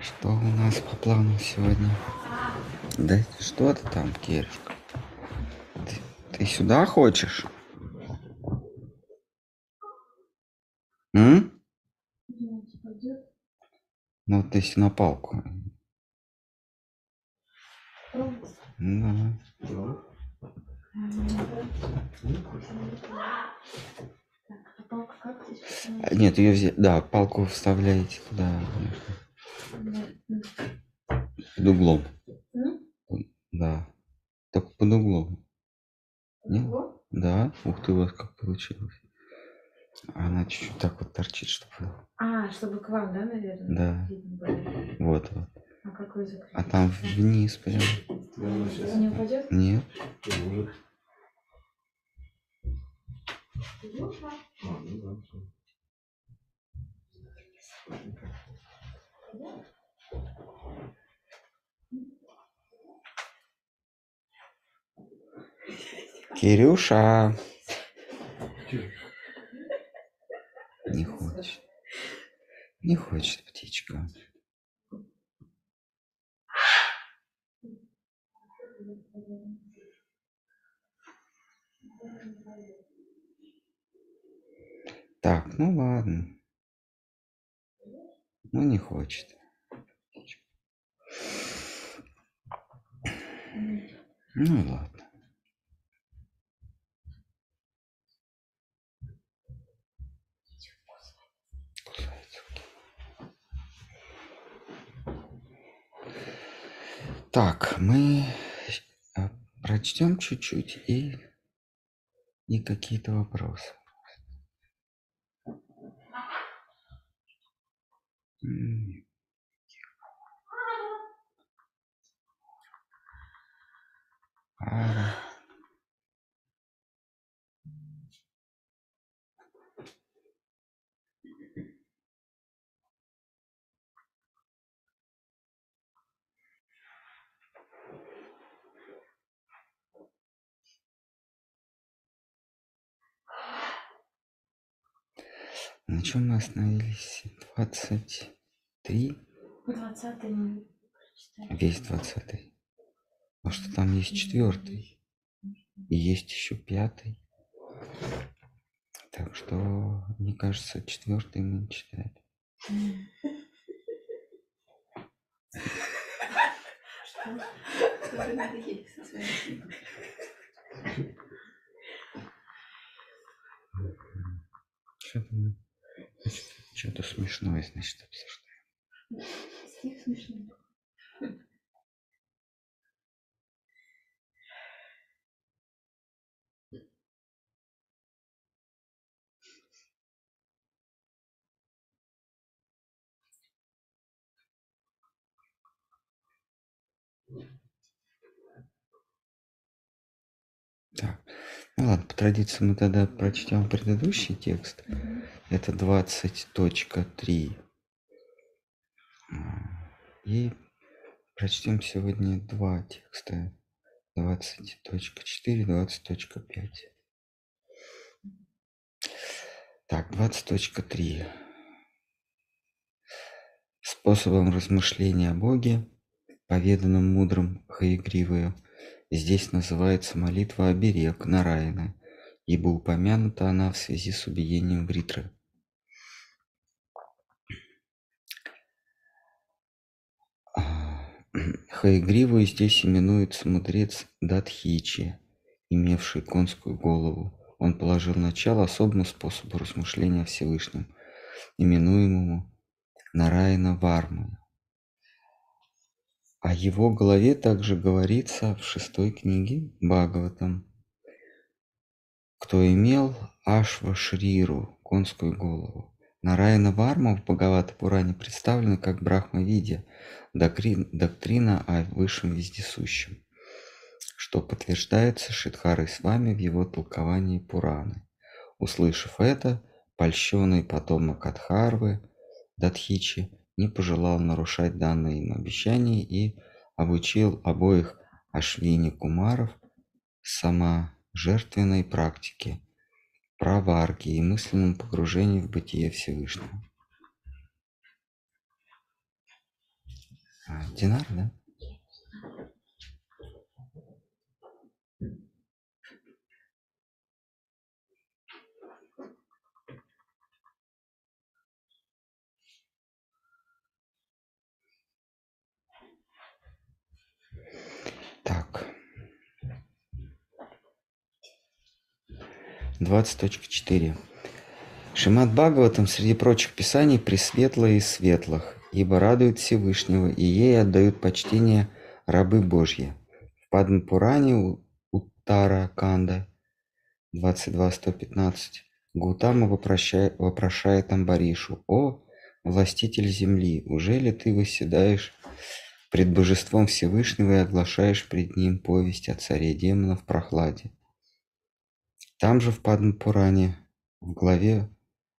Что у нас по плану сегодня? Да что ты там, Кирюшка? Ты, ты сюда хочешь? М? Ну, ты если на палку. Ну, давай. А, Нет, ее взять. Да, палку вставляете туда. конечно. Под углом. Да. Только под углом. Нет? Да. Ух ты, у вас как получилось. Она чуть-чуть так вот торчит, чтобы. А, чтобы к вам, да, наверное? Да. Вот, вот. А какой закрыть? А там вниз прям. Не упадет? Нет. Кирюша. Не хочет. Не хочет птичка. Так, ну ладно. Ну не хочет. Ну и ладно. Так, мы э, прочтем чуть-чуть и, и какие-то вопросы. М. Ара. На чем мы остановились? 23? Двадцатый мы прочитали. Весь двадцатый. А что там есть четвертый? И есть еще пятый. Так что, мне кажется, четвертый мы не надоели со своими Что-то, смешное, значит, обсуждаем. Стих смешной. Так, ну ладно, по традиции мы тогда прочтем предыдущий текст. Это 20.3. А, И прочтем сегодня два текста. 20.4, 20.5. Так, 20.3. Способом размышления о Боге, поведанным мудрым Хаигривою, здесь называется молитва оберег Нараяна, ибо упомянута она в связи с убиением Вритры. Хаигривой здесь именуется мудрец Датхичи, имевший конскую голову. Он положил начало особому способу размышления о именуемому Нараяна Вармой. О его голове также говорится в шестой книге Бхагаватам. кто имел Ашва Шриру, конскую голову. Нараяна Варма в Бхагавата Пуране представлена как Брахма-видья, доктрина о высшем вездесущем, что подтверждается Шидхарой с вами в его толковании Пураны. Услышав это, польщенный потомок Адхарвы, Датхичи, не пожелал нарушать данное им обещание и обучил обоих Ашвини Кумаров сама жертвенной практике, праварке и мысленном погружении в бытие Всевышнего. А, Динар, да? Так. 20.4. Шимат Бхагаватам среди прочих писаний пресветлое из светлых, ибо радует Всевышнего, и ей отдают почтение рабы Божьи. В Падмапуране Уттара Канда 22.115 Гутама вопрошает, вопрошает Амбаришу, «О, властитель земли, уже ли ты восседаешь пред божеством Всевышнего и оглашаешь пред ним повесть о царе демонов прохладе?» Там же в Падмапуране, в главе,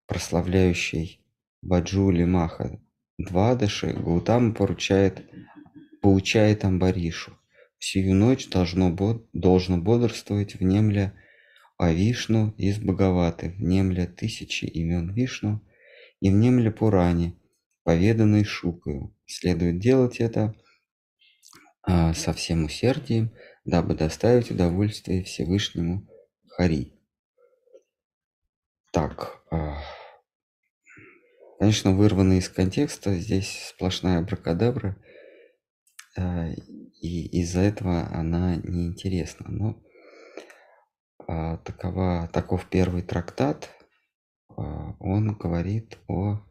прославляющей Баджули Маха Двадаши, Гаутама поручает, поучает Амбаришу. Всю ночь должно, должно бодрствовать внемля о Вишну из Бхагаваты, внемля тысячи имен Вишну и внемля Пуране, поведанной Шукою. Следует делать это а, со всем усердием, дабы доставить удовольствие Всевышнему Хари. Так, а, конечно, вырвано из контекста, здесь сплошная бракадабра, а, и из-за этого она неинтересна. Но а, такова, таков первый трактат, он говорит о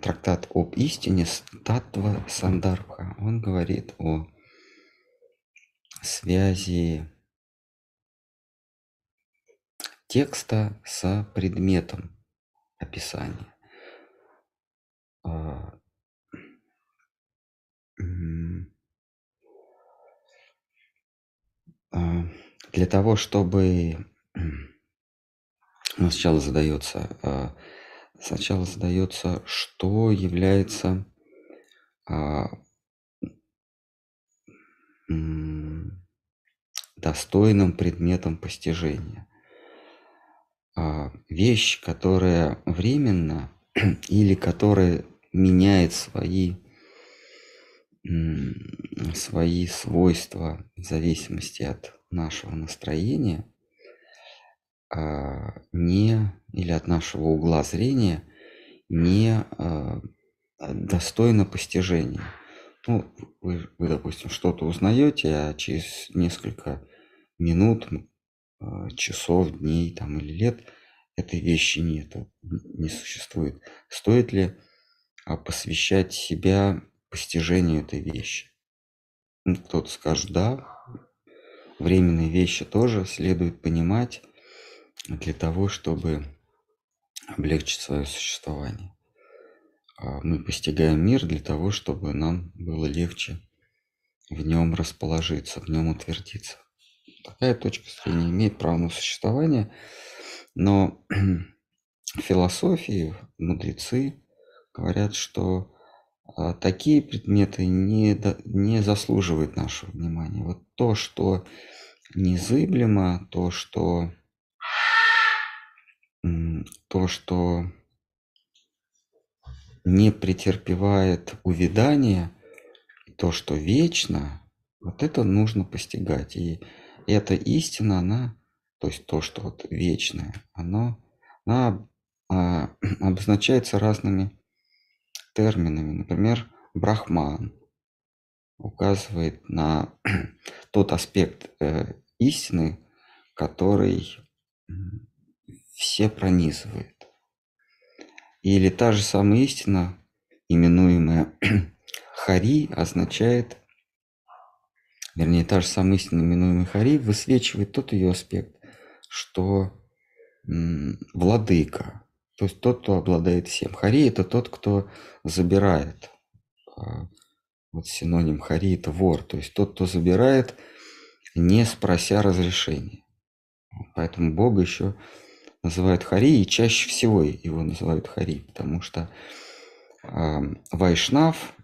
трактат об истине Татва Сандарбха. Он говорит о связи текста с предметом описания. А, а, для того, чтобы ну, сначала задается, а, сначала задается, что является достойным предметом постижения. А, вещь, которая временна или которая меняет свои, свои свойства в зависимости от нашего настроения, а, не или от нашего угла зрения, не а, достойно постижения. Ну, вы, вы допустим, что-то узнаете, а через несколько минут часов, дней там, или лет этой вещи нет, не существует. Стоит ли а, посвящать себя постижению этой вещи? Ну, кто-то скажет, да, временные вещи тоже следует понимать для того, чтобы облегчить свое существование. А, мы постигаем мир для того, чтобы нам было легче в нем расположиться, в нем утвердиться. Такая точка зрения имеет право на существование, но философии, мудрецы говорят, что а, такие предметы не, не заслуживают нашего внимания. Вот то, что незыблемо, то, что то, что не претерпевает увядания, то, что вечно, вот это нужно постигать. И эта истина, она, то есть то, что вот вечное, оно, она а, обозначается разными терминами. Например, брахман указывает на тот аспект э, истины, который все пронизывает. Или та же самая истина, именуемая Хари, означает вернее, та же самая истина, именуемая Хари, высвечивает тот ее аспект, что владыка, то есть тот, кто обладает всем. Хари – это тот, кто забирает. А, вот синоним хари – это вор, то есть тот, кто забирает, не спрося разрешения. Поэтому Бога еще называют хари, и чаще всего его называют хари, потому что э, Вайшнав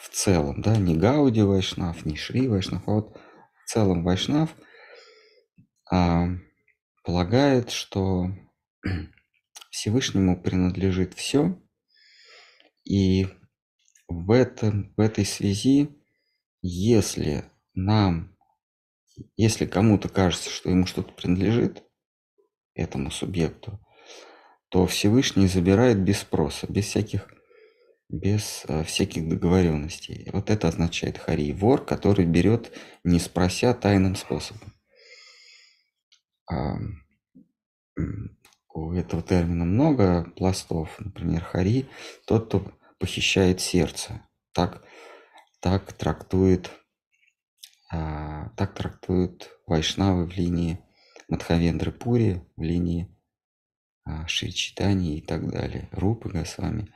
в целом, да, не Гауди Вайшнав, не Шри Вайшнав, а вот в целом Вайшнав э, полагает, что Всевышнему принадлежит все, и в, этом, в этой связи, если нам, если кому-то кажется, что ему что-то принадлежит, этому субъекту, то Всевышний забирает без спроса, без всяких, без э, всяких договоренностей. Вот это означает хари, вор, который берет, не спрося, тайным способом. У этого термина много пластов. Например, хари – тот, кто похищает сердце. Так, так трактует, а, так трактуют вайшнавы в линии Мадхавендры Пури, в линии а, Шри Читани и так далее. Рупы Госвами.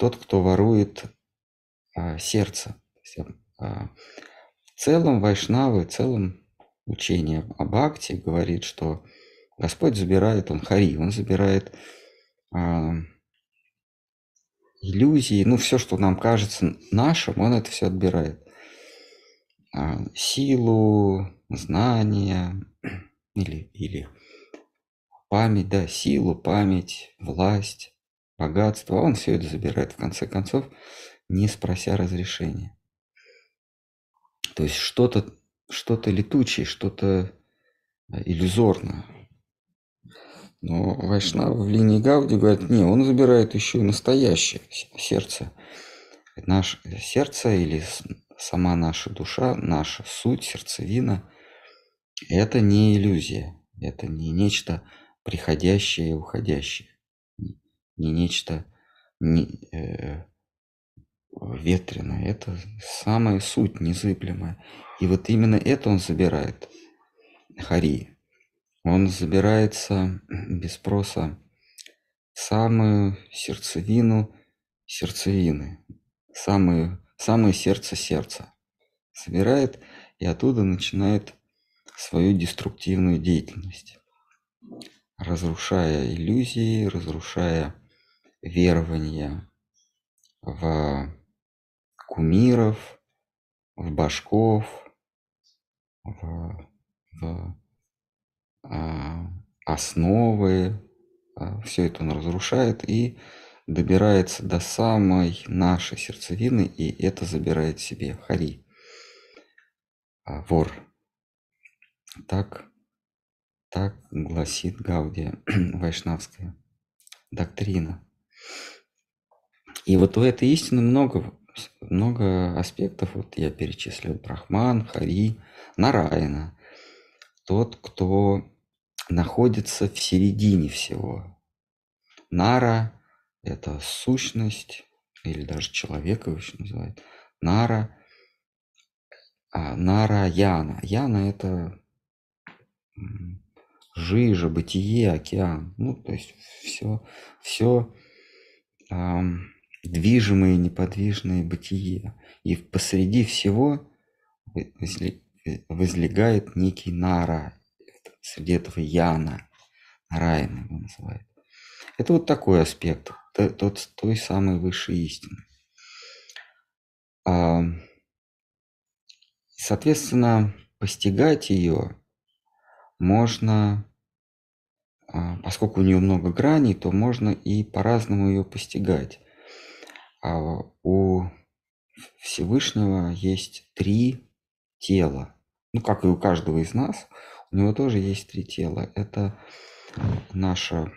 Тот, кто ворует а, сердце. А, в целом вайшнавы, в целом учение о Бхакти говорит, что Господь забирает, Он Хари, Он забирает а, иллюзии, ну все, что нам кажется нашим, Он это все отбирает. А, силу, знания или, или память, да, силу, память, власть, богатство, Он все это забирает в конце концов, не спрося разрешения. То есть что-то что-то летучее, что-то э, иллюзорное. Но Вайшнава в линии Гауди говорит, не, он забирает еще настоящее сердце. Наше сердце или сама наша душа, наша суть, сердцевина, это не иллюзия, это не нечто приходящее и уходящее, не нечто не, э, ветреное, это самая суть незыблемая. И вот именно это он забирает, Хари. Он забирается без спроса самую сердцевину сердцевины, самое, самое сердце сердца. Собирает и оттуда начинает свою деструктивную деятельность, разрушая иллюзии, разрушая верования в кумиров, в башков, в, в а, основы, а, все это он разрушает и добирается до самой нашей сердцевины, и это забирает себе Хари, а, вор. Так, так гласит Гаудия, вайшнавская доктрина. И вот у этой истины много много аспектов. Вот я перечислил Брахман, Хари, Нараина. Тот, кто находится в середине всего. Нара – это сущность, или даже человека еще называют. Нара, а Нара Яна. Яна – это жижа, бытие, океан. Ну, то есть все, все эм, движимое неподвижное бытие. И посреди всего возлегает некий Нара, среди этого Яна, Райна его называют. Это вот такой аспект, тот, той самой высшей истины. Соответственно, постигать ее можно, поскольку у нее много граней, то можно и по-разному ее постигать. А у Всевышнего есть три тела. Ну, как и у каждого из нас, у него тоже есть три тела. Это наше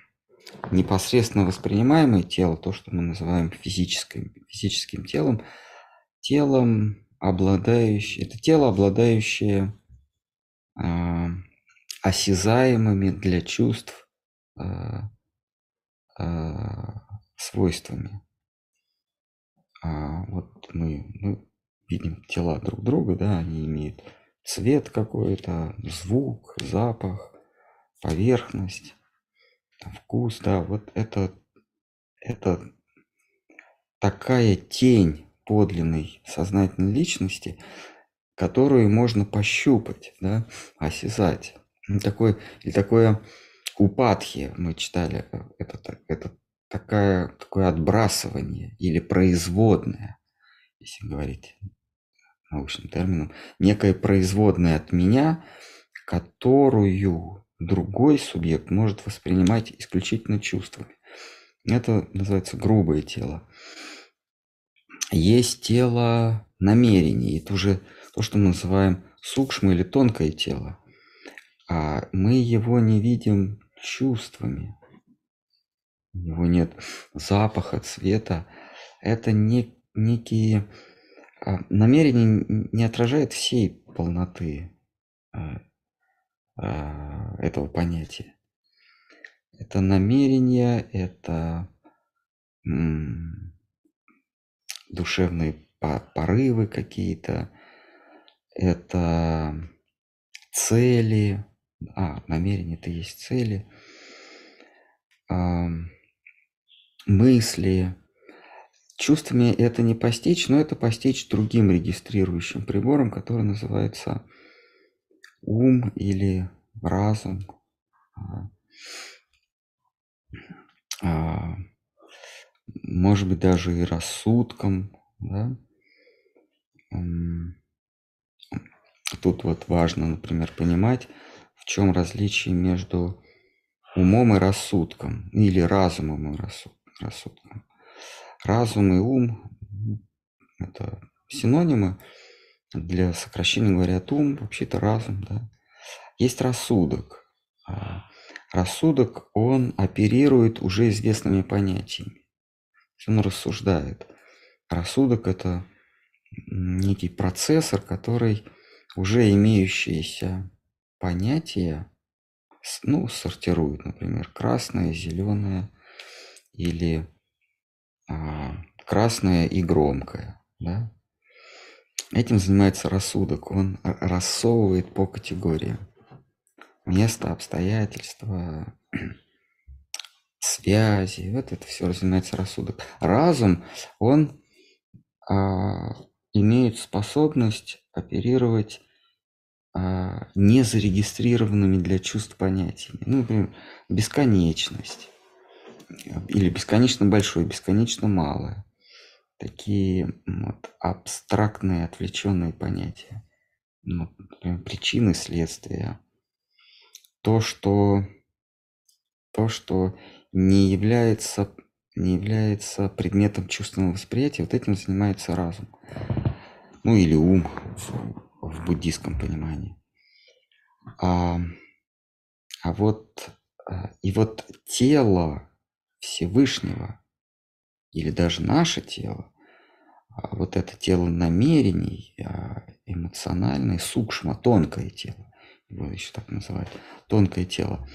непосредственно воспринимаемое тело, то, что мы называем физическим, физическим телом, телом, обладающее, это тело, обладающее э, осязаемыми для чувств свойствами а, вот мы, мы видим тела друг друга, да, они имеют цвет какой-то, звук, запах, поверхность, вкус, да, вот это, это такая тень подлинной сознательной личности, которую можно пощупать, да, осязать. Такой, и такое упадхи мы читали, э, это, это такая, такое отбрасывание или производное, если говорить научным термином, некое производное от меня, которую другой субъект может воспринимать исключительно чувствами. Это называется грубое тело. Есть тело намерений, это уже то, что мы называем сукшма или тонкое тело. А мы его не видим чувствами. У него нет запаха, цвета. Это не, некие а, намерения не отражают всей полноты а, а, этого понятия. Это намерение, это душевные порывы какие-то, это цели, а, намерение это есть цели, мысли. Чувствами это не постичь, но это постичь другим регистрирующим прибором, который называется ум или разум. А, а, может быть, даже и рассудком. Да? Тут вот важно, например, понимать, в чем различие между умом и рассудком, или разумом и рассудком. Разум и ум – это синонимы, для сокращения говорят ум, вообще-то разум, да. Есть рассудок. А рассудок, он оперирует уже известными понятиями. Он рассуждает. Рассудок – это некий процессор, который уже имеющиеся понятия ну, сортирует, например, красное, зеленое или а, красное и громкое. Да? Этим занимается рассудок. Он рассовывает по категориям. Место, обстоятельства, связи. Вот это все занимается рассудок. Разум, он а, имеет способность оперировать а, незарегистрированными для чувств понятиями. Ну, например, бесконечность. Или бесконечно большое, бесконечно малое. Такие вот, абстрактные, отвлеченные понятия. Ну, например, причины, следствия. То, что, то, что не является, не является предметом чувственного восприятия, вот этим занимается разум. Ну или ум в буддийском понимании. А, а вот а, и вот тело Всевышнего или даже наше тело, а вот это тело намерений, а, эмоциональное, сукшма, тонкое тело, его еще так называют, тонкое тело,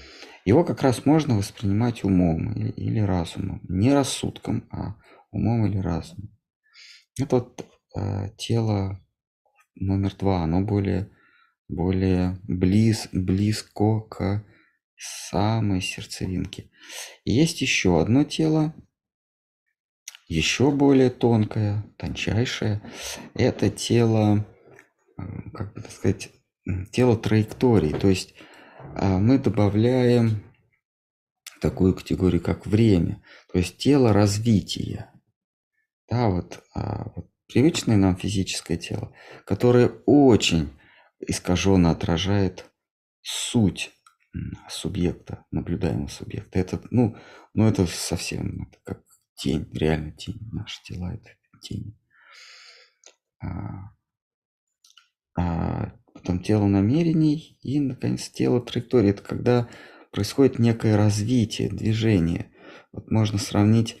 его как раз можно воспринимать умом или разумом, не рассудком, а умом или разумом. Это вот э, тело номер два, оно более, более близ, близко к самой сердцевинке. Есть еще одно тело, еще более тонкое, тончайшее. Это тело, э, как бы так сказать, тело траектории. То есть э, мы добавляем такую категорию, как время. То есть тело развития. Да, вот, а, вот привычное нам физическое тело, которое очень искаженно отражает суть субъекта, наблюдаемого субъекта. Это, ну, ну это совсем это как тень, реально тень. Наши тела это тень. А, а потом тело намерений и, наконец, тело траектории. Это когда происходит некое развитие, движение. Вот можно сравнить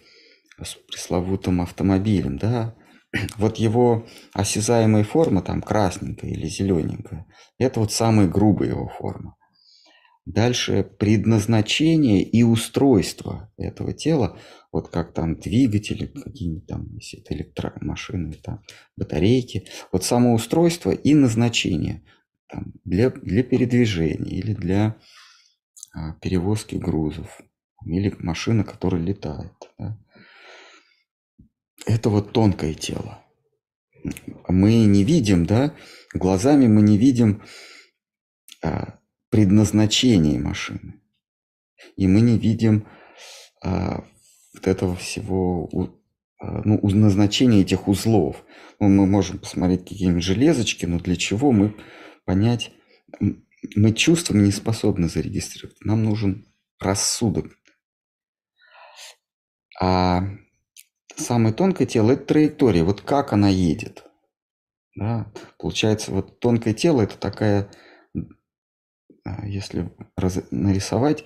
с пресловутым автомобилем, да, вот его осязаемая форма, там красненькая или зелененькая, это вот самая грубая его форма. Дальше предназначение и устройство этого тела, вот как там двигатели, какие-нибудь там, это электромашины, там батарейки, вот само устройство и назначение там, для, для передвижения или для а, перевозки грузов или машина, которая летает. Да? Это вот тонкое тело. Мы не видим, да, глазами мы не видим а, предназначение машины. И мы не видим а, вот этого всего, а, ну, назначения этих узлов. Ну, мы можем посмотреть какие-нибудь железочки, но для чего мы понять, мы чувствами не способны зарегистрировать. Нам нужен рассудок. А самое тонкое тело – это траектория. Вот как она едет. Да? Получается, вот тонкое тело – это такая, а, если раз, нарисовать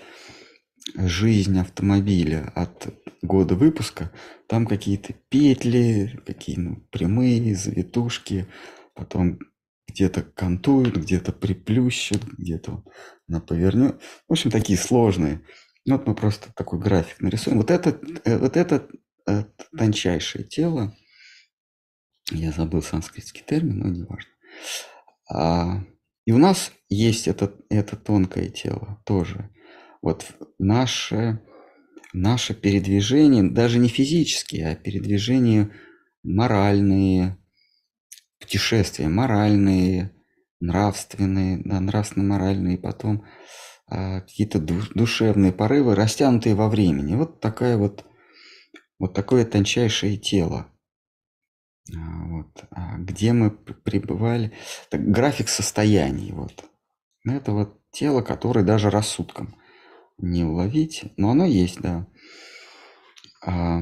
жизнь автомобиля от года выпуска, там какие-то петли, какие ну, прямые, завитушки, потом где-то кантуют, где-то приплющат, где-то она повернет. В общем, такие сложные. Вот мы просто такой график нарисуем. Вот это, э, вот это тончайшее тело, я забыл санскритский термин, но не важно. А, и у нас есть это, это тонкое тело тоже. Вот наше, наше передвижение, даже не физические, а передвижения моральные, путешествия моральные, нравственные, да, нравственно-моральные, потом а, какие-то душевные порывы, растянутые во времени. Вот такая вот, вот такое тончайшее тело. А, вот, а где мы пребывали, так, график состояний, вот. Это вот тело, которое даже рассудком не уловить, но оно есть, да. А,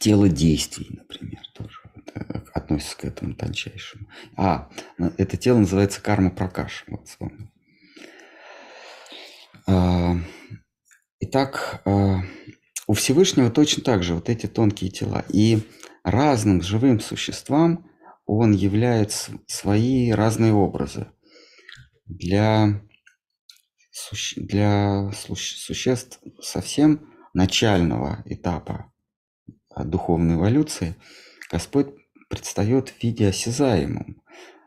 тело действий, например, тоже вот, э, относится к этому тончайшему. А, это тело называется карма пракаш, вот. А, итак, а, у Всевышнего точно так же вот эти тонкие тела. И разным живым существам он являет свои разные образы. Для, для существ совсем начального этапа духовной эволюции Господь предстает в виде осязаемом,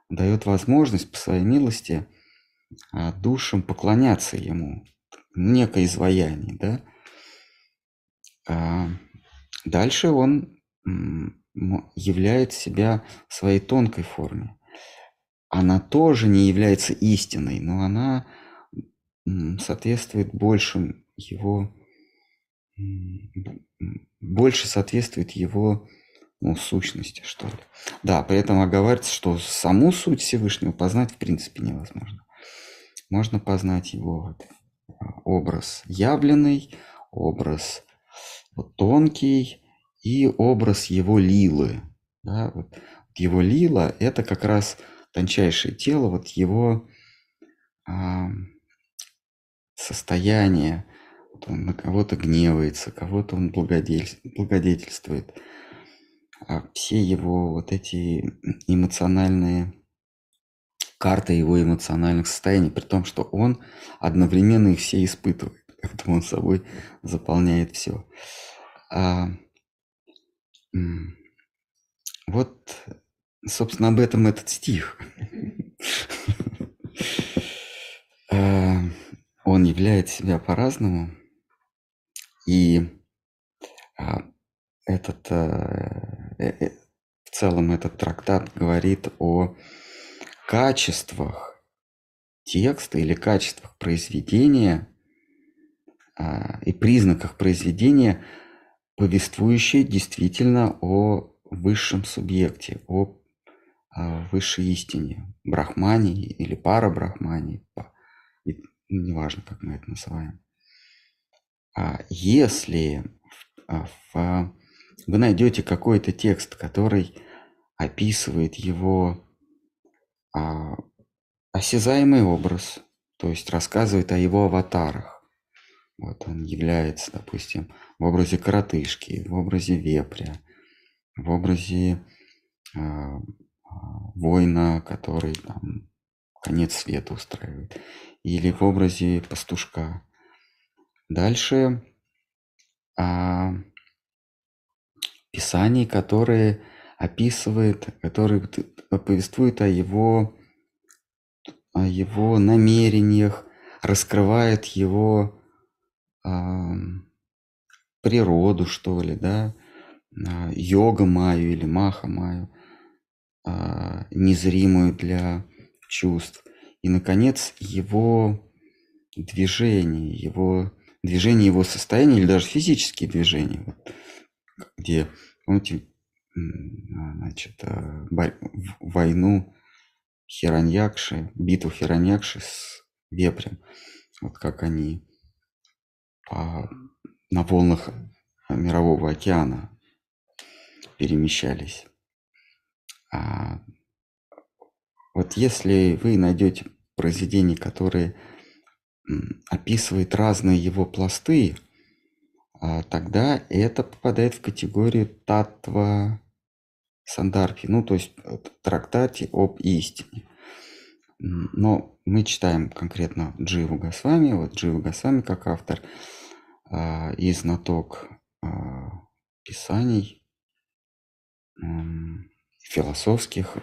дает возможность по своей милости а, душам поклоняться Ему, некое изваяние, да. А, дальше Он являет себя в своей тонкой форме. Она тоже не является истиной, но она соответствует большим его, больше соответствует его ну, сущности, что ли. Да, при этом оговаривается, что саму суть Всевышнего познать в принципе невозможно. Можно познать его вот, а, образ явленный, образ вот, тонкий, и образ его лилы. Да, вот его лила – это как раз тончайшее тело, вот его а, состояние. Вот он на кого-то гневается, кого-то он благодетельствует. А все его вот эти эмоциональные карты его эмоциональных состояний, при том, что он одновременно их все испытывает, поэтому он собой заполняет все. А, вот, собственно, об этом этот стих. А, он являет себя по-разному. И а, этот, э, э, э, в целом этот трактат говорит о качествах текста или качествах произведения и признаках произведения – повествующий действительно о высшем субъекте, о, о высшей истине, брахмане или парабрахмане, неважно, как мы это называем. А если в, в, вы найдете какой-то текст, который описывает его а, осязаемый образ, то есть рассказывает о его аватарах, вот он является, допустим, в образе коротышки, в образе вепря, в образе э, воина, который там конец света устраивает, или в образе пастушка. Дальше а, писаний, которые описывает, которые повествуют о его, о его намерениях, раскрывает его природу, что ли, да, а, йога Майю или Маха Майю, а, незримую для чувств. И, наконец, его движение, его движение его состояния или даже физические движения, вот, где, помните, значит, а, войну Хираньякши, битву Хираньякши с вепрем, вот как они на волнах мирового океана перемещались. А вот если вы найдете произведения, которые описывают разные его пласты, а, тогда это попадает в категорию татва сандарфи, ну то есть трактате об истине. Но мы читаем конкретно Дживу Госвами, вот Дживу Госвами как автор а, и знаток а, писаний, философских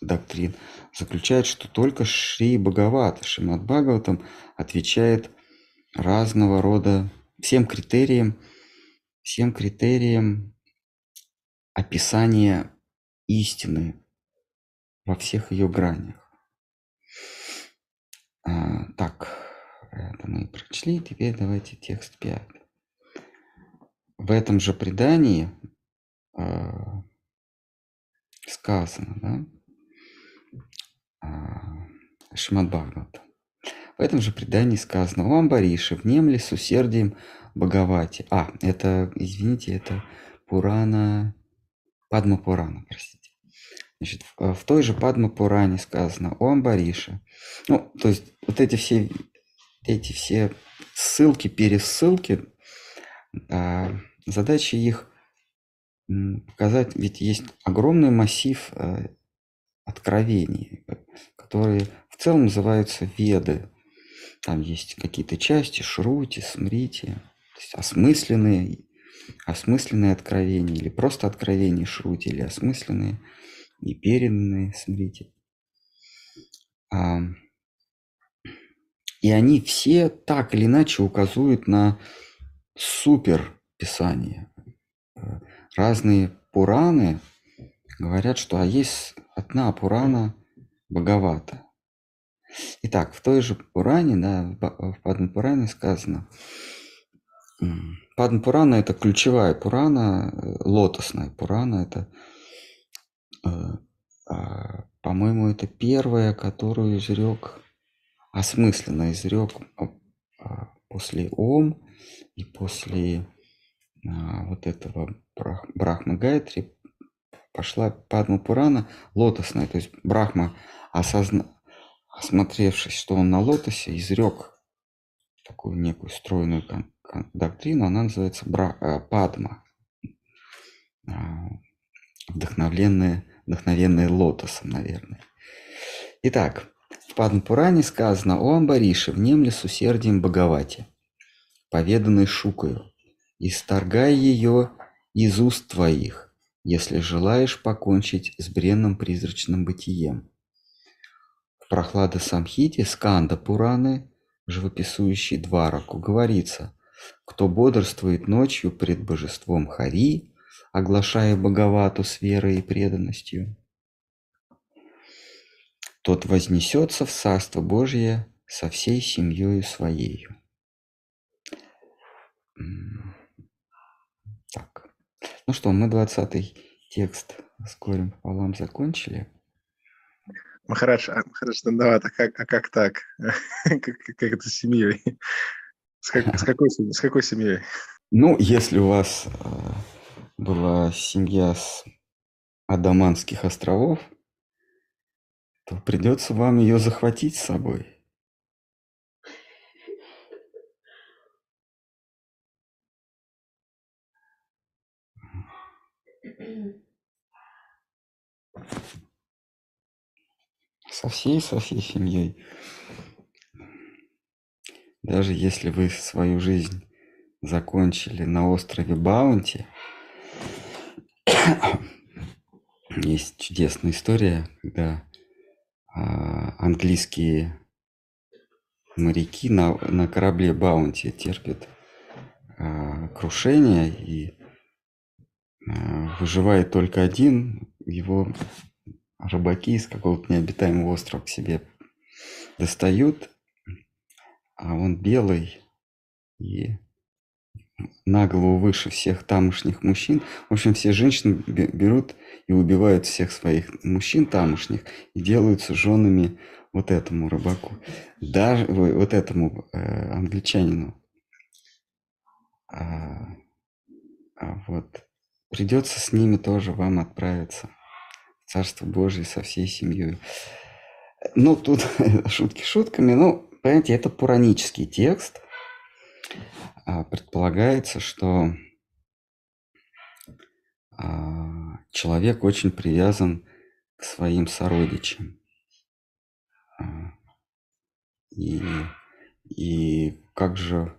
доктрин, заключает, что только Шри Бхагават, Шримад Бхагаватам отвечает разного рода всем критериям, всем критериям описания истины во всех ее гранях. А, так, это мы прочли, теперь давайте текст 5. В этом же предании а, сказано, да, а, Шимат Бхагавата. В этом же предании сказано, о Амбарише, внемли с усердием Бхагавати. А, это, извините, это Пурана, Падма Пурана, простите. Значит, в, в той же Падма Пуране сказано о Амбарише. Ну, то есть вот эти все, эти все ссылки, пересылки, а, задача их показать, ведь есть огромный массив э, откровений, которые в целом называются веды. Там есть какие-то части, шрути, смрити, осмысленные, осмысленные откровения, или просто откровения шрути, или осмысленные и переданные смрити. И они все так или иначе указывают на супер писание. Разные Пураны говорят, что а есть одна Пурана Бхагавата. Итак, в той же Пуране, да, в Падма Пуране сказано, Падма Пурана это ключевая Пурана, э, лотосная Пурана, это, э, а, по-моему, это первая, которую изрек, осмысленно изрек а, после Ом и после а, вот этого брах, Брахма Гайтри пошла Падма Пурана лотосная, то есть Брахма, осозна, осмотревшись, что он на лотосе, изрек такую некую стройную кон, кон, доктрину, она называется Бра, э, Падма, а, вдохновленная, вдохновенная лотосом, наверное. Итак, в Падмапуране сказано о Амбарише, внемли с усердием Боговати, поведанной Шукою, исторгай ее из уст твоих, если желаешь покончить с бренным призрачным бытием. В Прохлада Самхите Сканда Пураны, живописующий Двараку, говорится, кто бодрствует ночью пред божеством Хари, оглашая Боговату с верой и преданностью, тот вознесется в Царство Божие со всей семьей своею. Так. Ну что, мы двадцатый текст с горем пополам закончили. Махарадж, а, Махарадж Дандават, а как, а как так? как, как это с семьей? С, как, с, какой, с какой семьей? Ну, если у вас э, была семья с Адаманских островов, то придется вам ее захватить с собой. Со всей, со всей семьей. Даже если вы свою жизнь закончили на острове Баунти, есть чудесная история, когда английские моряки на, на корабле Баунти терпят а, крушение и а, выживает только один, его рыбаки из какого-то необитаемого острова к себе достают, а он белый и на голову выше всех тамошних мужчин. В общем, все женщины берут и убивают всех своих мужчин тамошних и делаются женами вот этому рыбаку. Даже вот этому э, англичанину. А, а вот придется с ними тоже вам отправиться в Царство Божие со всей семьей. Ну, тут шутки шутками, ну, понимаете, это пуранический текст – предполагается, что а, человек очень привязан к своим сородичам. А, и, и как же,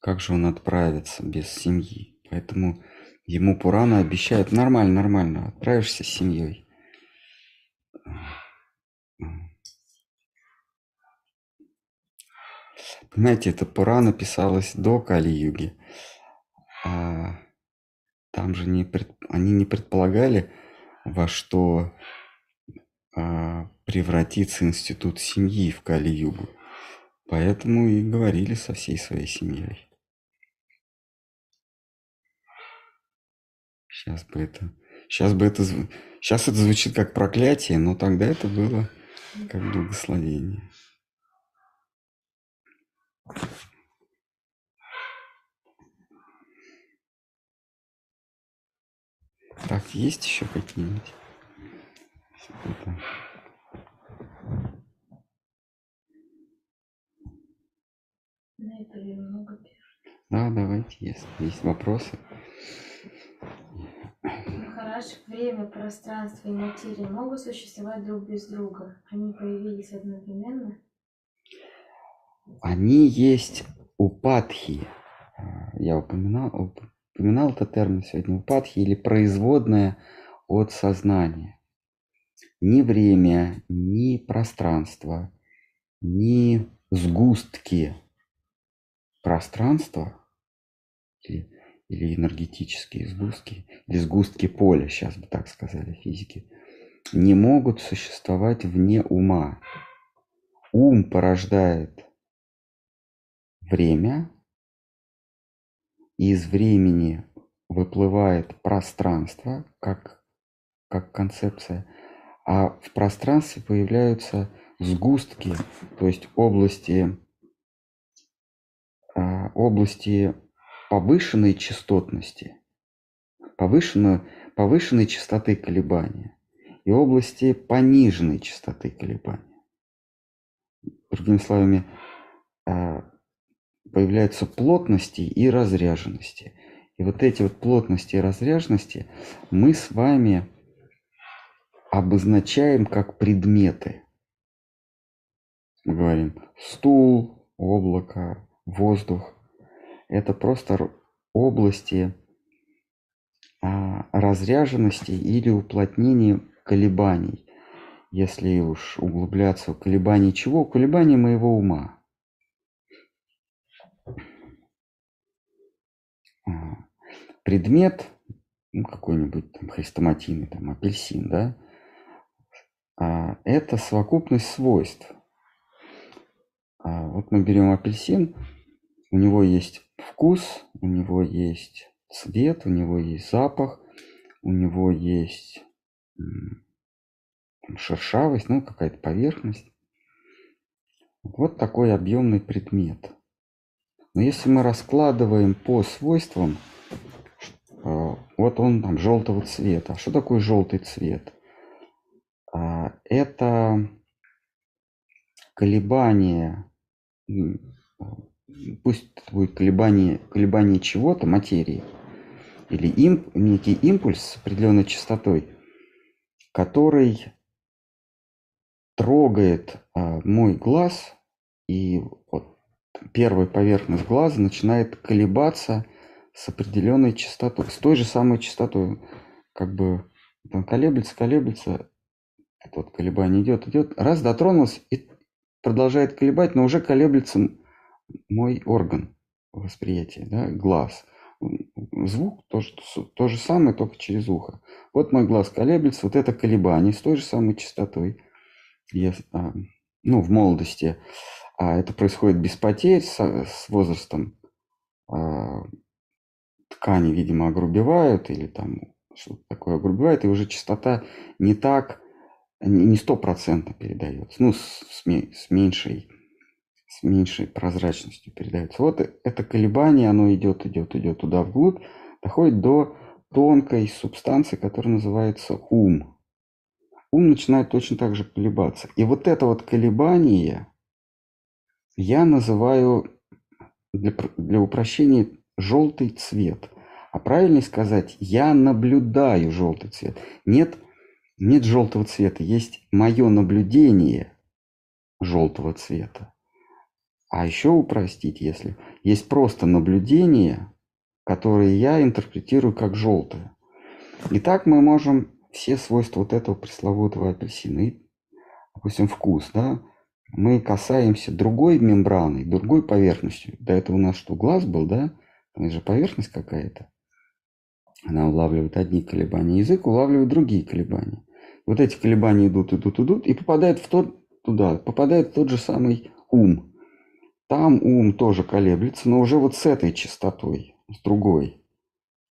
как же он отправится без семьи? Поэтому ему Пурана обещают, нормально, нормально, отправишься с семьей. Понимаете, это Пурана писалось до Кали-юги. А там же не пред... они не предполагали, во что а, превратится институт семьи в Кали-югу. Поэтому и говорили со всей своей семьей. Сейчас бы это... Сейчас бы это... Сейчас это звучит как проклятие, но тогда это было как благословение. Так, есть еще какие-нибудь? На это много пишут. Да, давайте, если есть вопросы. Махараш, время, пространство и материя могут существовать друг без друга? Они появились одновременно? Они есть упадхи. Я упоминал, упоминал этот термин сегодня. Упадхи или производная от сознания. Ни время, ни пространство, ни сгустки пространства или, или энергетические сгустки, или сгустки поля, сейчас бы так сказали физики, не могут существовать вне ума. Ум порождает время, из времени выплывает пространство как, как концепция, а в пространстве появляются сгустки, то есть области, а, области повышенной частотности, повышенной, повышенной частоты колебания и области пониженной частоты колебания. Другими словами, а, появляются плотности и разряженности. И вот эти вот плотности и разряженности мы с вами обозначаем как предметы. Мы говорим стул, облако, воздух. Это просто области а, разряженности или уплотнения колебаний. Если уж углубляться в колебания чего? Колебания моего ума. Предмет, ну, какой-нибудь там хрестоматийный, там апельсин, да, а, это совокупность свойств. А вот мы берем апельсин, у него есть вкус, у него есть цвет, у него есть запах, у него есть шершавость, ну какая-то поверхность. Вот такой объемный предмет. Но если мы раскладываем по свойствам, вот он там желтого цвета. Что такое желтый цвет? А, это колебание, пусть это будет колебание, колебание чего-то, материи, или имп, некий импульс с определенной частотой, который трогает а, мой глаз, и вот первая поверхность глаза начинает колебаться – с определенной частотой, с той же самой частотой, как бы там колеблется, колеблется, это вот колебание идет, идет, раз дотронулся и, продолжает колебать, но уже колеблется мой орган восприятия, да, глаз. Звук то, что, то же самое, только через ухо. Вот мой глаз колеблется, вот это колебание с той же самой частотой. Я, а, ну, в молодости а это происходит без потерь с, с возрастом. А, ткани, видимо, огрубевают или там что-то такое огрубевает, и уже частота не так, не стопроцентно передается, ну, с, с, меньшей с меньшей прозрачностью передается. Вот это колебание, оно идет, идет, идет туда вглубь, доходит до тонкой субстанции, которая называется ум. Ум начинает точно так же колебаться. И вот это вот колебание я называю для, для упрощения желтый цвет. А правильнее сказать, я наблюдаю желтый цвет. Нет, нет желтого цвета, есть мое наблюдение желтого цвета. А еще упростить, если есть просто наблюдение, которое я интерпретирую как желтое. Итак, мы можем все свойства вот этого пресловутого апельсина, допустим, вкус, да, мы касаемся другой мембраны, другой поверхностью. До этого у нас что, глаз был, да? Там же поверхность какая-то. Она улавливает одни колебания, язык улавливает другие колебания. Вот эти колебания идут, идут, идут и попадают в тот, туда, попадает в тот же самый ум. Там ум тоже колеблется, но уже вот с этой частотой, с другой.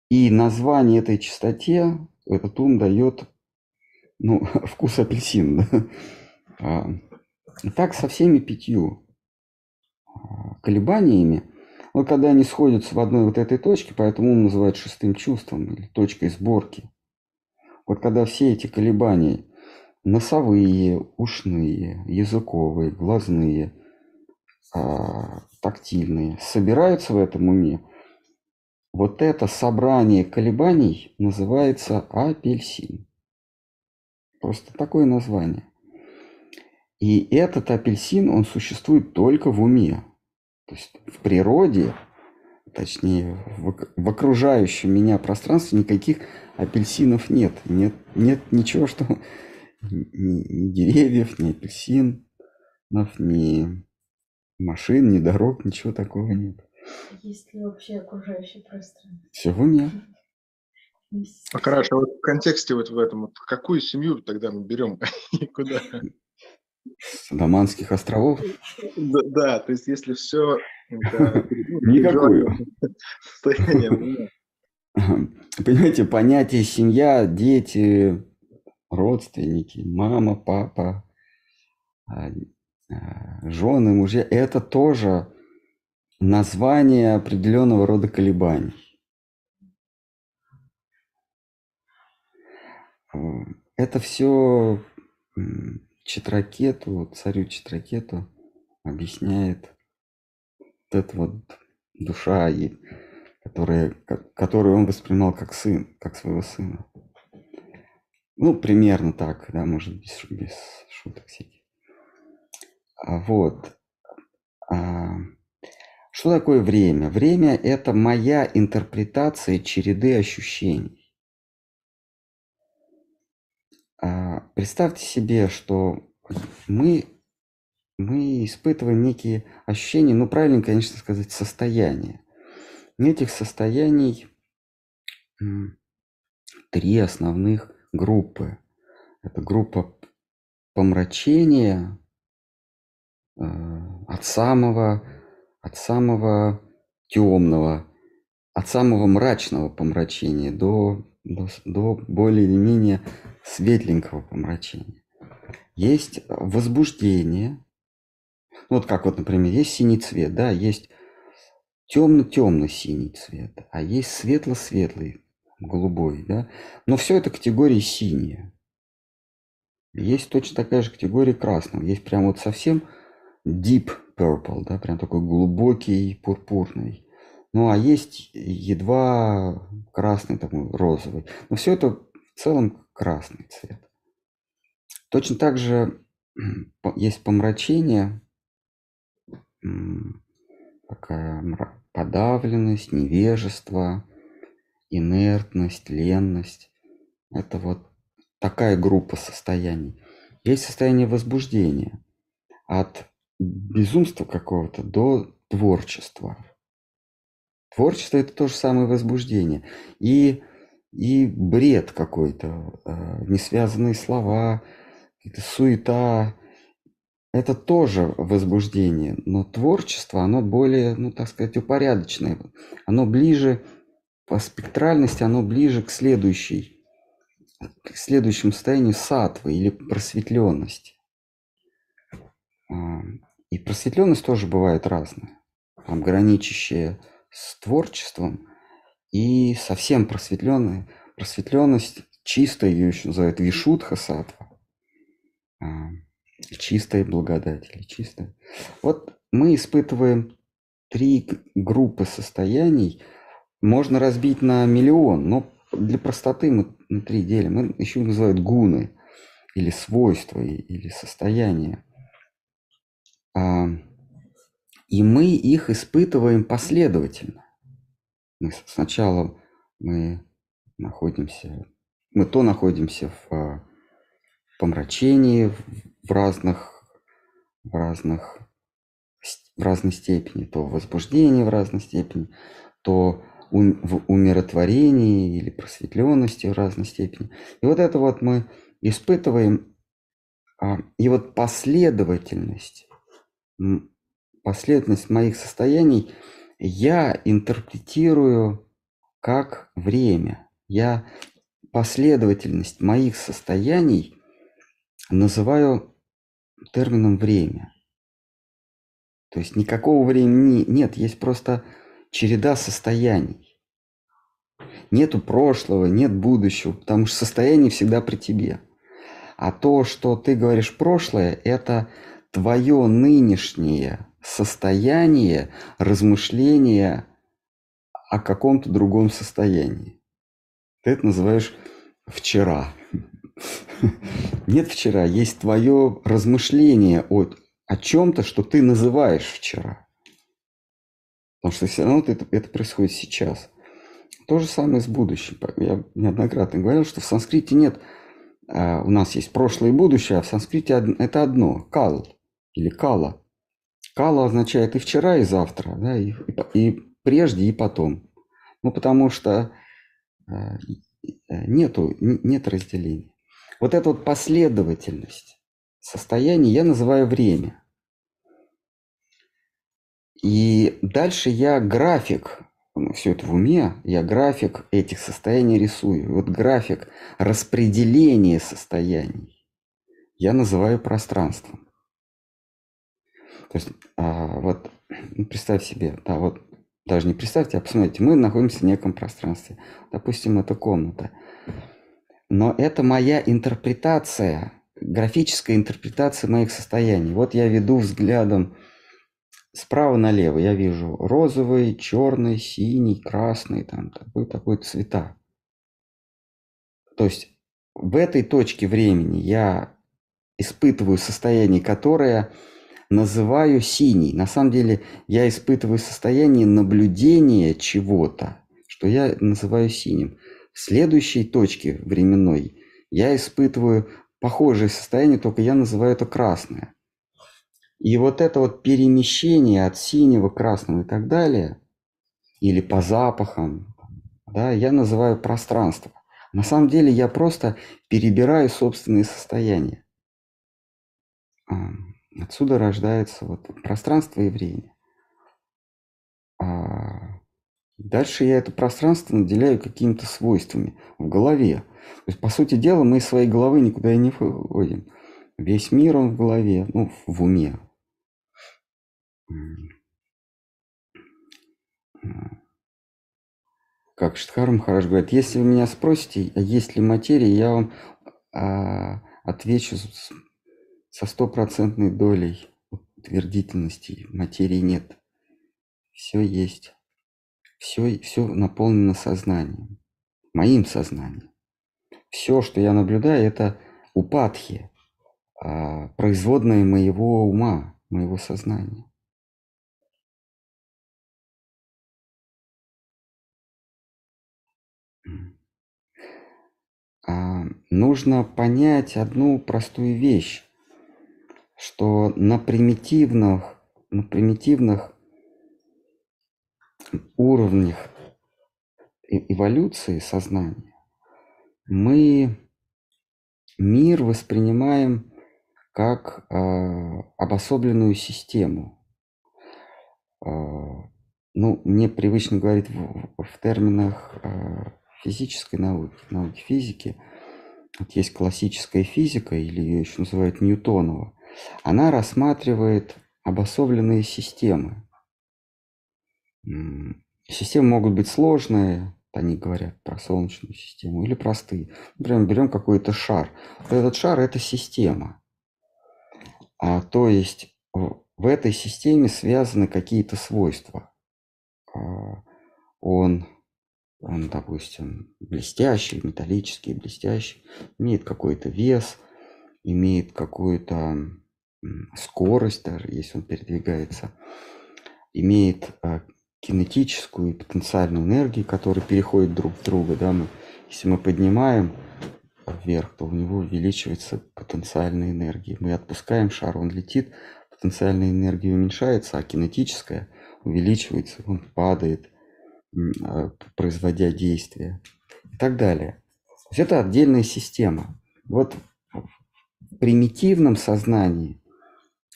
И название этой частоте этот ум дает ну, вкус апельсина. Да? А, так со всеми пятью а, колебаниями, вот когда они сходятся в одной вот этой точке, поэтому ум называют шестым чувством или точкой сборки. Вот когда все эти колебания, носовые, ушные, языковые, глазные, а, тактильные, собираются в этом уме, вот это собрание колебаний называется апельсин. Просто такое название. И этот апельсин, он существует только в уме. То есть в природе, точнее в, в окружающем меня пространстве никаких апельсинов нет. Нет, нет ничего, что ни, ни деревьев, ни апельсинов, ни машин, ни дорог, ничего такого нет. Есть ли вообще окружающее пространство? Все в уме. Ну, хорошо, вот в контексте вот в этом, вот какую семью тогда мы берем и куда? Даманских островов? Да, да, то есть если все... Никакую. Понимаете, понятие семья, дети, родственники, мама, папа, а, а, жены, мужья, это тоже название определенного рода колебаний. Это все Читракету, царю Читракету объясняет вот эта вот душа, и, которая, которую он воспринимал как сын, как своего сына. Ну, примерно так, да, может, без, без шуток всяких. А вот. А, что такое время? Время – это моя интерпретация череды ощущений. А, представьте себе, что мы, мы испытываем некие ощущения, ну правильно, конечно, сказать, состояния. Этих состояний три основных группы. Это группа помрачения э, от самого, от самого темного, от самого мрачного помрачения до до, до более или менее светленького помрачения. Есть возбуждение. Вот как вот, например, есть синий цвет, да, есть темно-темный синий цвет, а есть светло-светлый, голубой, да. Но все это категории синие. Есть точно такая же категория красного. Есть прям вот совсем deep purple, да, прям такой глубокий пурпурный. Ну, а есть едва красный, такой розовый. Но все это в целом красный цвет. Точно так же есть помрачение, такая подавленность, невежество, инертность, ленность. Это вот такая группа состояний. Есть состояние возбуждения от безумства какого-то до творчества. Творчество – это то же самое возбуждение. И, и бред какой-то, э, несвязанные слова, суета – это тоже возбуждение. Но творчество, оно более, ну, так сказать, упорядоченное. Оно ближе по спектральности, оно ближе к следующей, к следующему состоянию сатвы или просветленности. А, и просветленность тоже бывает разная. Там граничащая с творчеством и совсем просветленная. Просветленность чистая, ее еще называют вишудха сатва. А, чистая благодать или чистая. Вот мы испытываем три группы состояний. Можно разбить на миллион, но для простоты мы на три делим. Мы еще называют гуны или свойства или состояния. А, и мы их испытываем последовательно. Мы сначала мы находимся, мы то находимся в а, помрачении в разных, в разных, в разной степени, то в возбуждении в разной степени, то в умиротворении или просветленности в разной степени. И вот это вот мы испытываем, а, и вот последовательность последовательность моих состояний я интерпретирую как время. Я последовательность моих состояний называю термином время. То есть никакого времени нет, есть просто череда состояний. Нету прошлого, нет будущего, потому что состояние всегда при тебе. А то, что ты говоришь прошлое, это твое нынешнее состояние размышления о каком-то другом состоянии. Ты это называешь вчера. Нет вчера, есть твое размышление о, о чем-то, что ты называешь вчера. Потому что все равно это, это происходит сейчас. То же самое с будущим. Я неоднократно говорил, что в санскрите нет, а, у нас есть прошлое и будущее, а в санскрите это одно, кал или кала. Кала означает и вчера, и завтра, да, и, и, и прежде, и потом. Ну, потому что э, нету, нет разделения. Вот эта вот последовательность состояний я называю время. И дальше я график, ну, все это в уме, я график этих состояний рисую. Вот график распределения состояний я называю пространством. То есть, а, вот, ну, представь себе, да, вот, даже не представьте, а посмотрите, мы находимся в неком пространстве. Допустим, это комната. Но это моя интерпретация, графическая интерпретация моих состояний. Вот я веду взглядом справа налево, я вижу розовый, черный, синий, красный, там такой такой цвета. То есть в этой точке времени я испытываю состояние, которое называю синий. На самом деле я испытываю состояние наблюдения чего-то, что я называю синим. В следующей точке временной я испытываю похожее состояние, только я называю это красное. И вот это вот перемещение от синего, красного и так далее, или по запахам, да, я называю пространство. На самом деле я просто перебираю собственные состояния. Отсюда рождается вот пространство и время. А дальше я это пространство наделяю какими-то свойствами в голове. То есть, по сути дела, мы из своей головы никуда и не выходим. Весь мир он в голове, ну, в уме. Как Штхарм хорошо говорит, если вы меня спросите, а есть ли материя, я вам а, отвечу со стопроцентной долей утвердительности материи нет. Все есть. Все, все наполнено сознанием. Моим сознанием. Все, что я наблюдаю, это упадхи, а, производные моего ума, моего сознания. А, нужно понять одну простую вещь что на примитивных, на примитивных уровнях эволюции сознания мы мир воспринимаем как э, обособленную систему. Э, ну, мне привычно говорить в, в терминах э, физической науки, науки физики. Вот есть классическая физика, или ее еще называют Ньютонова. Она рассматривает обособленные системы. Системы могут быть сложные, они говорят про Солнечную систему, или простые. Например, берем какой-то шар. Этот шар – это система. А, то есть в этой системе связаны какие-то свойства. А, он, он, допустим, блестящий, металлический, блестящий, имеет какой-то вес, имеет какую-то скорость даже, если он передвигается, имеет а, кинетическую и потенциальную энергию, которые переходят друг в друга. Да, мы, если мы поднимаем вверх, то у него увеличивается потенциальная энергия. Мы отпускаем шар, он летит, потенциальная энергия уменьшается, а кинетическая увеличивается, он падает, а, производя действия и так далее. То есть это отдельная система. Вот в примитивном сознании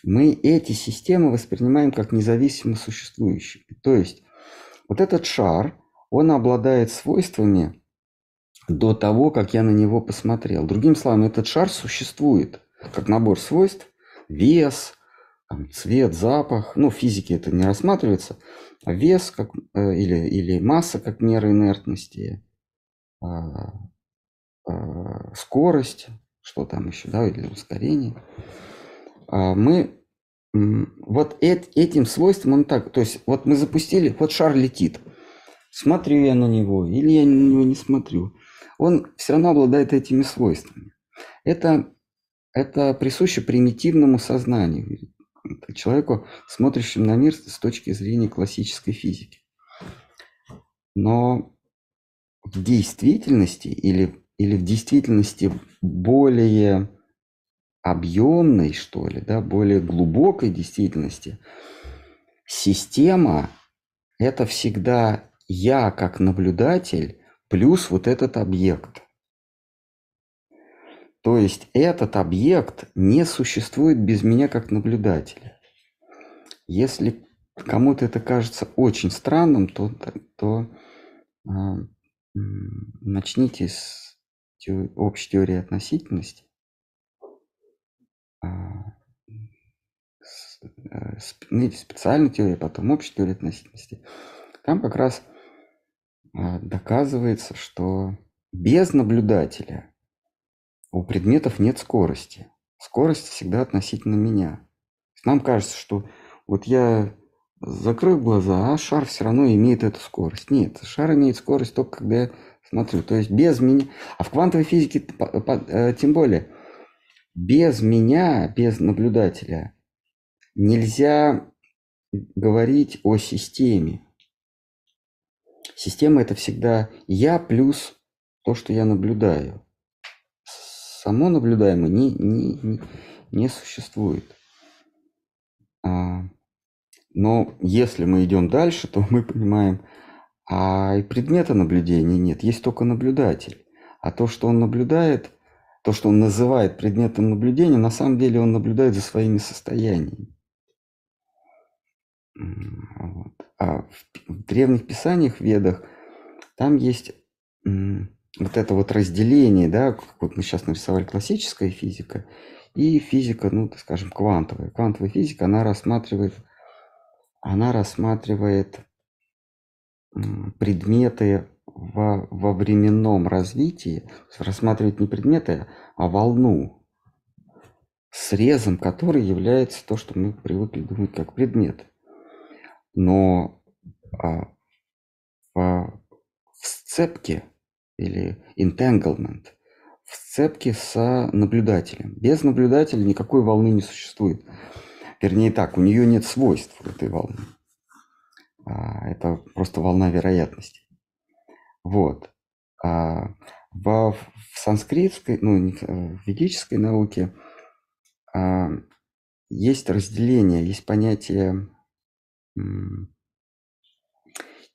мы эти системы воспринимаем как независимо существующие. То есть вот этот шар, он обладает свойствами до того, как я на него посмотрел. Другим словом, этот шар существует как набор свойств, вес, там, цвет, запах. Ну, в физике это не рассматривается. А вес как, э, или, или масса как мера инертности, э, э, скорость, что там еще, да, или ускорение. А, мы вот этим свойством он так, то есть вот мы запустили, вот шар летит, смотрю я на него или я на него не смотрю, он все равно обладает этими свойствами. Это, это присуще примитивному сознанию, человеку, смотрящему на мир с точки зрения классической физики. Но в действительности или, или в действительности более объемной, что ли, да, более глубокой действительности, система – это всегда я как наблюдатель плюс вот этот объект. То есть этот объект не существует без меня как наблюдателя. Если кому-то это кажется очень странным, то, то э, начните с общей теории относительности а, специальной теории, потом общей теории относительности, там как раз а, доказывается, что без наблюдателя у предметов нет скорости. Скорость всегда относительно меня. Нам кажется, что вот я закрою глаза, а шар все равно имеет эту скорость. Нет, шар имеет скорость только когда я смотрю. То есть без меня. А в квантовой физике э, тем более – без меня, без наблюдателя, нельзя говорить о системе. Система это всегда я плюс то, что я наблюдаю. Само наблюдаемое не, не, не, существует. А, но если мы идем дальше, то мы понимаем, а и предмета наблюдения нет, есть только наблюдатель. А то, что он наблюдает – то, что он называет предметом наблюдения, на самом деле он наблюдает за своими состояниями. Вот. А в древних писаниях, ведах, там есть вот это вот разделение, да, как мы сейчас нарисовали, классическая физика и физика, ну, скажем, квантовая. Квантовая физика, она рассматривает, она рассматривает предметы во, во временном развитии рассматривать не предметы, а волну, срезом которой является то, что мы привыкли думать как предмет. Но а, в, в сцепке или entanglement, в сцепке с наблюдателем. Без наблюдателя никакой волны не существует. Вернее так, у нее нет свойств этой волны. А, это просто волна вероятности. Вот. А в, в санскритской, ну, в ведической науке а, есть разделение, есть понятие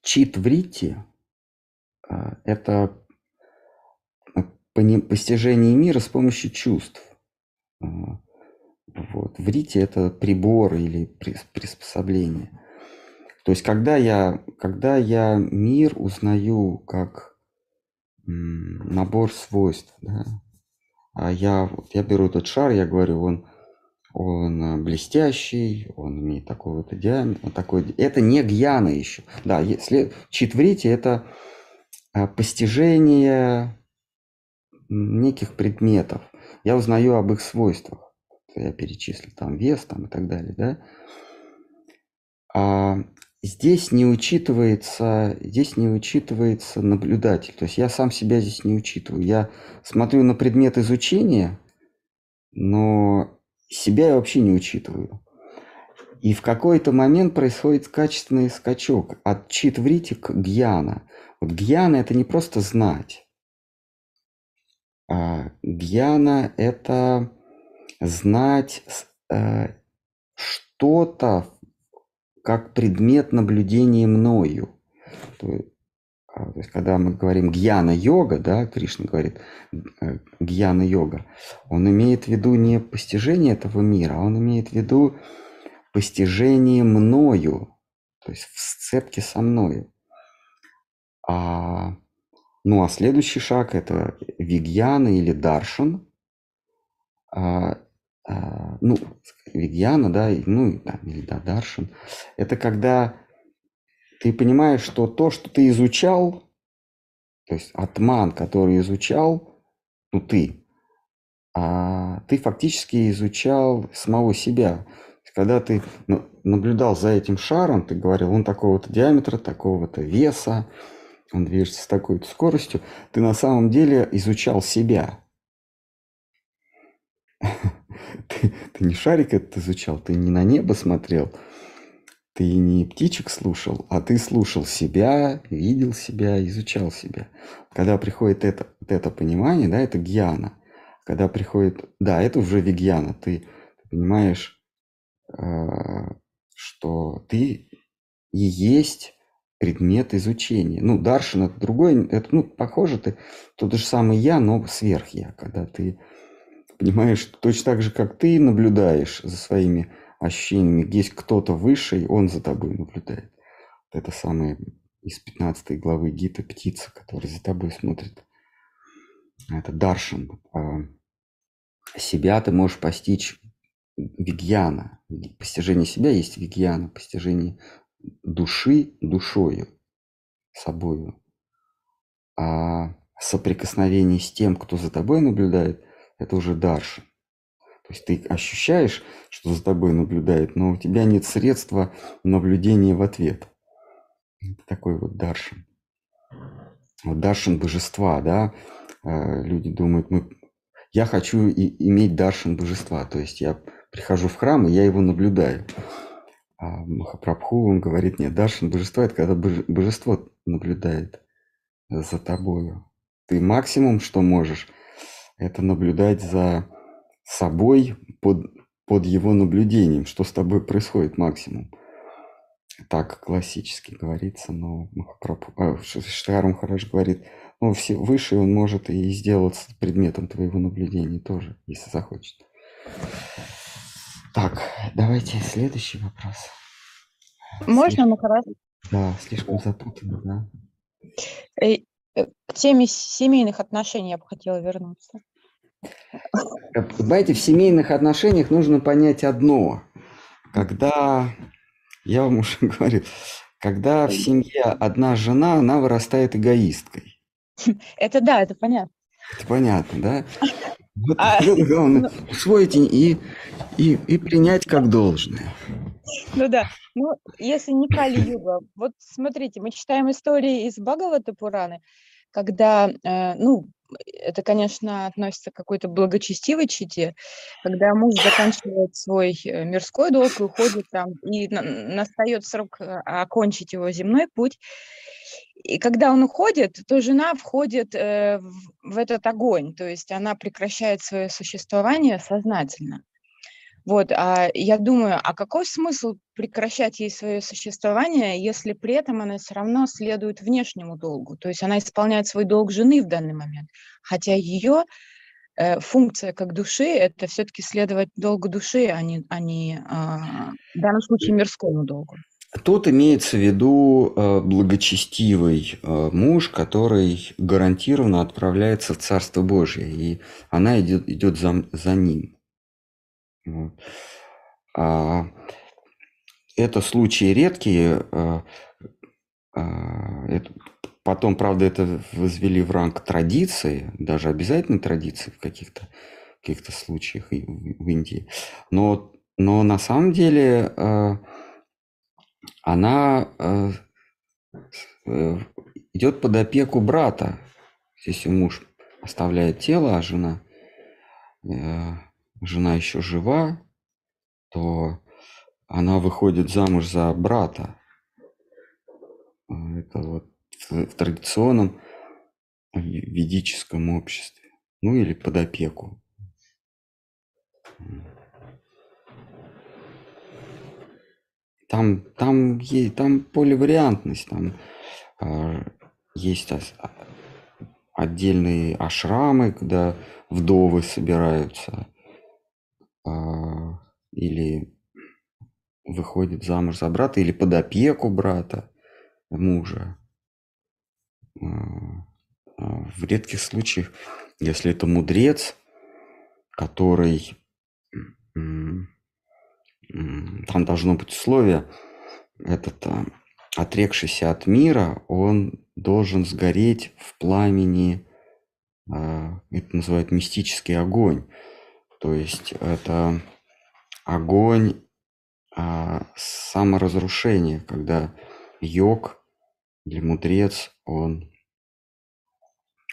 чит врити. А, это постижение мира с помощью чувств. А, вот. Врите – это прибор или приспособление. То есть, когда я, когда я мир узнаю как набор свойств, да, а я, вот, я беру этот шар, я говорю, он, он блестящий, он имеет такой вот диаметр, такой... Это не гьяна еще. Да, если читврите – это э, постижение неких предметов. Я узнаю об их свойствах. Я перечислил там вес там, и так далее. Да? А здесь не учитывается, здесь не учитывается наблюдатель. То есть я сам себя здесь не учитываю. Я смотрю на предмет изучения, но себя я вообще не учитываю. И в какой-то момент происходит качественный скачок от чит-врити к гьяна. Вот гьяна – это не просто знать. А гьяна – это знать э, что-то как предмет наблюдения мною. А, то есть, когда мы говорим гьяна-йога, да, Кришна говорит э, гьяна-йога, он имеет в виду не постижение этого мира, а он имеет в виду постижение мною, то есть в сцепке со мною. А, ну а следующий шаг это вигьяна или даршан. А, а, ну, Вигьяна, да, ну, да, или да, Даршин, это когда ты понимаешь, что то, что ты изучал, то есть атман, который изучал, ну, ты, а ты фактически изучал самого себя. Когда ты наблюдал за этим шаром, ты говорил, он такого-то диаметра, такого-то веса, он движется с такой-то скоростью, ты на самом деле изучал себя. Ты, ты не шарик этот изучал, ты не на небо смотрел, ты не птичек слушал, а ты слушал себя, видел себя, изучал себя. Когда приходит это, вот это понимание, да, это гьяна. Когда приходит, да, это уже вигьяна, ты, ты понимаешь, э, что ты и есть предмет изучения. Ну, Даршин это другой, это, ну, похоже, ты тот же самый я, но сверх я, когда ты понимаешь, точно так же, как ты наблюдаешь за своими ощущениями, есть кто-то выше, и он за тобой наблюдает. Это самое из 15 главы Гита птица, которая за тобой смотрит. Это Даршан. А себя ты можешь постичь вигьяна. Постижение себя есть вигьяна, постижение души душою, собою. А соприкосновение с тем, кто за тобой наблюдает, это уже дарша. То есть ты ощущаешь, что за тобой наблюдает, но у тебя нет средства наблюдения в ответ. Это такой вот даршин. Вот даршин божества, да. Э, люди думают, мы... я хочу и иметь даршин божества. То есть я прихожу в храм, и я его наблюдаю. А Махапрабху, он говорит, нет, даршин божества – это когда божество наблюдает за тобою. Ты максимум, что можешь – это наблюдать за собой под, под его наблюдением, что с тобой происходит максимум. Так классически говорится, но а, Штар Махарадж говорит, ну, все, выше он может и сделаться предметом твоего наблюдения тоже, если захочет. Так, давайте следующий вопрос. Можно, слишком, Махарадж? Да, слишком запутанно, да. Э, к теме семейных отношений я бы хотела вернуться. Э, знаете, в семейных отношениях нужно понять одно. Когда, я вам уже говорил, когда в семье одна жена, она вырастает эгоисткой. Это да, это понятно. Это понятно, да? Вот а, главное, ну, усвоить и, и, и принять как должное. Ну да, ну если не Кали-юга, вот смотрите, мы читаем истории из Бхагавата Пураны, когда, э, ну, это, конечно, относится к какой-то благочестивой чите, когда муж заканчивает свой э, мирской долг и уходит там, и настает срок э, окончить его земной путь. И когда он уходит, то жена входит э, в этот огонь, то есть она прекращает свое существование сознательно. Вот, а я думаю, а какой смысл прекращать ей свое существование, если при этом она все равно следует внешнему долгу? То есть она исполняет свой долг жены в данный момент, хотя ее э, функция как души это все-таки следовать долгу души, а не, а не а, в данном случае мирскому долгу. Тут имеется в виду э, благочестивый э, муж, который гарантированно отправляется в Царство Божье, и она идет, идет за, за ним. А, это случаи редкие. А, а, потом, правда, это возвели в ранг традиции, даже обязательной традиции в каких-то каких случаях в Индии. Но, но на самом деле она э, идет под опеку брата. Если муж оставляет тело, а жена, э, жена еще жива, то она выходит замуж за брата. Это вот в, традиционном ведическом обществе. Ну или под опеку. Там, там, есть, там поливариантность, там э, есть а, отдельные ашрамы, когда вдовы собираются э, или выходит замуж за брата, или под опеку брата, мужа. Э, в редких случаях, если это мудрец, который там должно быть условие, этот а, отрекшийся от мира, он должен сгореть в пламени, а, это называют мистический огонь. То есть это огонь а, саморазрушения, когда йог или мудрец, он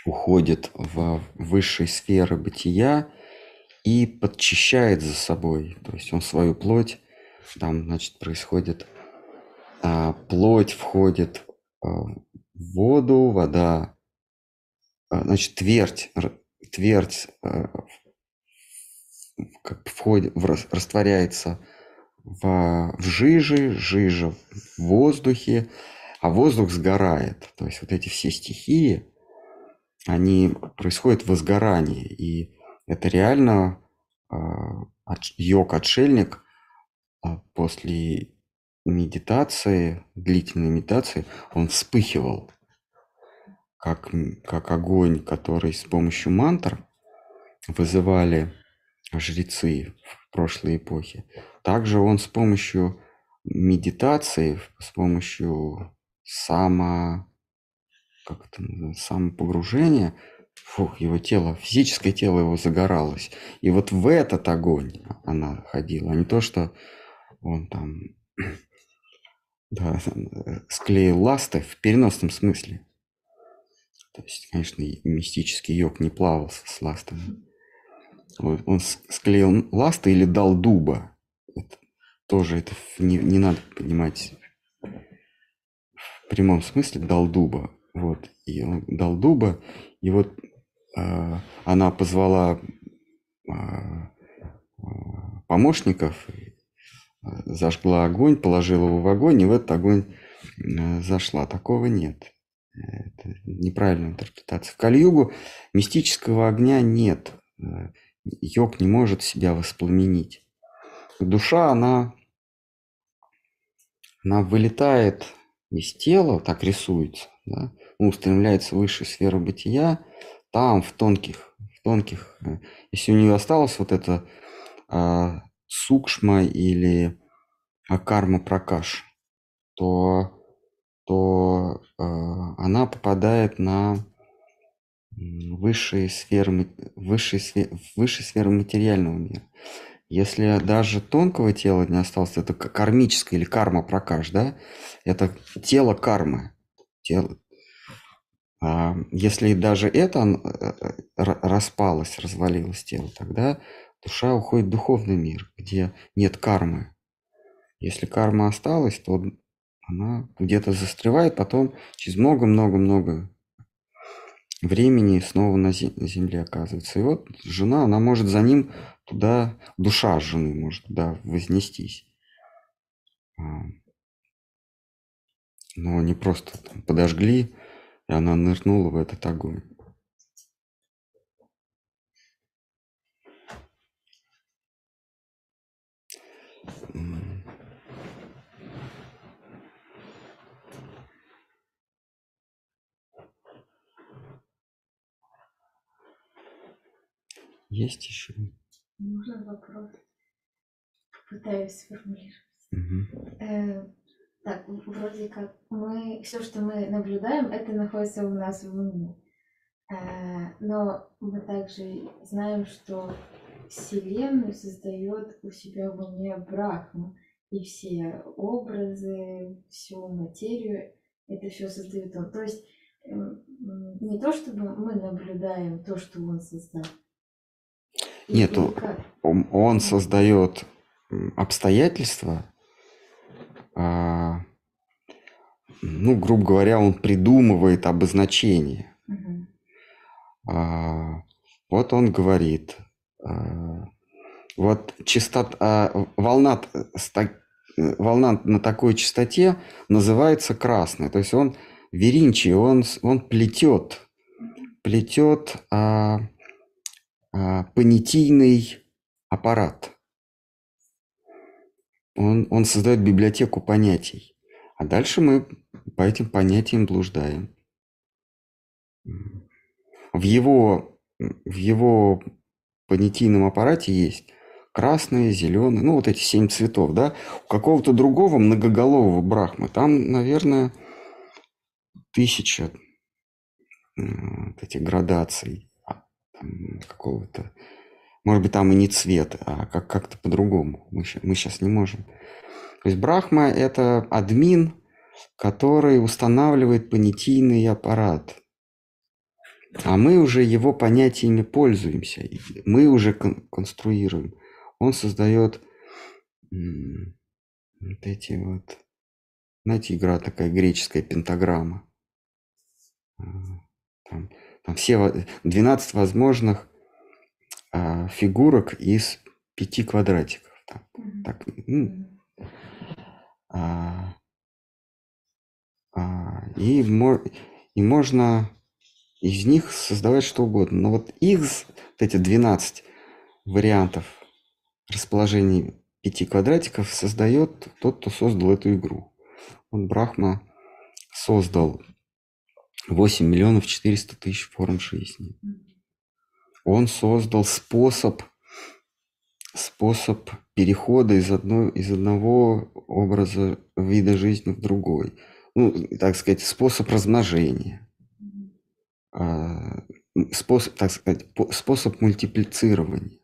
уходит в высшие сферы бытия и подчищает за собой. То есть он свою плоть, там, значит, происходит, а, плоть входит а, в воду, вода, а, значит, твердь, твердь а, как входит, в, растворяется в, в жиже, жижа в воздухе, а воздух сгорает. То есть вот эти все стихии, они происходят в возгорании. И это реально а, йог-отшельник а, после медитации, длительной медитации, он вспыхивал, как, как огонь, который с помощью мантр вызывали жрецы в прошлой эпохе. Также он с помощью медитации, с помощью само, как это называется, самопогружения – фух, его тело, физическое тело его загоралось. И вот в этот огонь она ходила, а не то, что он там да, склеил ласты в переносном смысле. То есть, конечно, мистический йог не плавал с ластами. Он склеил ласты или дал дуба. Это тоже это не, не надо понимать в прямом смысле дал дуба. Вот. И он дал дуба, и вот э, она позвала э, помощников, зажгла огонь, положила его в огонь, и в этот огонь э, зашла. Такого нет. Это неправильная интерпретация. В Кальюгу мистического огня нет. Йог не может себя воспламенить. Душа, она, она вылетает из тела, так рисуется, да, устремляется в высшую сферу бытия, там, в тонких, в тонких, э, если у нее осталось вот это а, сукшма или а, карма пракаш, то, то а, она попадает на высшие сферы, высшие, высшие сферы материального мира. Если даже тонкого тела не осталось, это кармическое или карма прокаш, да? Это тело кармы. Тело, а, если даже это э, э, распалось, развалилось тело, тогда душа уходит в духовный мир, где нет кармы. Если карма осталась, то она где-то застревает, потом через много-много-много времени снова на земле оказывается. И вот жена, она может за ним туда, душа жены может туда вознестись. А. Но они просто там подожгли, и она нырнула в этот огонь. Есть еще? Можно вопрос? Пытаюсь сформулировать. Угу. Э, так, вроде как мы, все, что мы наблюдаем, это находится у нас в уме. Э, но мы также знаем, что Вселенную создает у себя в уме Брахма. И все образы, всю материю, это все создает он. То есть эм, не то, чтобы мы наблюдаем то, что он создал, нет, он, он создает обстоятельства, а, ну, грубо говоря, он придумывает обозначение. Угу. А, вот он говорит, а, вот частота, а, волна, волна на такой частоте называется красной. То есть он Веринчи, он, он плетет, плетет а, понятийный аппарат. Он, он создает библиотеку понятий. А дальше мы по этим понятиям блуждаем. В его, в его понятийном аппарате есть красные, зеленые, ну вот эти семь цветов, да. У какого-то другого многоголового брахмы там, наверное, тысяча вот этих градаций какого-то. Может быть, там и не цвет, а как- как-то по-другому. Мы, мы сейчас не можем. То есть Брахма – это админ, который устанавливает понятийный аппарат. А мы уже его понятиями пользуемся. Мы уже кон- конструируем. Он создает вот эти вот... Знаете, игра такая греческая пентаграмма. А, там там все 12 возможных а, фигурок из пяти квадратиков. Там, Мгм. так, ну, а, а, и, мо- и можно из них создавать что угодно. Но вот их, вот эти 12 вариантов расположений пяти квадратиков создает тот, кто создал эту игру. Вот Брахма создал 8 миллионов 400 тысяч форм жизни. Он создал способ, способ перехода из, одной, из одного образа вида жизни в другой. Ну, так сказать, способ размножения. А, способ, так сказать, способ мультиплицирования.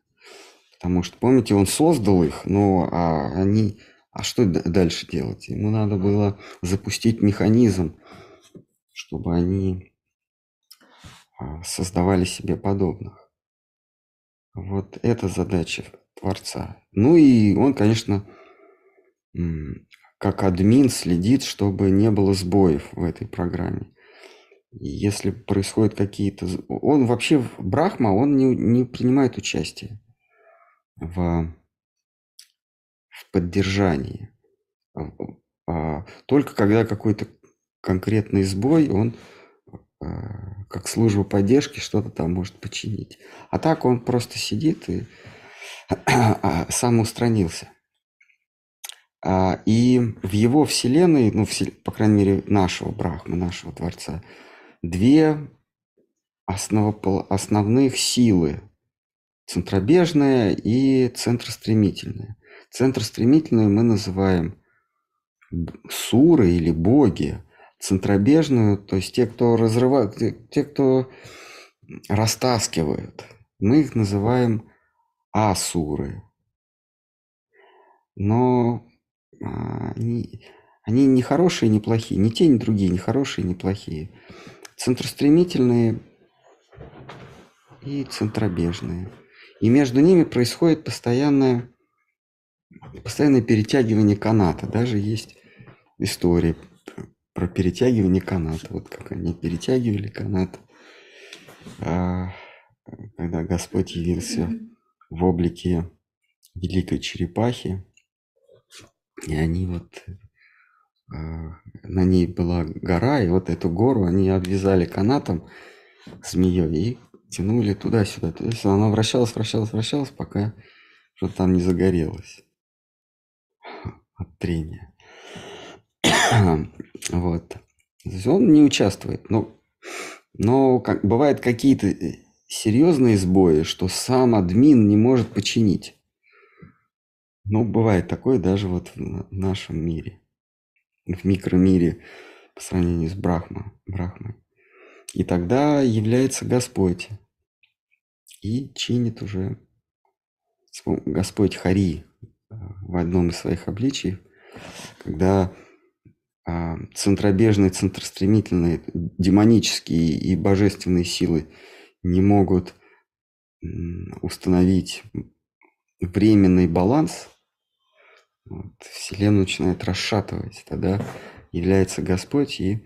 Потому что, помните, он создал их, но а они... А что дальше делать? Ему надо было запустить механизм, чтобы они а, создавали себе подобных. Вот это задача Творца. Ну и он, конечно, как админ следит, чтобы не было сбоев в этой программе. Если происходят какие-то... Он вообще, Брахма, он не, не принимает участие в, в поддержании. А, только когда какой-то конкретный сбой, он э, как служба поддержки что-то там может починить. А так он просто сидит и а, сам устранился. А, и в его вселенной, ну, по крайней мере, нашего Брахмы, нашего Творца, две основополо- основных силы. Центробежная и центростремительная. Центростремительную мы называем суры или боги, центробежную, то есть те, кто разрывают, те, кто растаскивают, мы их называем асуры. Но а, они, они не хорошие, не плохие, ни те, ни другие, не хорошие, не плохие. Центростремительные и центробежные. И между ними происходит постоянное, постоянное перетягивание каната. Даже есть истории про перетягивание каната. Вот как они перетягивали канат. а, когда Господь явился в облике великой черепахи, и они вот а, на ней была гора, и вот эту гору они обвязали канатом змеей и тянули туда-сюда. То есть она вращалась, вращалась, вращалась, пока что-то там не загорелось от трения. Вот. Он не участвует. Но, но как, бывают какие-то э, серьезные сбои, что сам админ не может починить. Ну, бывает такое даже вот в нашем мире. В микромире по сравнению с Брахма, Брахмой. И тогда является Господь и чинит уже Господь Хари э, в одном из своих обличий, когда центробежные, центростремительные, демонические и божественные силы не могут установить временный баланс, вот, Вселенную начинает расшатывать. Тогда является Господь, и,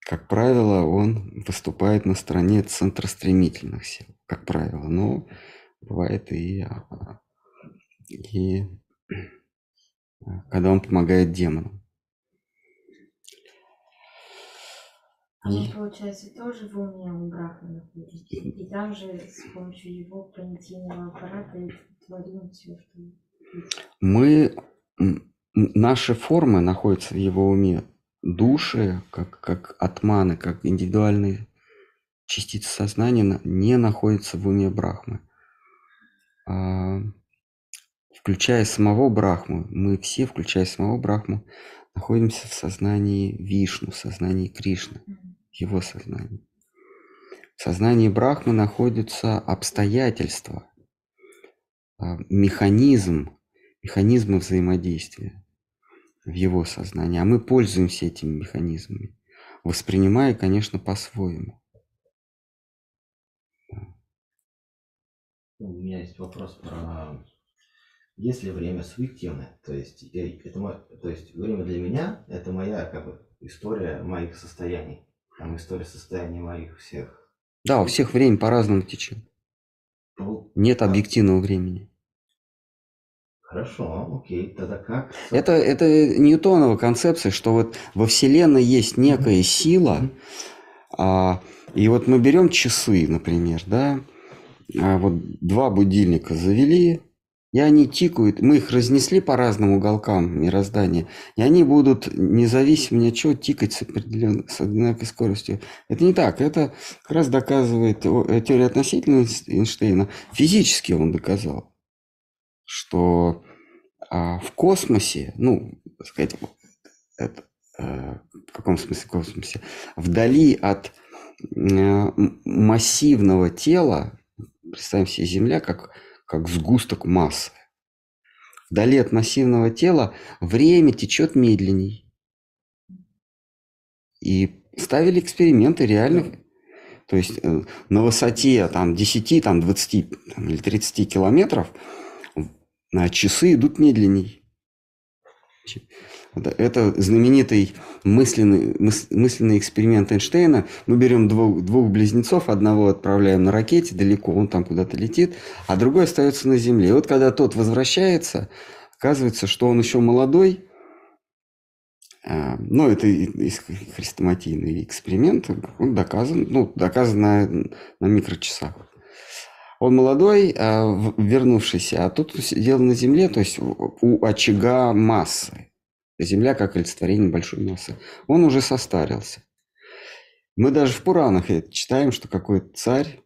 как правило, Он выступает на стороне центростремительных сил, как правило. Но бывает и, а, и когда Он помогает демонам. А мы, получается, тоже в уме у брака находимся. И там же с помощью его понятийного аппарата творим все, что... Мы... Наши формы находятся в его уме. Души, как, как атманы, как индивидуальные частицы сознания, не находятся в уме Брахмы. А, включая самого Брахму, мы все, включая самого Брахму, находимся в сознании Вишну, в сознании Кришны его сознании. В сознании Брахмы находятся обстоятельства, а, механизм, механизмы взаимодействия в его сознании. А мы пользуемся этими механизмами, воспринимая, конечно, по-своему. У меня есть вопрос про есть ли время субъективное, то есть это то есть время для меня это моя как бы история моих состояний. Там история состояния моих всех. Да, у всех время по-разному течет. Ну, Нет объективного времени. Хорошо, окей, тогда как? Это, это Ньютонова концепция, что вот во Вселенной есть некая сила, а, и вот мы берем часы, например, да, а вот два будильника завели, и они тикают, мы их разнесли по разным уголкам мироздания, и они будут независимо ни от чего тикать с, определен... с одинаковой скоростью. Это не так, это как раз доказывает э, теория относительности Эйнштейна. Физически он доказал, что а, в космосе, ну, так сказать, это, а, в каком смысле космосе, вдали от а, массивного тела, представим себе Земля как как сгусток массы. Вдали от массивного тела время течет медленней. И ставили эксперименты реально. То есть э, на высоте там, 10, там, 20 там, или 30 километров часы идут медленней. Это знаменитый мысленный, мысленный эксперимент Эйнштейна. Мы берем двух, двух близнецов, одного отправляем на ракете далеко, он там куда-то летит, а другой остается на Земле. И вот когда тот возвращается, оказывается, что он еще молодой, а, ну, это хрестоматийный эксперимент, он доказан, ну, доказан на, на микрочасах. Он молодой, а, вернувшийся, а тут сидел на Земле, то есть у очага массы. Земля как олицетворение большой массы. Он уже состарился. Мы даже в Пуранах читаем, что какой-то царь,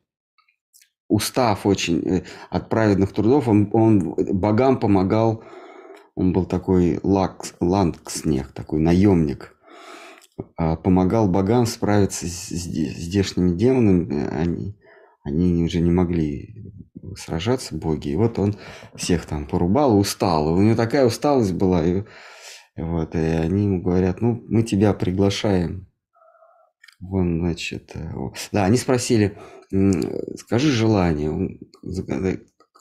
устав очень э, от праведных трудов, он, он богам помогал, он был такой лакс, лангснех, такой наемник, а, помогал богам справиться с здешними демонами, они, они уже не могли сражаться, боги, и вот он всех там порубал, устал, у него такая усталость была, и вот, и они ему говорят, ну, мы тебя приглашаем. Вон, значит, э, да, они спросили, скажи желание,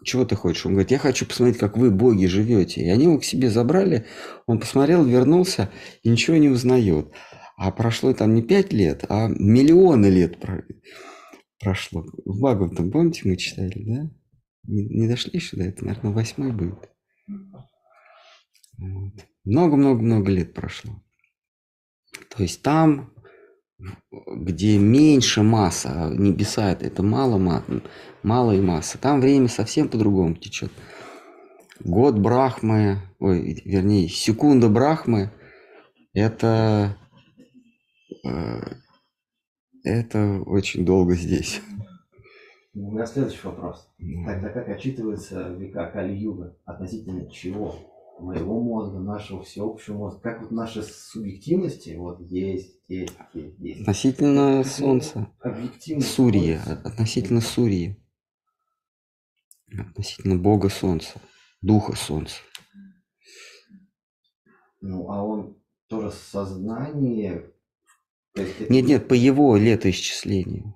чего ты хочешь? Он говорит, я хочу посмотреть, как вы, боги, живете. И они его к себе забрали, он посмотрел, вернулся и ничего не узнает. А прошло там не пять лет, а миллионы лет прошло. В Бхагаватам, помните, мы читали, да? Не, не дошли еще до этого, наверное, восьмой будет. Вот. Много-много-много лет прошло. То есть там, где меньше масса, а небеса это, это мало, ма- мало и масса, там время совсем по-другому течет. Год Брахмы, ой, вернее, секунда Брахмы, это, э, это очень долго здесь. У меня следующий вопрос. Тогда как отчитывается века Кали-Юга относительно чего? Моего мозга, нашего всеобщего мозга. Как вот наши субъективности вот есть, есть, есть, есть. Относительно Солнца. Объективно. Находится. относительно Сурьи. Относительно Бога Солнца, Духа Солнца. Ну, а он тоже сознание. Это- Нет, нет, по его летоисчислению.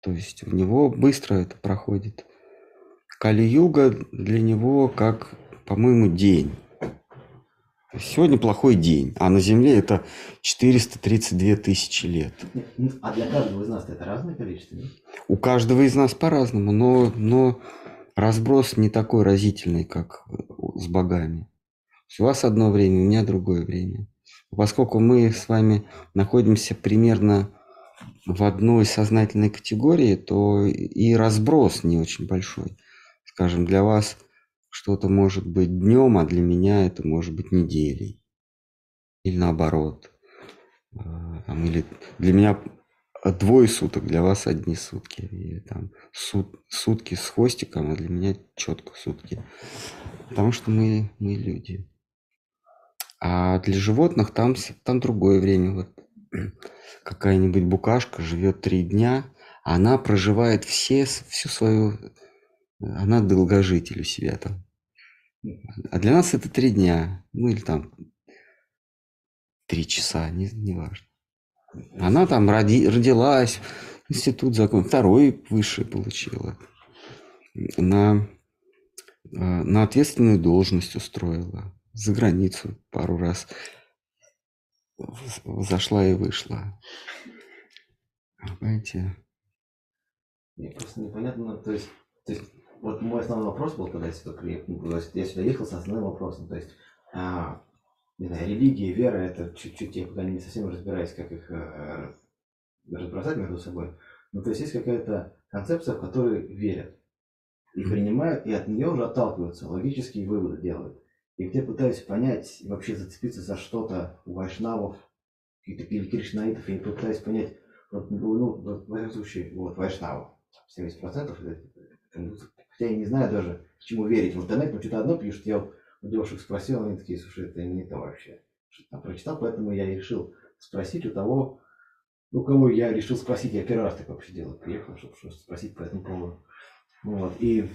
То есть у него быстро это проходит. Кали-юга для него как, по-моему, день. Сегодня плохой день, а на Земле это 432 тысячи лет. А для каждого из нас это разное количество? нет? У каждого из нас по-разному, но, но разброс не такой разительный, как с богами. У вас одно время, у меня другое время. Поскольку мы с вами находимся примерно в одной сознательной категории, то и разброс не очень большой. Скажем, для вас что-то может быть днем, а для меня это может быть неделей. Или наоборот. Э, там, или для меня двое суток, для вас одни сутки. Или там сут- сутки с хвостиком, а для меня четко сутки. Потому что мы, мы люди. А для животных там, там другое время. Вот какая-нибудь букашка живет три дня, а она проживает все, всю свою... Она долгожитель у себя там. А для нас это три дня. Ну или там три часа, не, не важно. Она там роди- родилась, институт закон, второй высший получила. На, э, на ответственную должность устроила. За границу пару раз зашла и вышла. Понимаете? Мне просто непонятно, то есть, то есть, вот мой основной вопрос был, когда я сюда приехал, я сюда ехал с основным вопросом, то есть, а, не знаю, религия, вера, это чуть-чуть, я пока не совсем разбираюсь, как их э, разбросать между собой, ну, то есть есть какая-то концепция, в которой верят, и принимают, и от нее уже отталкиваются, логические выводы делают. И где пытаюсь понять, и вообще зацепиться за что-то у вайшнавов, или кришнаитов, я пытаюсь понять, вот, ну, ну, в этом случае, вот, вайшнавов, 70% это, это, хотя я не знаю даже, чему верить. В интернете ну, что-то одно пишут, я у девушек спросил, они такие, слушай, это не то вообще. Что-то там прочитал, поэтому я решил спросить у того, у кого я решил спросить, я первый раз так вообще делаю, приехал, чтобы спросить по этому поводу. Вот, и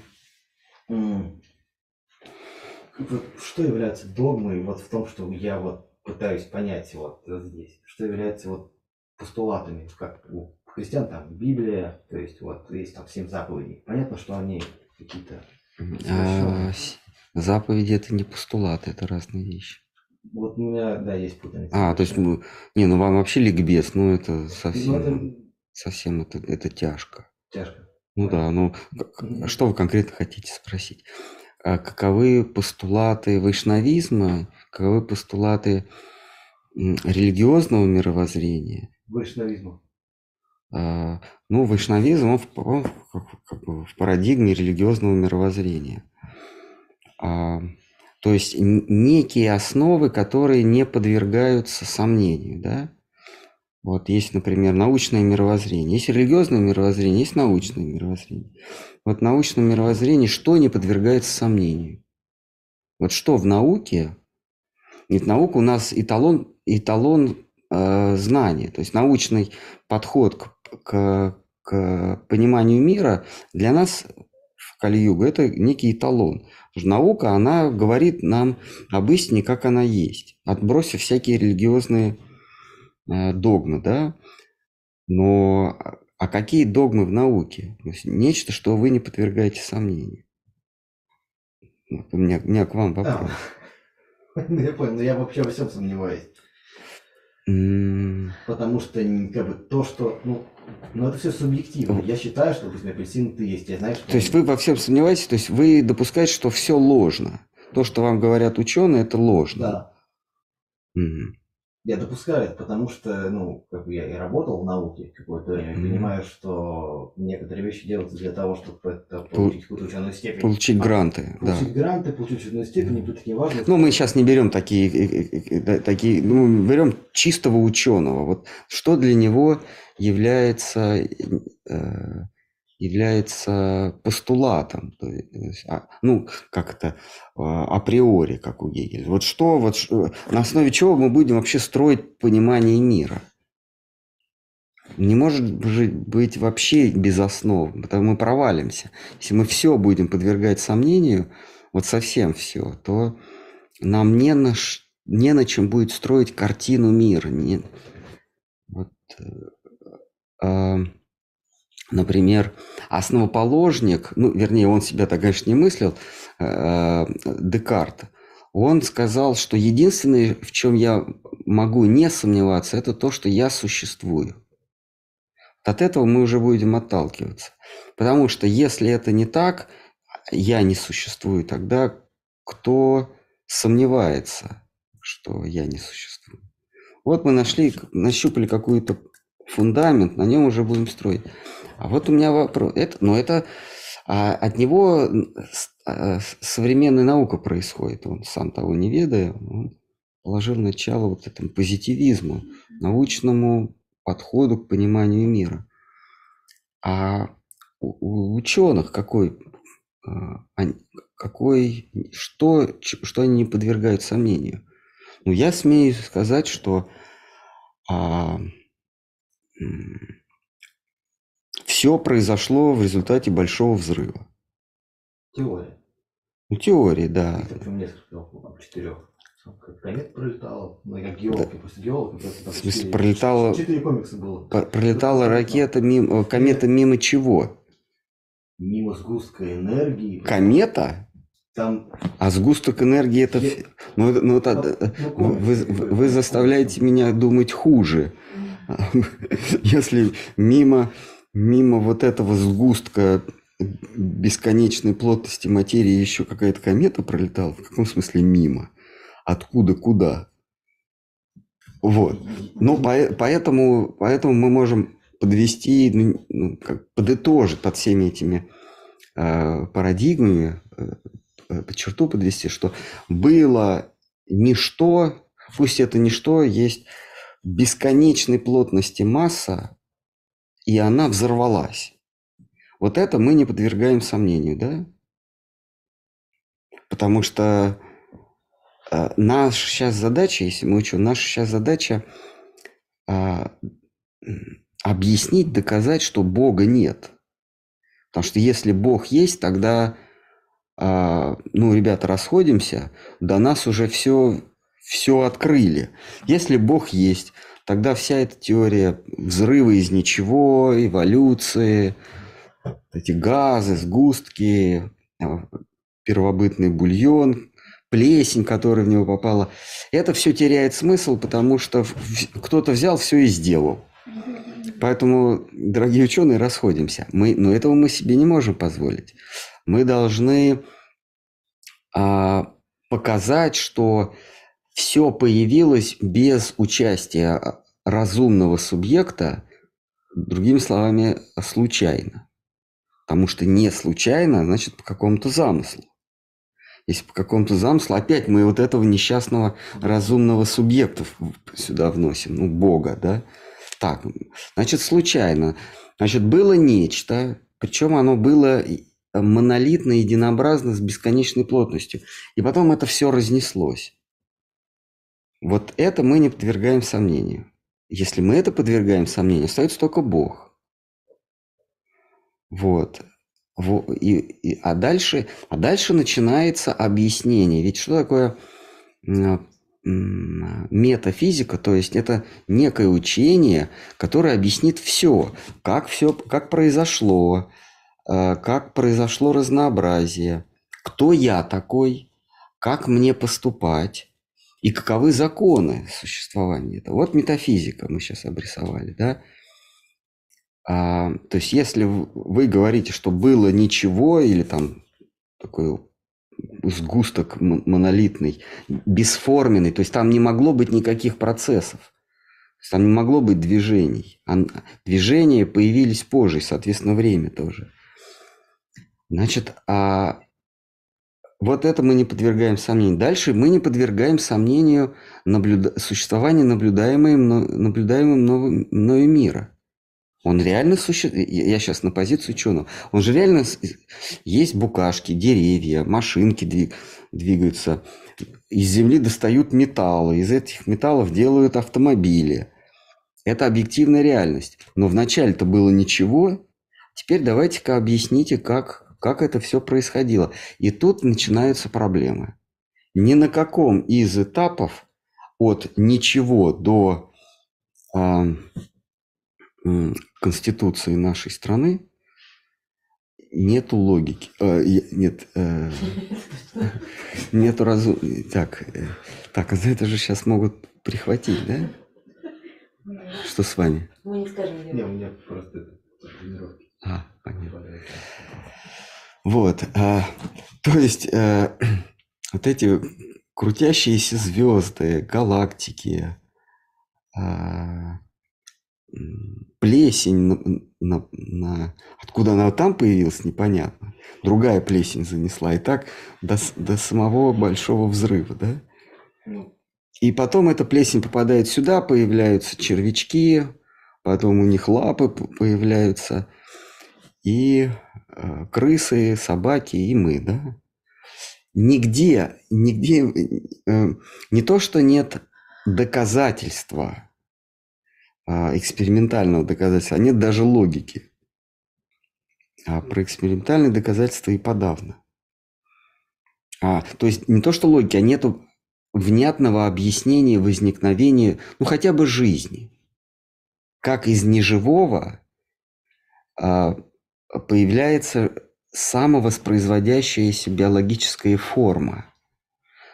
что является догмой вот в том, что я вот пытаюсь понять вот здесь, что является вот постулатами, как у христиан там Библия, то есть вот есть там семь заповедей. Понятно, что они какие-то А, заповеди это не постулаты, это разные вещи. Вот у меня, да, есть путаница. А, то есть, ну, не, ну вам вообще ликбез, ну это Ну, совсем, это совсем это, это тяжко. тяжко. Ну да, ну что вы конкретно хотите спросить? А каковы постулаты вайшнавизма, каковы постулаты религиозного мировоззрения? Вайшнавизма. А, Ну, вайшнавизм, он в, он как, бы в парадигме религиозного мировоззрения. А, то есть некие основы, которые не подвергаются сомнению, да? Вот есть, например, научное мировоззрение, есть религиозное мировоззрение, есть научное мировоззрение. Вот в научном мировоззрении что не подвергается сомнению? Вот что в науке? Ведь наука у нас эталон, эталон э, знания, то есть научный подход к, к, к пониманию мира для нас в Кали-Югу это некий эталон. Наука, она говорит нам об истине, как она есть, отбросив всякие религиозные э, догмы, да. Но а- а какие догмы в науке? То есть нечто, что вы не подвергаете сомнению. Вот у меня, у меня к вам вопрос. Ну, я понял, но я вообще во всем сомневаюсь. Потому что как бы то, что, ну, ну это все субъективно. Я считаю, что, допустим, апельсин ты есть, я знаю, что... То есть вы во всем сомневаетесь, то есть вы допускаете, что все ложно. То, что вам говорят ученые, это ложно. Да, Мгм. Я допускаю это, потому что, ну, как бы я и работал в науке какое-то время, Мгм. понимаю, что некоторые вещи делаются для того, чтобы это, получить какую-то ученую степень. Получить А, гранты, да. Получить гранты, получить ученую степень, и тут такие важные... Ну, мы сейчас не берем такие, э, э, э, такие, ну, мы берем чистого ученого. Вот что для него является, э, является постулатом, то есть, а, ну, как это, а, априори, как у Гегеля. Вот что, вот ш- на основе чего мы будем вообще строить понимание мира? Не может же быть вообще без основ, потому мы провалимся. Если мы все будем подвергать сомнению, вот совсем все, то нам не на, не на чем будет строить картину мира. Не, вот, э, а, например, основоположник, ну, вернее, он себя так, конечно, не мыслил, э, Декарт, он сказал, что единственное, в чем я могу не сомневаться, это то, что я существую. От этого мы уже будем отталкиваться. Потому что если это не так, я не существую, тогда кто сомневается, что я не существую? Вот мы нашли, нащупали какой-то фундамент, на нем уже будем строить. А вот у меня вопрос. Это, но это а, от него а, современная наука происходит. Он сам того не ведая, он положил начало вот этому позитивизму, научному подходу к пониманию мира. А у, у ученых какой, а, какой, что, что они не подвергают сомнению? Ну, я смею сказать, что все произошло в результате большого взрыва. Теория. Ну, теории, да. Их причем несколько, около четырех. Как комет пролетала, ну, геолог, я просто геолог. просто там В смысле, четыре- пролетала- Четыре комикса было. Пролетала ракета мимо, э, комета мимо чего? Мимо сгустка энергии. Комета? Там... А сгусток энергии это... Я- Ну, это- ну, это- ну, э, ну, вы, вы- такой. вы заставляете меня думать хуже. Если мимо, мимо вот этого сгустка бесконечной плотности материи еще какая-то комета пролетала, в каком смысле мимо? Откуда, куда? Вот. Ну, пое- поэтому, поэтому мы можем подвести, ну, ну, как подытожить под всеми этими э, парадигмами, э, под черту подвести, что было ничто, пусть это ничто есть бесконечной плотности масса, и она взорвалась. Вот это мы не подвергаем сомнению, да? Потому что э, наша сейчас задача, если мы учим, наша сейчас задача м, объяснить, доказать, что Бога нет. Потому что если Бог есть, тогда, а, ну, ребята, расходимся, до нас уже все, все открыли. Если Бог есть, тогда вся эта теория взрыва из ничего, эволюции, эти газы, сгустки, а, первобытный бульон, плесень, которая в него попала, это все теряет смысл, потому что кто-то взял все и сделал. Поэтому, дорогие ученые, расходимся. Мы, но этого мы себе не можем позволить. Мы должны а, показать, что все появилось без участия разумного субъекта, другими словами, случайно. Потому что не случайно, значит, по какому-то замыслу. Если по какому-то замыслу, опять мы вот этого несчастного разумного субъекта сюда вносим, ну, Бога, да? Так, значит, случайно. Значит, было нечто, причем оно было монолитно, единообразно, с бесконечной плотностью. И потом это все разнеслось. Вот это мы не подвергаем сомнению. Если мы это подвергаем сомнению, остается только Бог. Вот. Во- И, и- а, дальше, а дальше начинается объяснение. Ведь что такое м, метафизика? То есть это некое учение, которое объяснит все, как все, как произошло, э, как произошло разнообразие, кто я такой, как мне поступать. И каковы законы существования этого. Вот метафизика мы сейчас обрисовали, да? А, то есть если вы говорите, что было ничего или там такой сгусток монолитный, бесформенный, то есть там не могло быть никаких процессов, там не могло быть движений. Движения появились позже, соответственно, время тоже. Значит, а вот это мы не подвергаем сомнению. Дальше мы не подвергаем сомнению наблюда... существования наблюдаемым, наблюдаемым мною мира. Он реально существует. Я сейчас на позицию ученого. Он же реально есть букашки, деревья, машинки двиг... двигаются. Из земли достают металлы. Из этих металлов делают автомобили. Это объективная реальность. Но вначале-то было ничего. Теперь давайте-ка объясните, как, как это все происходило. И тут начинаются проблемы. Ни на каком из этапов от ничего до э, конституции нашей страны нету логики. Э, нет, э, нету разум... Так, э, так, за это же сейчас могут прихватить, да? Что с вами? Мы не скажем. Не, у меня просто тренировки. А, понятно. Вот, а, то есть а, вот эти крутящиеся звезды, галактики, а, плесень, на, на, на, откуда она там появилась, непонятно. Другая плесень занесла, и так до, до самого большого взрыва, да? Ну, И потом эта плесень попадает сюда, появляются червячки, потом у них лапы появляются, и крысы, собаки, и мы, да? Нигде, нигде, э, не то, что нет доказательства, э, экспериментального доказательства, а нет даже логики. А про экспериментальные доказательства и подавно. А, то есть не то, что логики, а нету внятного объяснения возникновения, ну хотя бы жизни. Как из неживого появляется самовоспроизводящаяся биологическая форма.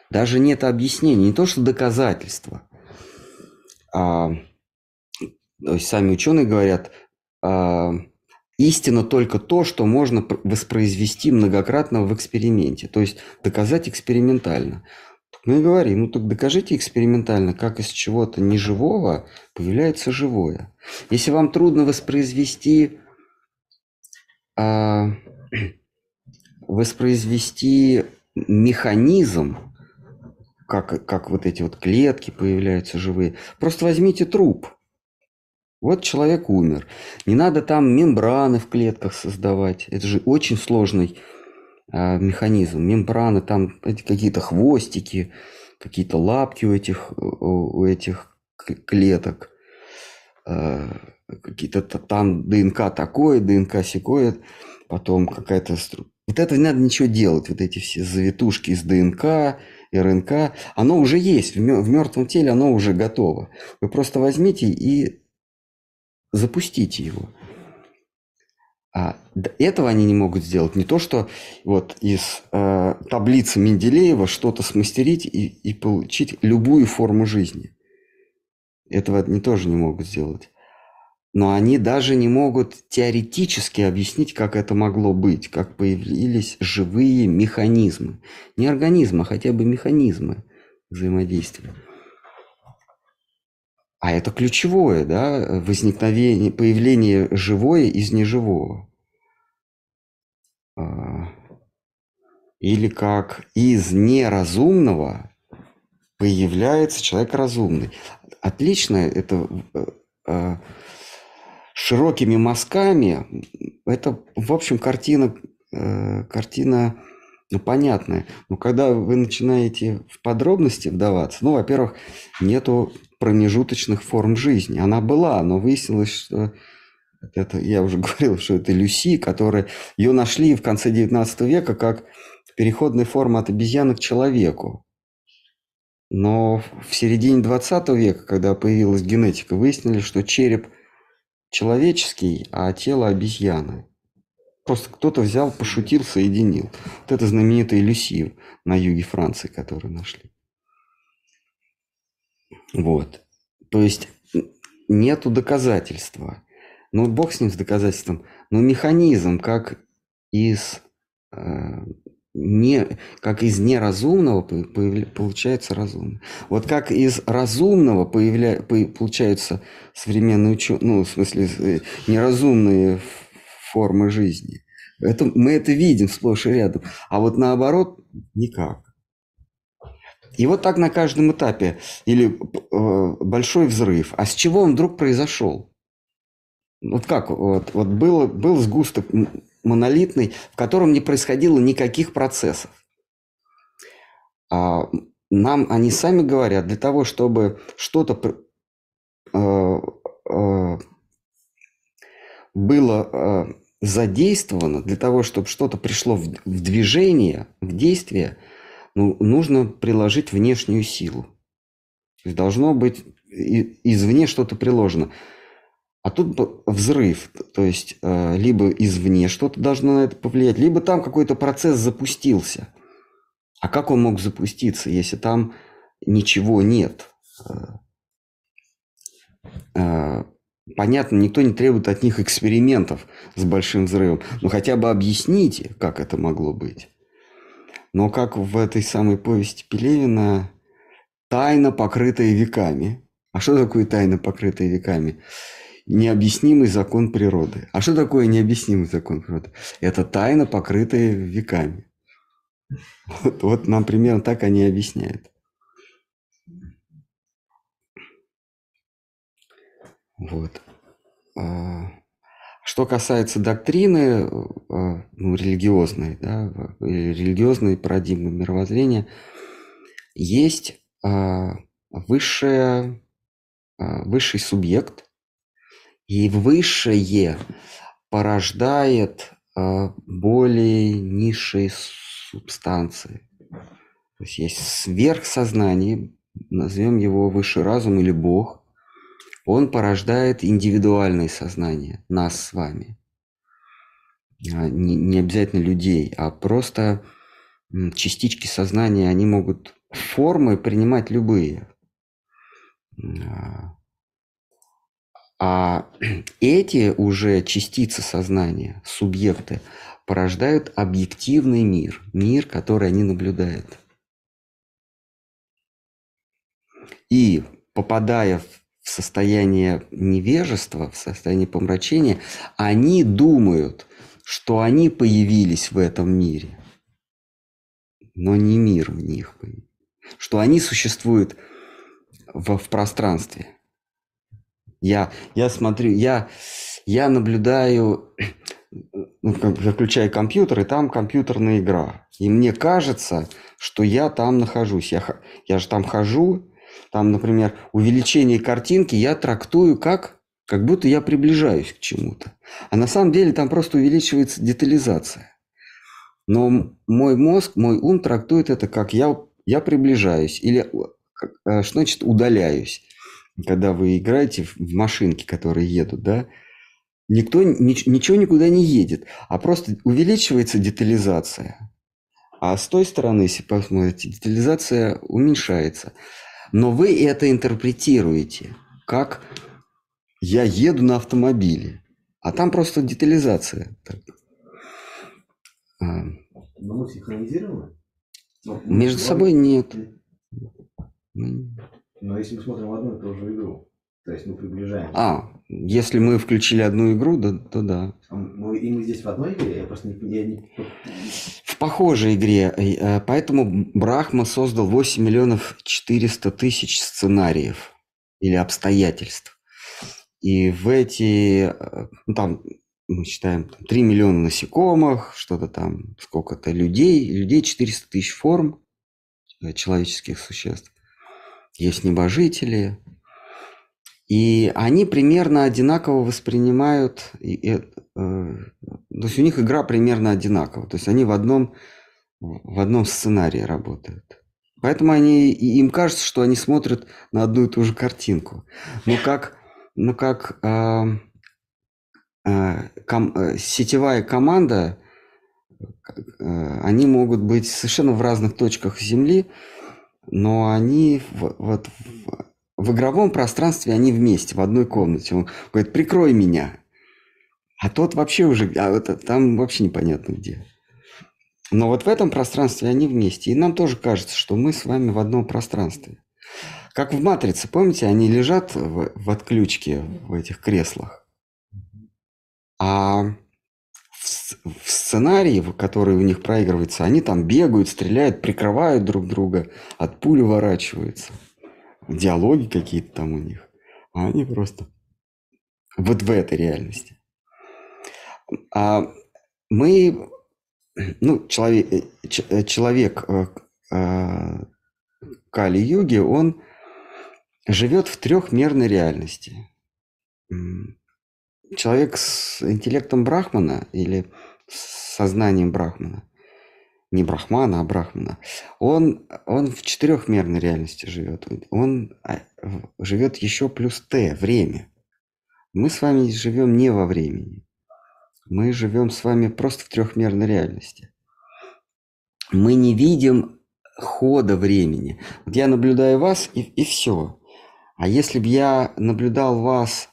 Даже нет объяснения, не то что доказательства. А, то есть сами ученые говорят, а, истина только то, что можно воспроизвести многократно в эксперименте, то есть доказать экспериментально. Мы говорим, ну так докажите экспериментально, как из чего-то неживого появляется живое. Если вам трудно воспроизвести, а, воспроизвести механизм, как, как вот эти вот клетки появляются живые, просто возьмите труп. Вот человек умер. Не надо там мембраны в клетках создавать. Это же очень сложный а, механизм. Мембраны, там какие-то хвостики, какие-то лапки у этих, у этих клеток. А, какие-то там ДНК такое, ДНК секое, потом какая-то... Вот это не надо ничего делать, вот эти все завитушки из ДНК, РНК, оно уже есть, в мертвом теле оно уже готово. Вы просто возьмите и запустите его. А этого они не могут сделать. Не то, что вот из э, таблицы Менделеева что-то смастерить и, и получить любую форму жизни. Этого они тоже не могут сделать. Но они даже не могут теоретически объяснить, как это могло быть, как появились живые механизмы. Не организмы, а хотя бы механизмы взаимодействия. А это ключевое, да, возникновение, появление живое из неживого. А, или как из неразумного появляется человек разумный. Отлично, это э, э, широкими мазками, это, в общем, картина, э, картина ну, понятная. Но когда вы начинаете в подробности вдаваться, ну, во-первых, нету промежуточных форм жизни. Она была, но выяснилось, что это, я уже говорил, что это Люси, которая ее нашли в конце 19 века как переходная форма от обезьяны к человеку. Но в середине 20 века, когда появилась генетика, выяснили, что череп человеческий, а тело обезьяны. Просто кто-то взял, пошутил, соединил. Вот это знаменитая Люси на юге Франции, которую нашли. Вот. То есть нету доказательства. Ну, бог с ним, с доказательством. Но механизм, как из, э, не, как из неразумного получается разумно. Вот как из разумного появля, получаются современные ученые, ну, в смысле, э, неразумные формы жизни. Это, мы это видим сплошь и рядом. А вот наоборот, никак. И вот так на каждом этапе. Или э, большой взрыв. А с чего он вдруг произошел? Вот как? Вот, вот был, был сгусток монолитный, в котором не происходило никаких процессов. А нам они сами говорят, для того, чтобы что-то э, э, было э, задействовано, для того, чтобы что-то пришло в, движение, в действие – ну, нужно приложить внешнюю силу. То есть должно быть извне что-то приложено. А тут взрыв, то есть э, либо извне что-то должно на это повлиять, либо там какой-то процесс запустился. А как он мог запуститься, если там ничего нет? Э, э, понятно, никто не требует от них экспериментов с большим взрывом. Но хотя бы объясните, как это могло быть. Но как в этой самой повести Пелевина, тайна, покрытая веками. А что такое тайна, покрытая веками? Необъяснимый закон природы. А что такое необъяснимый закон природы? Это тайна, покрытая веками. Вот, вот нам примерно так они объясняют. Вот. А, что касается доктрины, э, ну, религиозной, да, религиозной парадигмы мировоззрения, есть а, высшее, а, высший субъект, и высшее порождает а, более низшие субстанции. То есть есть сверхсознание, назовем его высший разум или Бог, он порождает индивидуальное сознание, нас с вами. А, не, не обязательно людей, а просто частички сознания, они могут формы принимать любые. А, эти уже частицы сознания, субъекты, порождают объективный мир, мир, который они наблюдают. И попадая в состояние невежества, в состояние помрачения, они думают, что они появились в этом мире, но не мир в них, что они существуют в, в пространстве. Я, я смотрю, я, я наблюдаю, ну, я включаю компьютер, и там компьютерная игра. И мне кажется, что я там нахожусь. Я, я же там хожу, там, например, увеличение картинки я трактую как, как будто я приближаюсь к чему-то. А на самом деле там просто увеличивается детализация. Но мой мозг, мой ум трактует это как я, я приближаюсь или э, что значит удаляюсь. Когда вы играете в машинки, которые едут, да, никто ничего никуда не едет, а просто увеличивается детализация. А с той стороны, если посмотрите, детализация уменьшается. Но вы это интерпретируете как я еду на автомобиле, а там просто детализация. А. Но мы синхронизированы? Между собой нет. Но если мы смотрим одну и ту же игру, то есть мы приближаемся. А, если мы включили одну игру, да, то да. Мы, и мы здесь в одной игре? Я просто не... Я не похожей игре. Э, поэтому Брахма создал 8 миллионов 400 тысяч сценариев или обстоятельств. И в эти, э, ну, там, мы считаем, там, 3 миллиона насекомых, что-то там, сколько-то людей, людей 400 тысяч форм э, человеческих существ. Есть небожители, и они примерно одинаково воспринимают, и, и, э, то есть у них игра примерно одинакова, то есть они в одном, в одном сценарии работают. Поэтому они, им кажется, что они смотрят на одну и ту же картинку. Но как, но как э, э, ком, э, сетевая команда, э, они могут быть совершенно в разных точках Земли, но они в, вот в игровом пространстве они вместе, в одной комнате. Он говорит, прикрой меня. А тот вообще уже, а это, там вообще непонятно где. Но вот в этом пространстве они вместе. И нам тоже кажется, что мы с вами в одном пространстве. Как в «Матрице», помните, они лежат в, в отключке в этих креслах. А в, сценарии, который у них проигрывается, они там бегают, стреляют, прикрывают друг друга, от пули уворачиваются. Диалоги какие-то там у них. А они просто вот в этой реальности. А мы, ну, человек, э, э, человек э, Кали-юги, он живет в трехмерной реальности. Человек с интеллектом Брахмана или с сознанием Брахмана, не Брахмана, а Брахмана, он, он в четырехмерной реальности живет. Он а, живет еще плюс Т, время. Мы с вами живем не во времени. Мы живем с вами просто в трехмерной реальности. Мы не видим хода времени. Вот я наблюдаю вас и, и все. А если бы я наблюдал вас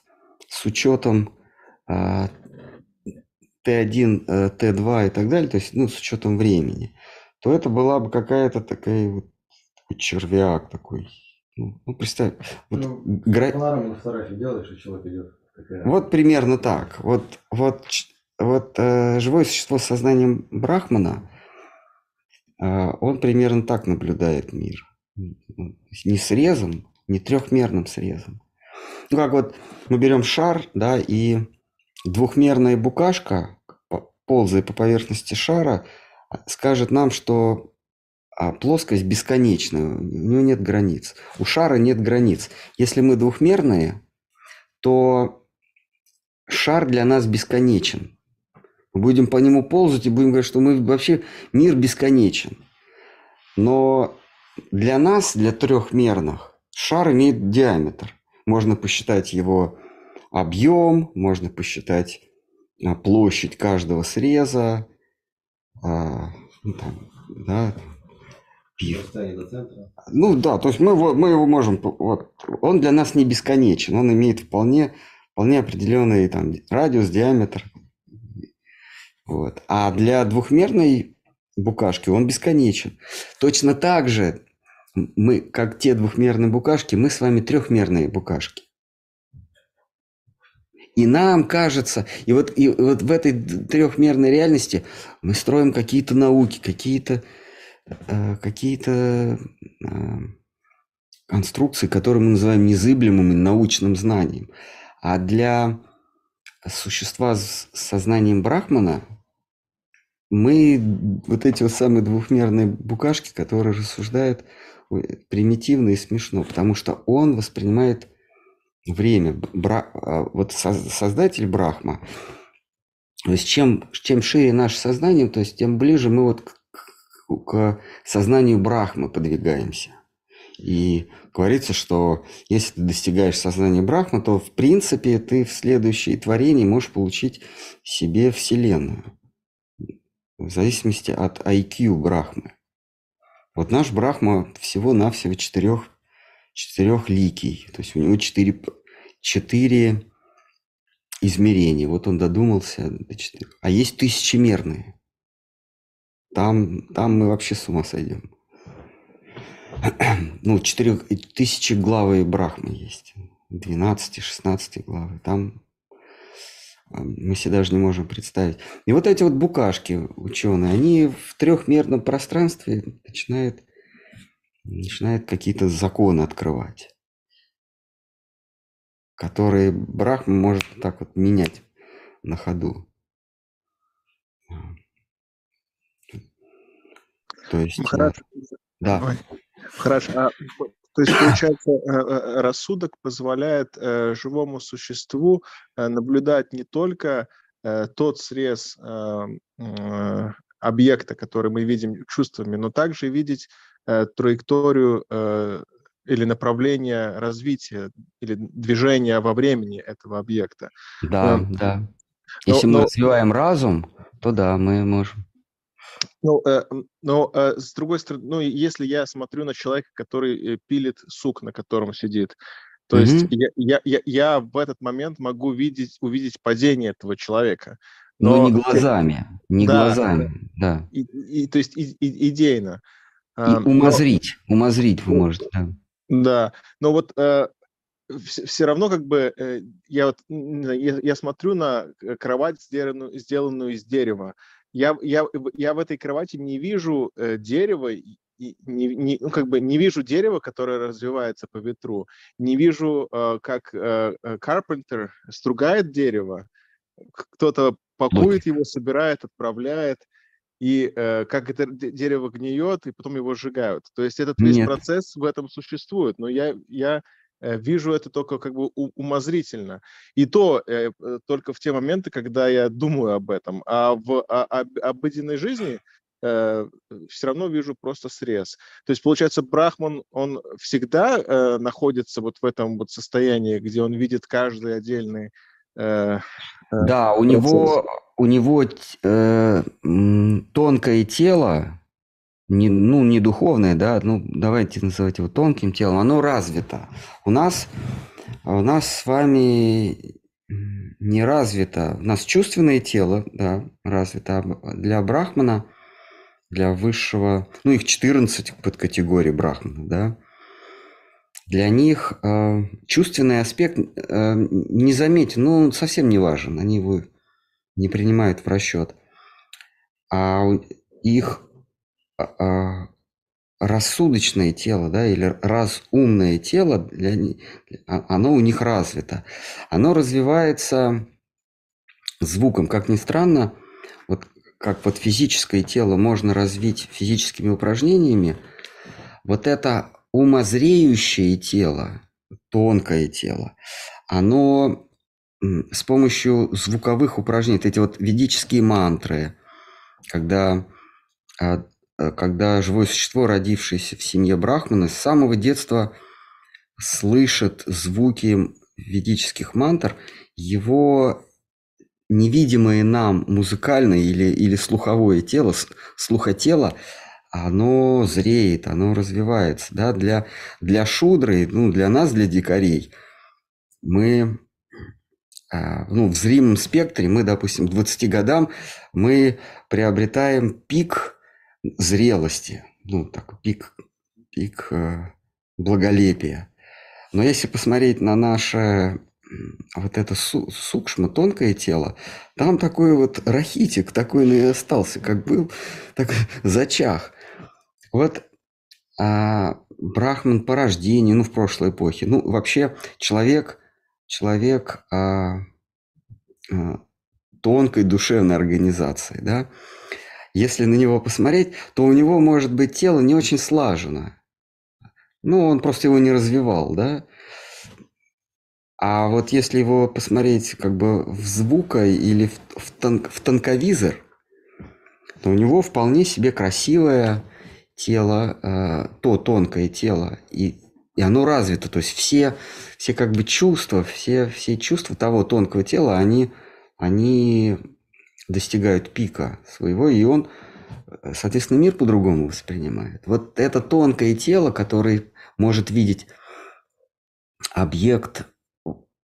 с учетом Т1, э, Т2 и так далее, то есть ну, с учетом времени, то это была бы какая-то такая вот червяк такой. Ну, ну представь. Вот, ну, гра... Панораму на фотографии делаешь, и человек идет. Такая... Вот примерно так. Вот, вот вот э, живое существо с сознанием Брахмана, э, он примерно так наблюдает мир. Не срезом, не трехмерным срезом. Ну, как вот мы берем шар, да, и двухмерная букашка, ползая по поверхности шара, скажет нам, что а, плоскость бесконечная, у нее нет границ. У шара нет границ. Если мы двухмерные, то шар для нас бесконечен. Мы будем по нему ползать и будем говорить, что мы вообще мир бесконечен. Но для нас, для трехмерных, шар имеет диаметр. Можно посчитать его объем, можно посчитать а, площадь каждого среза, а, ну, там, да, Ну да, то есть мы, мы его можем, вот, он для нас не бесконечен, он имеет вполне, вполне определенный там радиус, диаметр. Вот. А для двухмерной букашки он бесконечен. Точно так же мы, как те двухмерные букашки, мы с вами трехмерные букашки. И нам кажется, и вот, и вот в этой трехмерной реальности мы строим какие-то науки, какие-то э, какие-то э, конструкции, которые мы называем незыблемым и научным знанием. А для существа с сознанием Брахмана мы вот эти вот самые двухмерные букашки, которые рассуждают примитивно и смешно, потому что он воспринимает время. Бра... А, вот создатель Брахма, то есть чем, чем шире наше сознание, то есть тем ближе мы вот к, к сознанию Брахмы подвигаемся. И говорится, что если ты достигаешь сознания Брахма, то в принципе ты в следующее творение можешь получить себе Вселенную в зависимости от IQ Брахмы. Вот наш Брахма всего-навсего четырех, четырехликий, то есть у него четыре, четыре измерения. Вот он додумался. А есть тысячемерные. Там, там мы вообще с ума сойдем. Ну, четырех, тысячи главы Брахмы есть. 12-16 главы. Там мы себе даже не можем представить. И вот эти вот букашки ученые, они в трехмерном пространстве начинают, начинают какие-то законы открывать, которые Брахма может так вот менять на ходу. То есть... Хорошо. Да. Хорошо. А то есть, получается, э, э, рассудок позволяет э, живому существу наблюдать не только тот срез объекта, который мы видим чувствами, но также видеть траекторию или направление развития или движения во времени этого объекта. Да, да. Если но, мы но... развиваем разум, то да, мы можем. Ну, э, но э, с другой стороны, ну, если я смотрю на человека, который э, пилит сук, на котором сидит, то есть Мгм. я, я, я, я в этот момент могу видеть, увидеть падение этого человека. Но не те- глазами, не Да, глазами, да. и, и- то есть и- и- идейно. И А, но- умозрить, умозрить вы Ну, можете, да. Да, но вот все, равно как бы э, я вот я, я смотрю на э, кровать, сделанную, сделанную из дерева. Я, я, в- я в этой кровати не вижу э, дерева, и не, не- ну, как бы не вижу дерева, которое развивается по ветру, не вижу, э, как э, э, стругает дерево, кто-то пакует его, собирает, отправляет, и э, как это де- дерево гниет, и потом его сжигают. То есть этот весь Нет. процесс в этом существует, но я, я э, вижу это только как бы умозрительно. И то э, э, только в те моменты, когда я думаю об этом. А в а- об- обыденной жизни все равно вижу просто срез. То есть, получается, Брахман, он всегда э, находится вот в этом вот состоянии, где он видит каждый отдельный э, Да, у процесс. него, у него э, тонкое тело, не, ну, не духовное, да, ну, давайте называть его тонким телом, оно развито. У нас, у нас с вами не развито. У нас чувственное тело, да, развито. А Для брахмана, для высшего, ну, их 14 подкатегорий брахмана, да, для них э, чувственный аспект э, не заметен, ну, он совсем не важен, они его не принимают в расчет. А их а, а, рассудочное тело, да, или разумное тело, для, а- оно у них развито. Оно развивается звуком. Как ни странно, вот как вот физическое тело можно развить физическими упражнениями, вот это умозреющее тело, тонкое тело, оно с помощью звуковых упражнений, эти вот ведические мантры, когда, а, а, когда живое существо, родившееся в семье Брахмана, с самого детства слышит звуки ведических мантр, его невидимое нам музыкальное или, или слуховое тело, слухотело, оно зреет, оно развивается. Да? Для, для шудры, ну, для нас, для дикарей, мы ну, в зримом спектре, мы, допустим, к 20 годам, мы приобретаем пик зрелости, ну, такой пик, пик э, благолепия. Но если посмотреть на наше вот это су- сукшма, тонкое тело, там такой вот рахитик, такой он и остался, как был, так зачах. Вот а, Брахман по рождению, ну, в прошлой эпохе, ну, вообще человек, человек а, а, тонкой душевной организации, да, если на него посмотреть, то у него может быть тело не очень слажено. Ну, он просто его не развивал, да. А вот если его посмотреть как бы в звука или в, в, тон- в тонковизор, то у него вполне себе красивое тело, э, то тонкое тело, и, и оно развито. То есть все, все как бы чувства, все, все чувства того тонкого тела, они, они достигают пика своего, и он, соответственно, мир по-другому воспринимает. Вот это тонкое тело, которое может видеть объект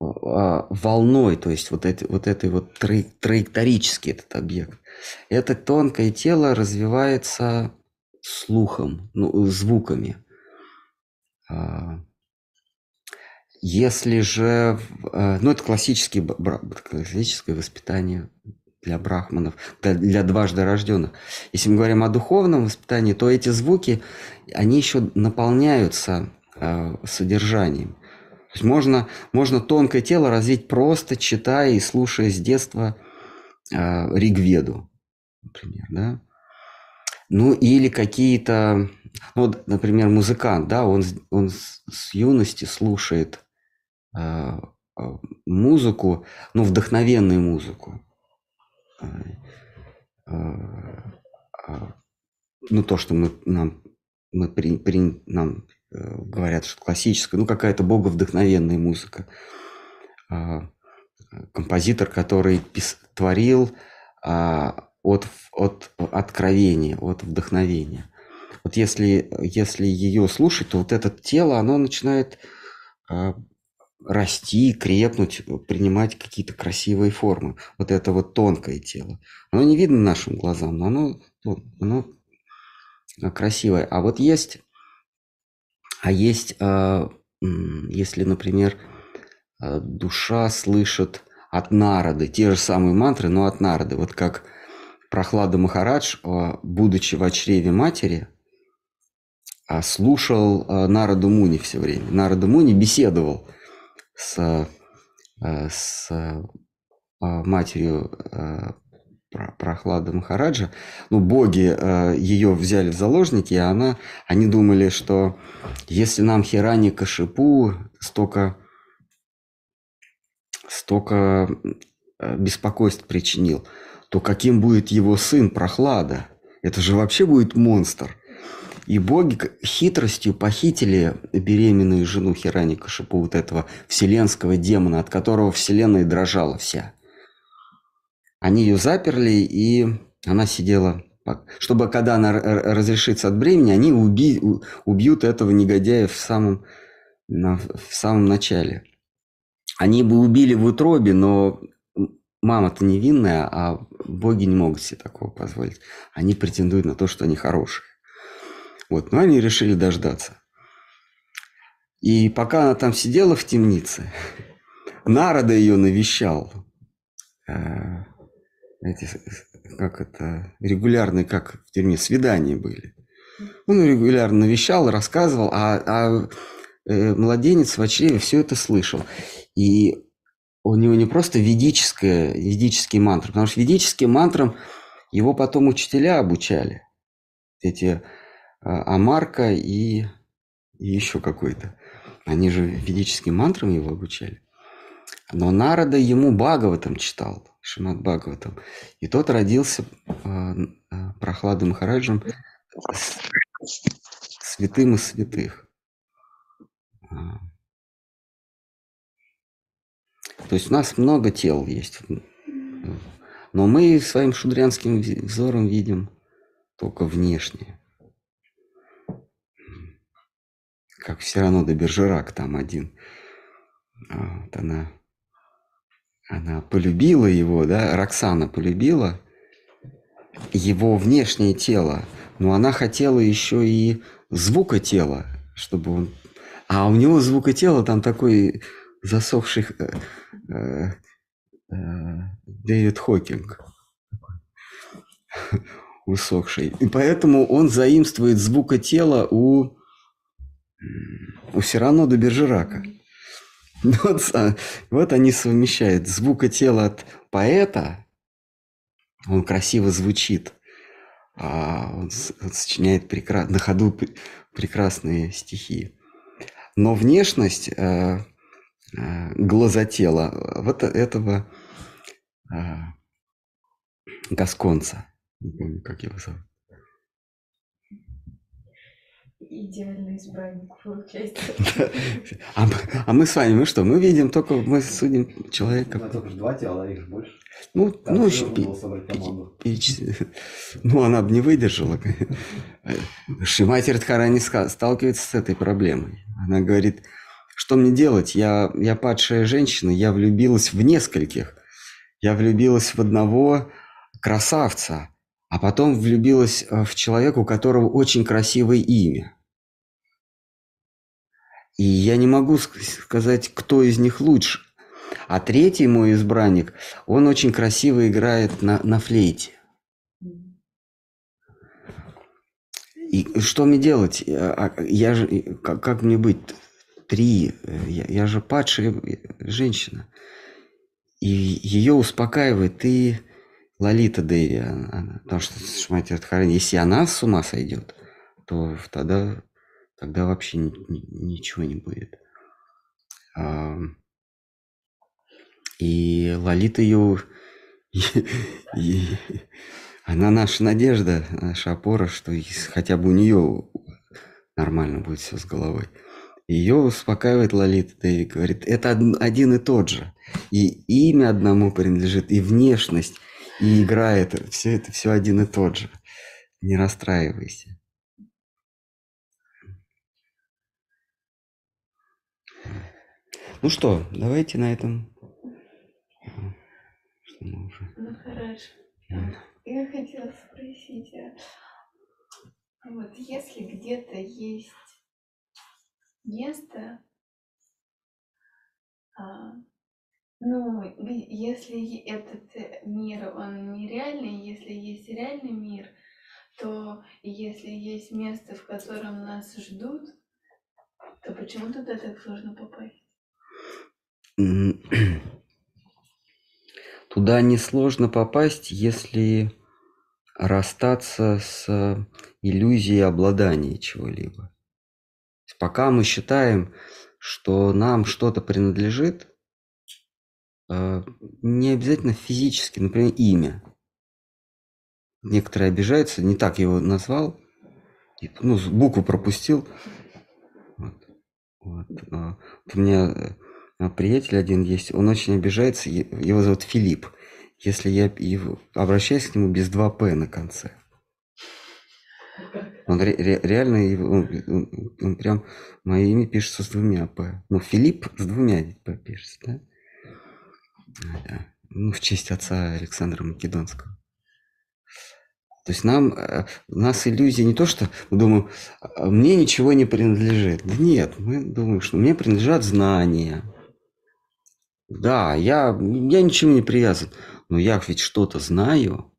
а, волной, то есть вот, эти, вот этой вот траи- траекторический этот объект. Это тонкое тело развивается слухом, ну, звуками. А, Если же, э, ну это классический, классическое воспитание для брахманов, для, дважды рожденных. Если мы говорим о духовном воспитании, то эти звуки, они еще наполняются э, содержанием. То есть можно, можно тонкое тело развить просто читая и слушая с детства э, Ригведу, например, да. Ну или какие-то, вот, например, музыкант, да, он, он с, юности слушает э, э, музыку, ну, вдохновенную музыку. Э, э, э, ну, то, что мы, нам, мы при, при- нам э, говорят, что классическая, ну, какая-то боговдохновенная музыка. Композитор, который пис- творил а, от, от откровения, от вдохновения. Вот если, если ее слушать, то вот это тело, оно начинает а, расти, крепнуть, принимать какие-то красивые формы. Вот это вот тонкое тело. Оно не видно нашим глазам, но оно, оно красивое. А вот есть, а есть, а, если, например, а, душа слышит от народы, те же самые мантры, но от народы. Вот как Прохлада Махарадж, будучи в чреве матери, а слушал а, Нараду Муни все время. Нараду Муни беседовал с, а, с а, матерью Прохлада Махараджа. Ну, боги ее взяли в заложники, и она, они думали, что если нам Хирани Кашипу столько, столько беспокойств причинил, то каким будет его сын Прохлада? Это же вообще будет монстр. И боги хитростью похитили беременную жену Хирани Кашипу, вот этого вселенского демона, от которого вселенная дрожала вся. Они ее заперли, и она сидела чтобы когда она разрешится от бремени, они уби, убьют этого негодяя в самом, в самом начале. Они бы убили в утробе, но мама-то невинная, а боги не могут себе такого позволить. Они претендуют на то, что они хорошие. Вот, но они решили дождаться. И пока она там сидела в темнице, Народа ее навещал. Э, эти, как это, регулярные, как в тюрьме, свидания были. Он регулярно навещал, рассказывал, а, а э, младенец в чреве все это слышал. И у него не просто ведическое, ведические мантры, потому что ведическим мантрам его потом учителя обучали. Эти Амарка и, и еще какой-то. Они же ведическим мантрам его обучали. Но Нарада ему Бхагаватам читал, Шимат Бхагаватам. И тот родился э, Прохладом Махараджем святым из святых. То есть у нас много тел есть. Но мы своим шудрянским взором видим только внешнее. Как все равно до Бержерак там один. А, вот она, она полюбила его, да, Роксана полюбила его внешнее тело, но она хотела еще и звука тела, чтобы он... А у него звука тела там такой засохший э, э, э, Дэвид Хокинг усохший. И поэтому он заимствует звука тела у у Сирано до Бержерака. Вот, а, вот они совмещают звука тела от поэта, он красиво звучит, а он, он сочиняет прекра... на ходу прекрасные стихи. Но внешность э, э, глазотела вот этого э, Гасконца, не помню, как его зовут идеальный избранник получается. А, а мы с вами, мы что, мы видим только, мы судим человека. Ну, только два тела, их же больше. Ну, Там ну, еще пи- ну, она бы не выдержала. Шимати Радхарани ска- сталкивается с этой проблемой. Она говорит, что мне делать? Я, я падшая женщина, я влюбилась в нескольких. Я влюбилась в одного красавца, а потом влюбилась э, в человека, у которого очень красивое имя. И я не могу сказать, кто из них лучше. А третий мой избранник, он очень красиво играет на, на флейте. И что мне делать? А, а, я же, как, как мне быть? Три. Я, я же падшая женщина. И ее успокаивает и Лолита Дэви. Она, потому что Радхарани, если она с ума сойдет, то тогда тогда вообще ни, ни, ничего не будет. А, и Лолита ее... она наша надежда, наша опора, что хотя бы у нее нормально будет все с головой. Ее успокаивает Лолита Дэви, говорит, это один и тот же. И имя одному принадлежит, и внешность, и играет. Все это все один и тот же. Не расстраивайся. Ну что, давайте на этом. Что мы уже... Ну хорошо. Я хотела спросить, а вот если где-то есть место, а, ну, если этот мир, он нереальный, если есть реальный мир, то если есть место, в котором нас ждут, то почему туда так сложно попасть? Туда несложно попасть, если расстаться с иллюзией обладания чего-либо. Пока мы считаем, что нам что-то принадлежит, э, не обязательно физически, например, имя. Некоторые обижаются, не так его назвал, ну, букву пропустил. Вот. Вот. А, у меня э, приятель один есть, он очень обижается, его зовут Филипп, если я его, обращаюсь к нему без два «п» на конце. Он ре, ре, реально, он, он, он прям, мое имя пишется с двумя «п». Ну, Филипп с двумя «п» пишется, да? да. Ну, в честь отца Александра Македонского. То есть нам, э, у нас иллюзия не то, что мы думаем, «А, мне ничего не принадлежит. Да нет, мы думаем, что мне принадлежат знания. Да, я, я ничем не привязан, но я ведь что-то знаю.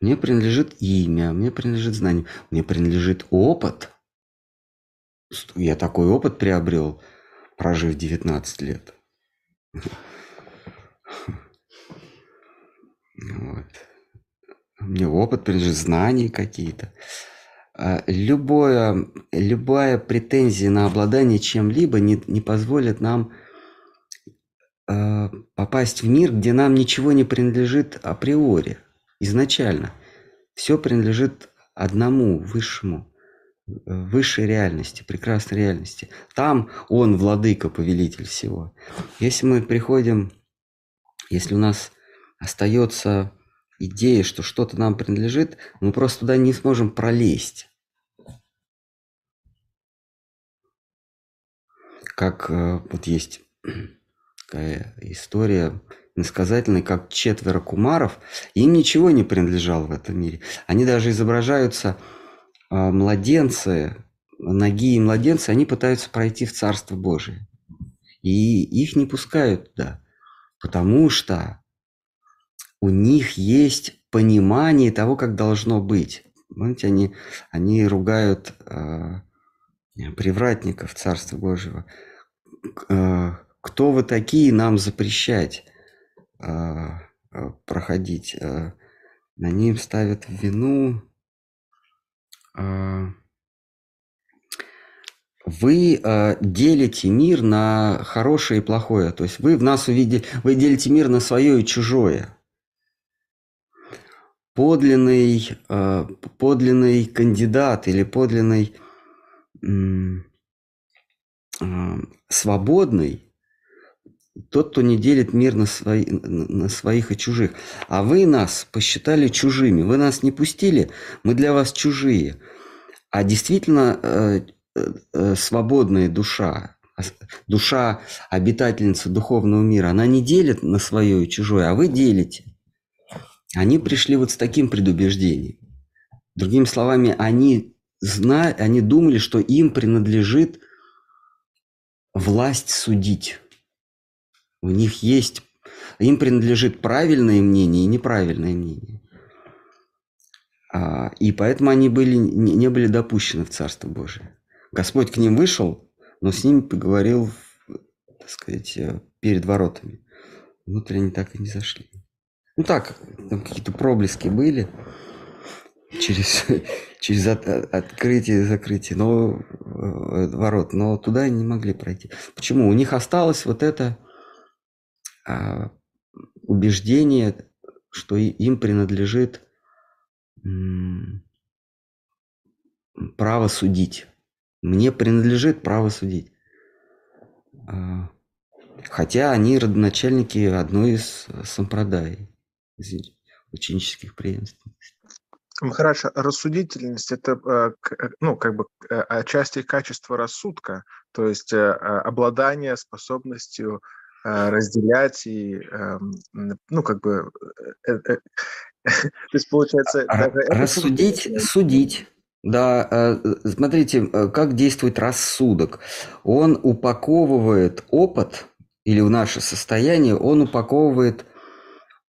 Мне принадлежит имя, мне принадлежит знание, мне принадлежит опыт. Я такой опыт приобрел, прожив 19 лет. Вот. Мне опыт принадлежит, знания какие-то. А любое, любая претензия на обладание чем-либо не, не позволит нам э, попасть в мир, где нам ничего не принадлежит априори изначально. Все принадлежит одному, высшему, э, высшей реальности, прекрасной реальности. Там он владыка, повелитель всего. Если мы приходим, если у нас остается идея, что что-то нам принадлежит, мы просто туда не сможем пролезть. Как э, вот есть такая история иносказательный, как четверо кумаров, им ничего не принадлежало в этом мире. Они даже изображаются э, младенцы, ноги и младенцы, они пытаются пройти в Царство Божие. И их не пускают туда, потому что у них есть понимание того, как должно быть. Помните, они, они ругают э, привратников Царства Божьего. Э, кто вы такие нам запрещать? А, а, проходить. А, на ним ставят вину вы делите мир на хорошее и плохое. То есть вы в нас увидели, вы делите мир на свое и чужое. Подлинный, подлинный кандидат или подлинный свободный тот, кто не делит мир на, свои, на своих и чужих. А вы нас посчитали чужими. Вы нас не пустили, мы для вас чужие. А действительно э, э, свободная душа, душа обитательница духовного мира, она не делит на свое и чужое, а вы делите. Они пришли вот с таким предубеждением. Другими словами, они, зна... они думали, что им принадлежит власть судить. У них есть, им принадлежит правильное мнение и неправильное мнение. А, и поэтому они были, не, не были допущены в Царство Божие. Господь к ним вышел, но с ними поговорил, так сказать, э, перед воротами. Внутрь они так и не зашли. Ну так, там какие-то проблески были через, через от, открытие и закрытие но, э, ворот, но туда они не могли пройти. Почему? У них осталось вот это убеждение, что им принадлежит право судить. Мне принадлежит право судить. А, хотя они родоначальники одной из сампрадай. ученических преемственностей. Хорошо, рассудительность это э, э, ну как бы отчасти качество рассудка, то есть обладание способностью разделять и эм, ну как бы то есть получается рассудить, судить да, э, смотрите, э, как действует рассудок. Он упаковывает опыт или в наше состояние, он упаковывает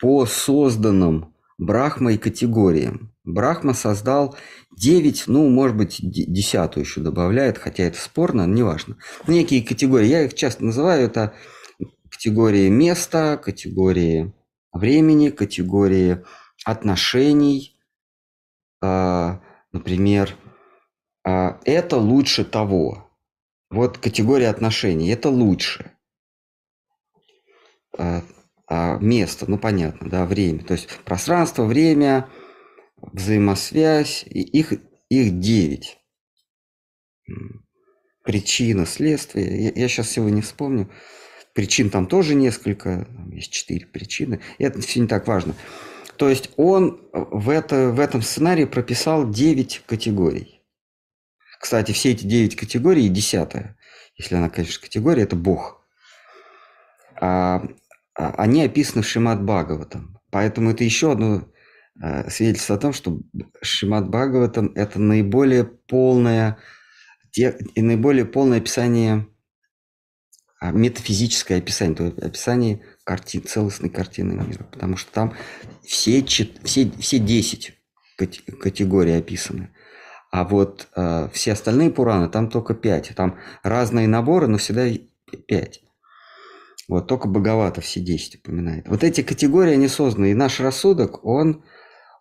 по созданным Брахмой категориям. Брахма создал 9, ну, может быть, десятую еще добавляет, хотя это спорно, неважно. Некие категории, я их часто называю, это категории места, категории времени, категории отношений, а, Например, а, это лучше того. Вот категория отношений, это лучше. А, место, ну понятно, да, время. То есть пространство, время, взаимосвязь, их, их девять. Причина, следствие. Я, я сейчас всего не вспомню. Причин там тоже несколько, есть четыре причины. Это все не так важно. То есть он в, это, в этом сценарии прописал 9 категорий. Кстати, все эти 9 категорий, десятая, если она, конечно, категория, это Бог. А, а, они описаны в Шимат Бхагаватам. Поэтому это еще одно а, свидетельство о том, что Шимат Бхагаватам – это наиболее полное, те, и наиболее полное описание, метафизическое описание, то описание картин, целостной картины мира, потому что там все, все, все 10 категорий описаны. А вот э, все остальные Пураны, там только 5. Там разные наборы, но всегда 5. Вот только Боговато все 10 упоминает. Вот эти категории, они созданы. И наш рассудок, он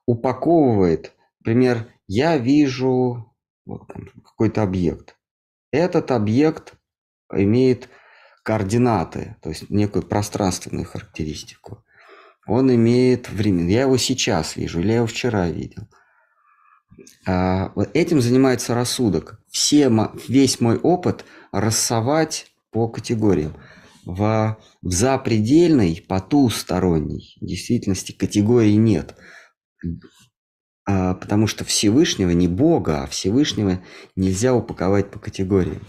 упаковывает. Например, я вижу вот, какой-то объект. Этот объект имеет координаты, то есть некую пространственную характеристику. Он имеет время. Я его сейчас вижу, или я его вчера видел. А, вот этим занимается рассудок. Все, весь мой опыт рассовать по категориям. В, в запредельной, потусторонней действительности категории нет. А, потому что Всевышнего, не Бога, а Всевышнего нельзя упаковать по категориям.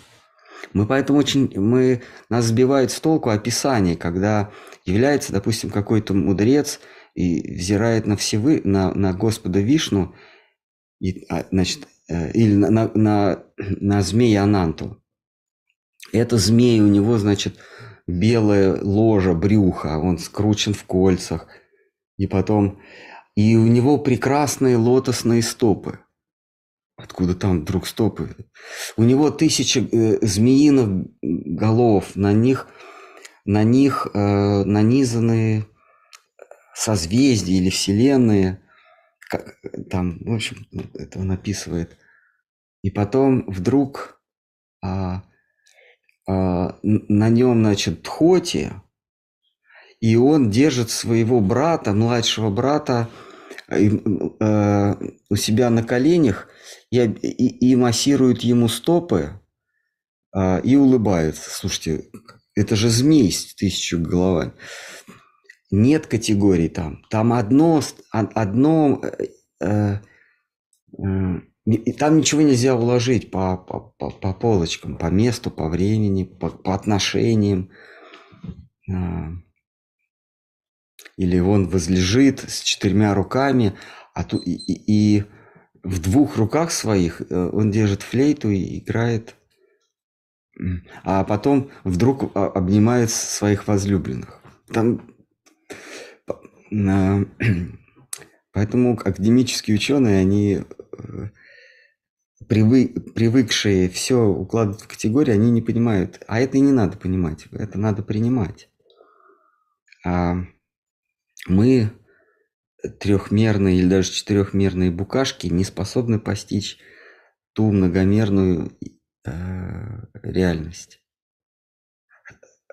Мы поэтому очень, мы, нас сбивает с толку описание, когда является, допустим, какой-то мудрец и взирает на всевы, на, на Господа Вишну, и, а, значит, э, или на, на, на, на змея Ананту. Это змей, у него, значит, белая ложа брюха, он скручен в кольцах, и потом, и у него прекрасные лотосные стопы. Откуда там вдруг стопы? У него тысяча э, змеиных голов, на них, на них э, нанизаны созвездия или вселенные. Как, там, в общем, это он описывает. И потом вдруг а, а, на нем, значит, Тхоти, и он держит своего брата, младшего брата, э, э, у себя на коленях и, и, и массирует ему стопы а, и улыбается. Слушайте, это же змей с тысячу головами. Нет категорий там. Там одно, одно э, э, э, там ничего нельзя уложить по, по, по, по полочкам, по месту, по времени, по, по отношениям. А, или он возлежит с четырьмя руками, а ту, и, и, и в двух руках своих э, он держит флейту и играет, а потом вдруг обнимает своих возлюбленных. Там Поэтому академические ученые, они э, привык, привыкшие все укладывать в категории, они не понимают. А это и не надо понимать, это надо принимать. А мы трехмерные или даже четырехмерные букашки не способны постичь ту многомерную э, реальность.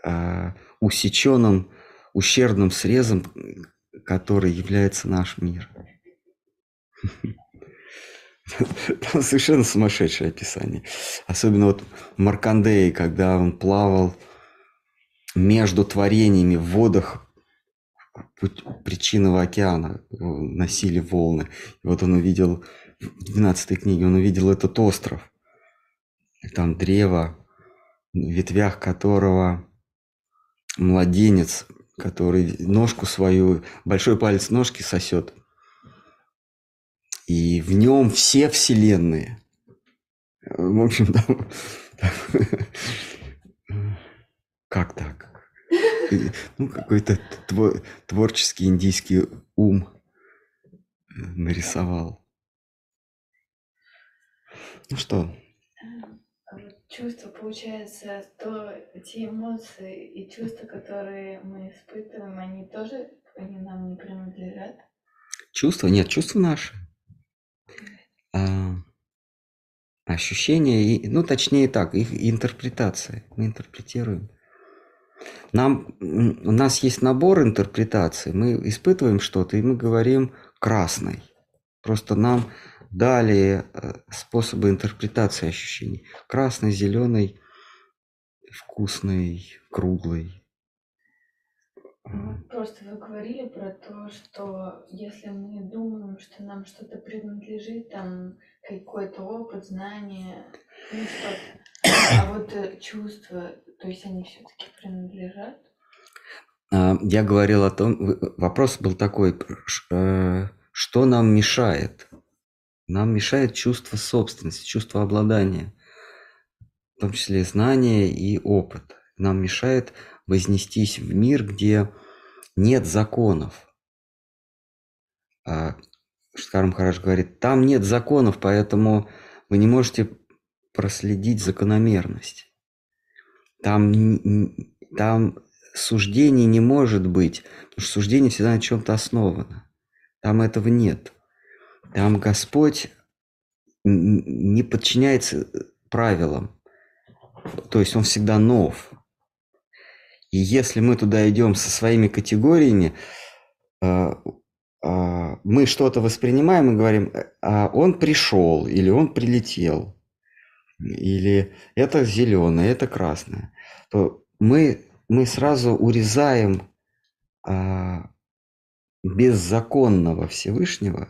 Э, усеченным, ущербным срезом, который является наш мир. Там совершенно сумасшедшее описание. Особенно вот Маркандей, когда он плавал между творениями в водах причинного океана носили волны. И вот он увидел в 12 книге, он увидел этот остров. Там древо, в ветвях которого младенец, который ножку свою, большой палец ножки сосет. И в нем все вселенные. В общем, там, как так? Ну, какой-то твор, творческий индийский ум нарисовал. Ну что? Чувства, получается, то те эмоции и чувства, которые мы испытываем, они тоже они нам не принадлежат? Чувства? Нет, чувства наши. А, ощущения, и, ну, точнее так, их интерпретация. Мы интерпретируем. Нам, у нас есть набор интерпретаций. Мы испытываем что-то, и мы говорим красный. Просто нам дали э, способы интерпретации ощущений. Красный, зеленый, вкусный, круглый. Ну, просто вы говорили про то, что если мы думаем, что нам что-то принадлежит, там какой-то опыт, знание, ну что-то, а вот э, чувства, то есть они все-таки принадлежат? А, я говорил о том, вопрос был такой, э, что нам мешает? Нам мешает чувство собственности, чувство обладания, в том числе знания и опыт. Нам мешает вознестись в мир, где нет законов. А Штарм Хараш говорит, там нет законов, поэтому вы не можете проследить закономерность. Там, там суждений не может быть, потому что суждение всегда на чем-то основано. Там этого нет. Там Господь не подчиняется правилам. То есть он всегда нов. И если мы туда идем со своими категориями, э, э, мы что-то воспринимаем и говорим, а он пришел или он прилетел, или это зеленое, это красное, то мы, мы сразу урезаем а, беззаконного Всевышнего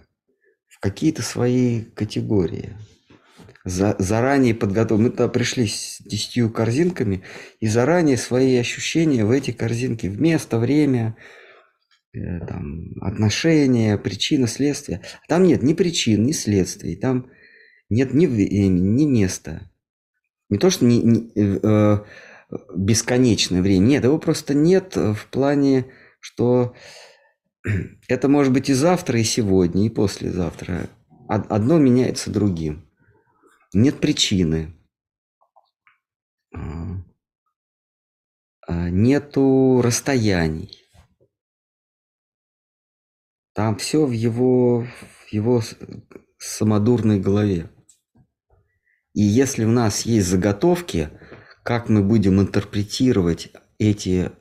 в какие-то свои категории за, заранее подготовлены. Мы туда пришли с десятью корзинками и заранее свои ощущения в эти корзинки, в место, время, э, там, отношения, причина, следствие. Там нет ни причин, ни следствий, там нет ни времени, ни места. Не то, что не, не, э, э бесконечное время, нет, его просто нет в плане, что это может быть и завтра, и сегодня, и послезавтра. Одно меняется другим нет причины, а, а, нету расстояний. Там все в его, в его самодурной голове. И если у нас есть заготовки, как мы будем интерпретировать эти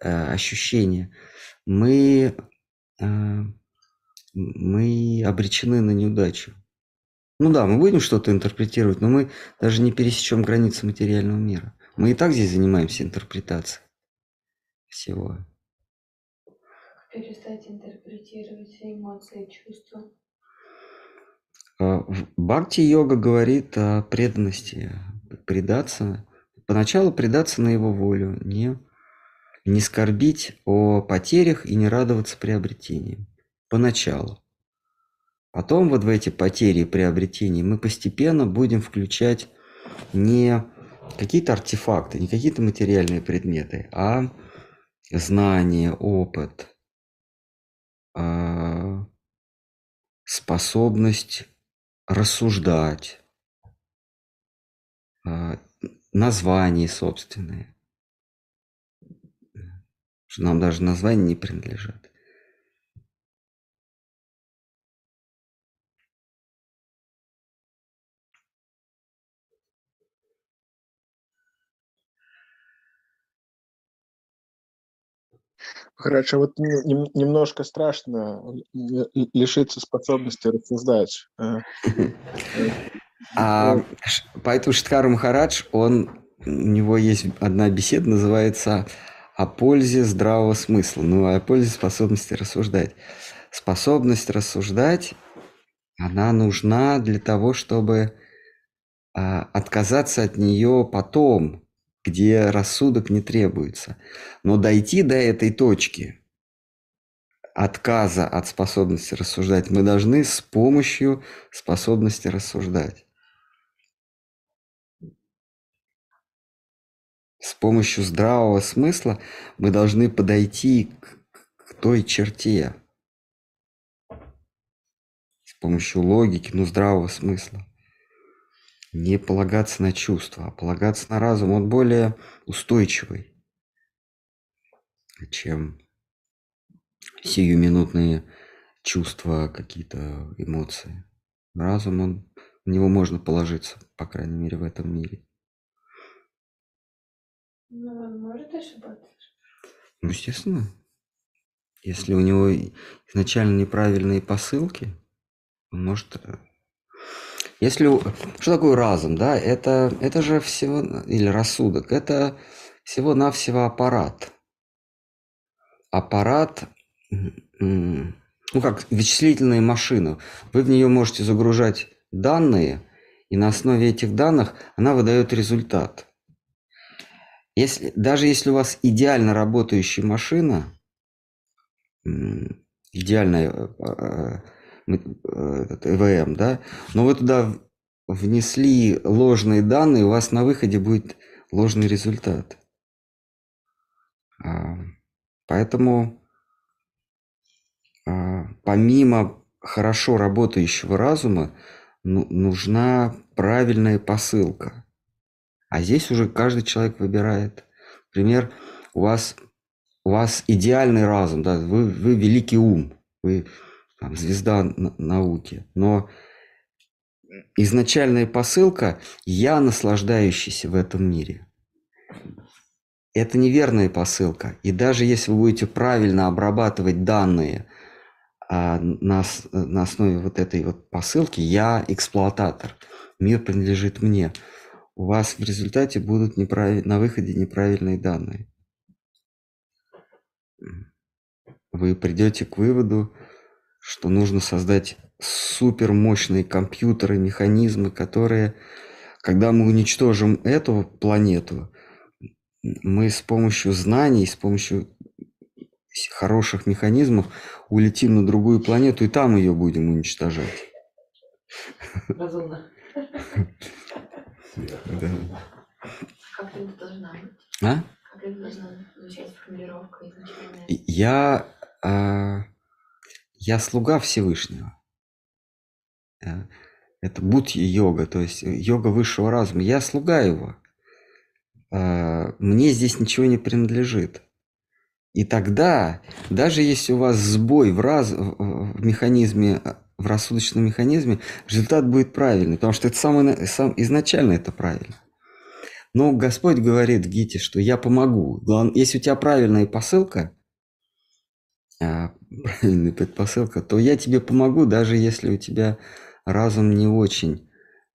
э, ощущения, мы, э, мы обречены на неудачу. Ну да, мы будем что-то интерпретировать, но мы даже не пересечем границы материального мира. Мы и так здесь занимаемся интерпретацией всего. Перестать интерпретировать эмоции чувства. А, Бхакти-йога говорит о преданности, предаться, поначалу предаться на его волю, не, не скорбить о потерях и не радоваться приобретениям. Поначалу. Потом вот в эти потери и приобретения мы постепенно будем включать не какие-то артефакты, не какие-то материальные предметы, а знания, опыт, а, способность рассуждать, а, названия собственные. Нам даже названия не принадлежат. Хорошо, вот немножко страшно лишиться способности рассуждать. Э. А поэтому Штхар Махарадж, он, у него есть одна беседа, называется о пользе здравого смысла, ну, о пользе способности рассуждать. Способность рассуждать, она нужна для того, чтобы а, отказаться от нее потом, где рассудок не требуется. Но дойти до этой точки отказа от способности рассуждать мы должны с помощью способности рассуждать. С помощью здравого смысла мы должны подойти к, к той черте. С помощью логики, ну, здравого смысла не полагаться на чувства, а полагаться на разум. Он более устойчивый, чем сиюминутные чувства, какие-то эмоции. Разум, он, на него можно положиться, по крайней мере, в этом мире. Но ну, он может ошибаться? Ну, естественно. Если у него изначально неправильные посылки, он может э, если... Что такое разум, да? Это, это же всего... Или рассудок. Это всего-навсего аппарат. Аппарат... Ну, как вычислительная машина. Вы в нее можете загружать данные, и на основе этих данных она выдает результат. Если, даже если у вас идеально работающая машина, идеальная э, э, этот ЭВМ, да, но вы туда внесли ложные данные, у вас на выходе будет ложный результат. А, поэтому а, помимо хорошо работающего разума ну, нужна правильная посылка. А здесь уже каждый человек выбирает. Например, у вас, у вас идеальный разум, да, вы, вы великий ум, вы там, звезда науки, но изначальная посылка «я наслаждающийся в этом мире». Это неверная посылка. И даже если вы будете правильно обрабатывать данные а, на, на основе вот этой вот посылки «я эксплуататор», мир принадлежит мне, у вас в результате будут неправ... на выходе неправильные данные. Вы придете к выводу, что нужно создать супер мощные компьютеры, механизмы, которые, когда мы уничтожим эту планету, мы с помощью знаний, с помощью хороших механизмов улетим на другую планету и там ее будем уничтожать. Разумно. Как это должна быть? А? Как это должна звучать формулировка изначальная? Я а, я слуга Всевышнего. Э, это будь йога, то есть э, йога высшего разума. Я слуга его. Э, мне здесь ничего не принадлежит. И тогда, даже если у вас сбой в, раз, в механизме, в рассудочном механизме, результат будет правильный, потому что это самое, сам, изначально это правильно. Но Господь говорит в Гите, что я помогу. Если у тебя правильная посылка, правильная предпосылка, то я тебе помогу, даже если у тебя разум не очень,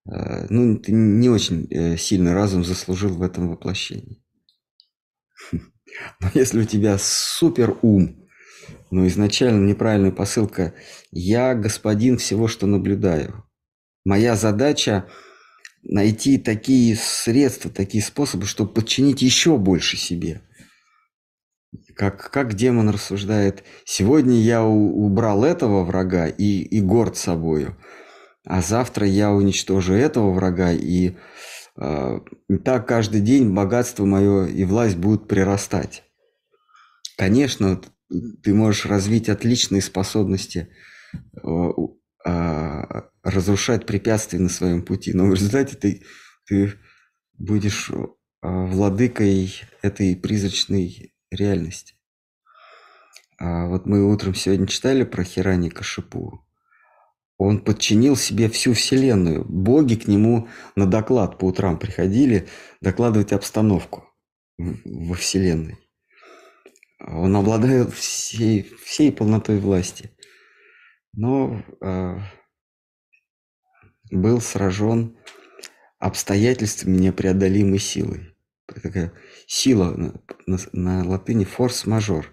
а, ну, ты не очень э, сильно разум заслужил в этом воплощении. Но если у тебя супер ум, но изначально неправильная посылка, я господин всего, что наблюдаю. Моя задача найти такие средства, такие способы, чтобы подчинить еще больше себе – как, как демон рассуждает, сегодня я у, убрал этого врага и, и горд собою, а завтра я уничтожу этого врага, и, э, так каждый день богатство мое и власть будут прирастать. Конечно, ты можешь развить отличные способности э, э, разрушать препятствия на своем пути, но в результате ты, ты будешь владыкой этой призрачной реальности. А вот мы утром сегодня читали про Хирани Кашипу. Он подчинил себе всю Вселенную. Боги к нему на доклад по утрам приходили докладывать обстановку во Вселенной. Он обладает всей, всей полнотой власти. Но э, был сражен обстоятельствами непреодолимой силой. Такая сила на, на, латыни форс-мажор.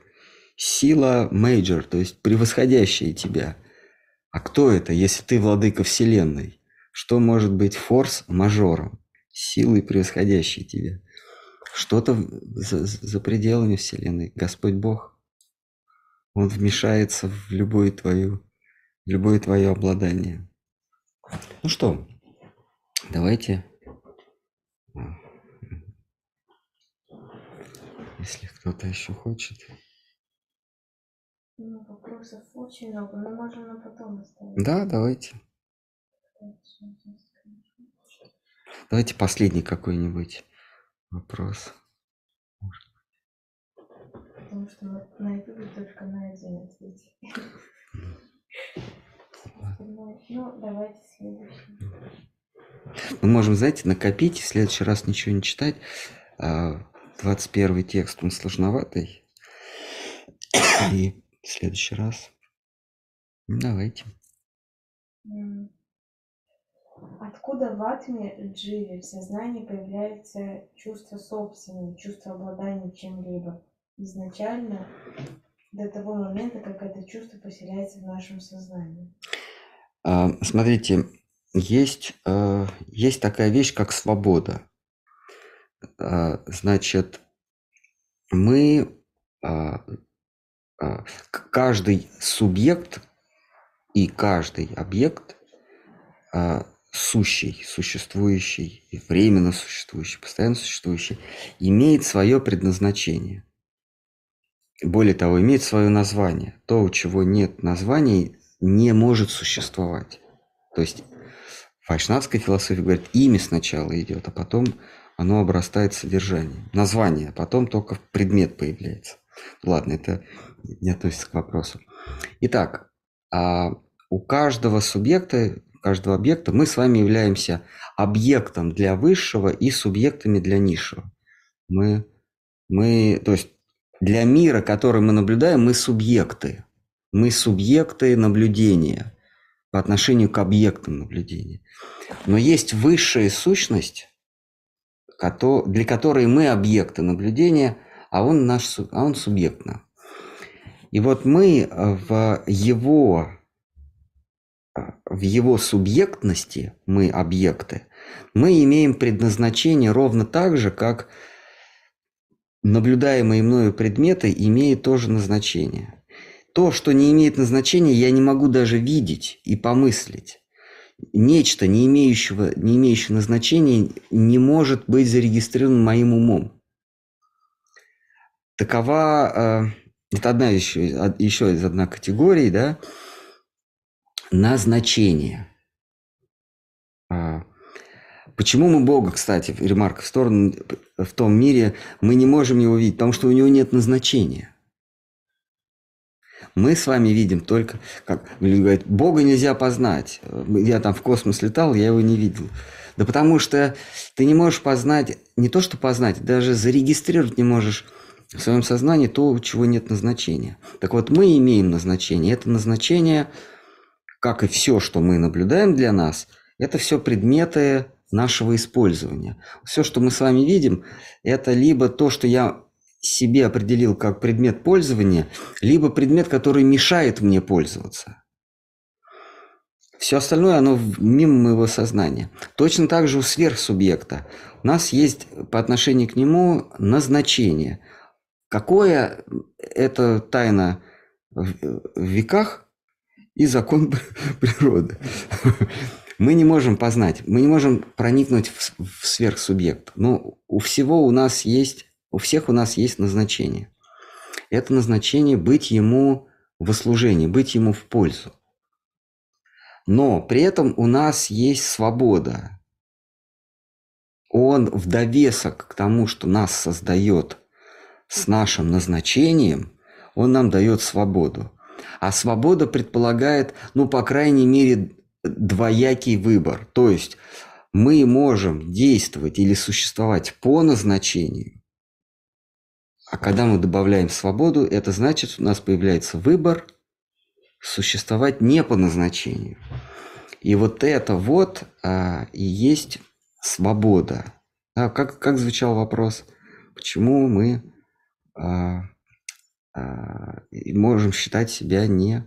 Сила major, то есть превосходящая тебя. А кто это, если ты владыка вселенной? Что может быть форс-мажором? Силой, превосходящей тебя. Что-то за, за пределами вселенной. Господь Бог. Он вмешается в любое твое, в любое твое обладание. Ну что, давайте если кто-то еще хочет. Ну, вопросов очень много, но можем на потом оставить. Да, давайте. Давайте последний какой-нибудь вопрос. Потому что на ютубе только на один ответить. Ну, давайте следующий. Мы можем, знаете, накопить и в следующий раз ничего не читать. 21 а, текст, он сложноватый. И в следующий раз. Давайте. Откуда в атме дживе в сознании появляется чувство собственного, чувство обладания чем-либо? Изначально до того момента, как это чувство поселяется в нашем сознании. А, смотрите, есть, э, есть такая вещь, как свобода. А, значит, мы, а, каждый субъект и каждый объект сущий, существующий, временно существующий, постоянно существующий, имеет свое предназначение. Более того, имеет свое название. То, у чего нет названия, не может существовать. То есть Вайшнавская философия говорит, имя сначала идет, а потом оно обрастает содержанием. Название, а потом только предмет появляется. Ладно, это не относится к вопросу. Итак, а у каждого субъекта, каждого объекта мы с вами являемся объектом для высшего и субъектами для низшего. Мы, мы, то есть для мира, который мы наблюдаем, мы субъекты. Мы субъекты наблюдения по отношению к объектам наблюдения. Но есть высшая сущность, для которой мы объекты наблюдения, а он, наш, а он субъектно. И вот мы в его, в его субъектности, мы объекты, мы имеем предназначение ровно так же, как наблюдаемые мною предметы имеют тоже назначение то, что не имеет назначения, я не могу даже видеть и помыслить. Нечто, не, имеющего, не имеющее назначения, не может быть зарегистрировано моим умом. Такова, э, это одна еще, еще из одна категории, да, назначение. А, почему мы Бога, кстати, ремарка в сторону, в том мире, мы не можем его видеть? Потому что у него нет назначения. Мы с вами видим только, как люди говорят, Бога нельзя познать. Я там в космос летал, я его не видел. Да потому что ты не можешь познать, не то что познать, даже зарегистрировать не можешь в своем сознании то, чего нет назначения. Так вот, мы имеем назначение. Это назначение, как и все, что мы наблюдаем для нас, это все предметы нашего использования. Все, что мы с вами видим, это либо то, что я себе определил как предмет пользования, либо предмет, который мешает мне пользоваться. Все остальное, оно мимо моего сознания. Точно так же у сверхсубъекта. У нас есть по отношению к нему назначение. Какое это тайна в веках и закон природы. Мы не можем познать, мы не можем проникнуть в сверхсубъект. Но у всего у нас есть у всех у нас есть назначение. Это назначение быть ему в служении, быть ему в пользу. Но при этом у нас есть свобода. Он в довесок к тому, что нас создает с нашим назначением, он нам дает свободу. А свобода предполагает, ну, по крайней мере, двоякий выбор. То есть мы можем действовать или существовать по назначению, а когда мы добавляем свободу, это значит, у нас появляется выбор существовать не по назначению. И вот это вот а, и есть свобода. Да, как, как звучал вопрос, почему мы а, а, можем считать себя не...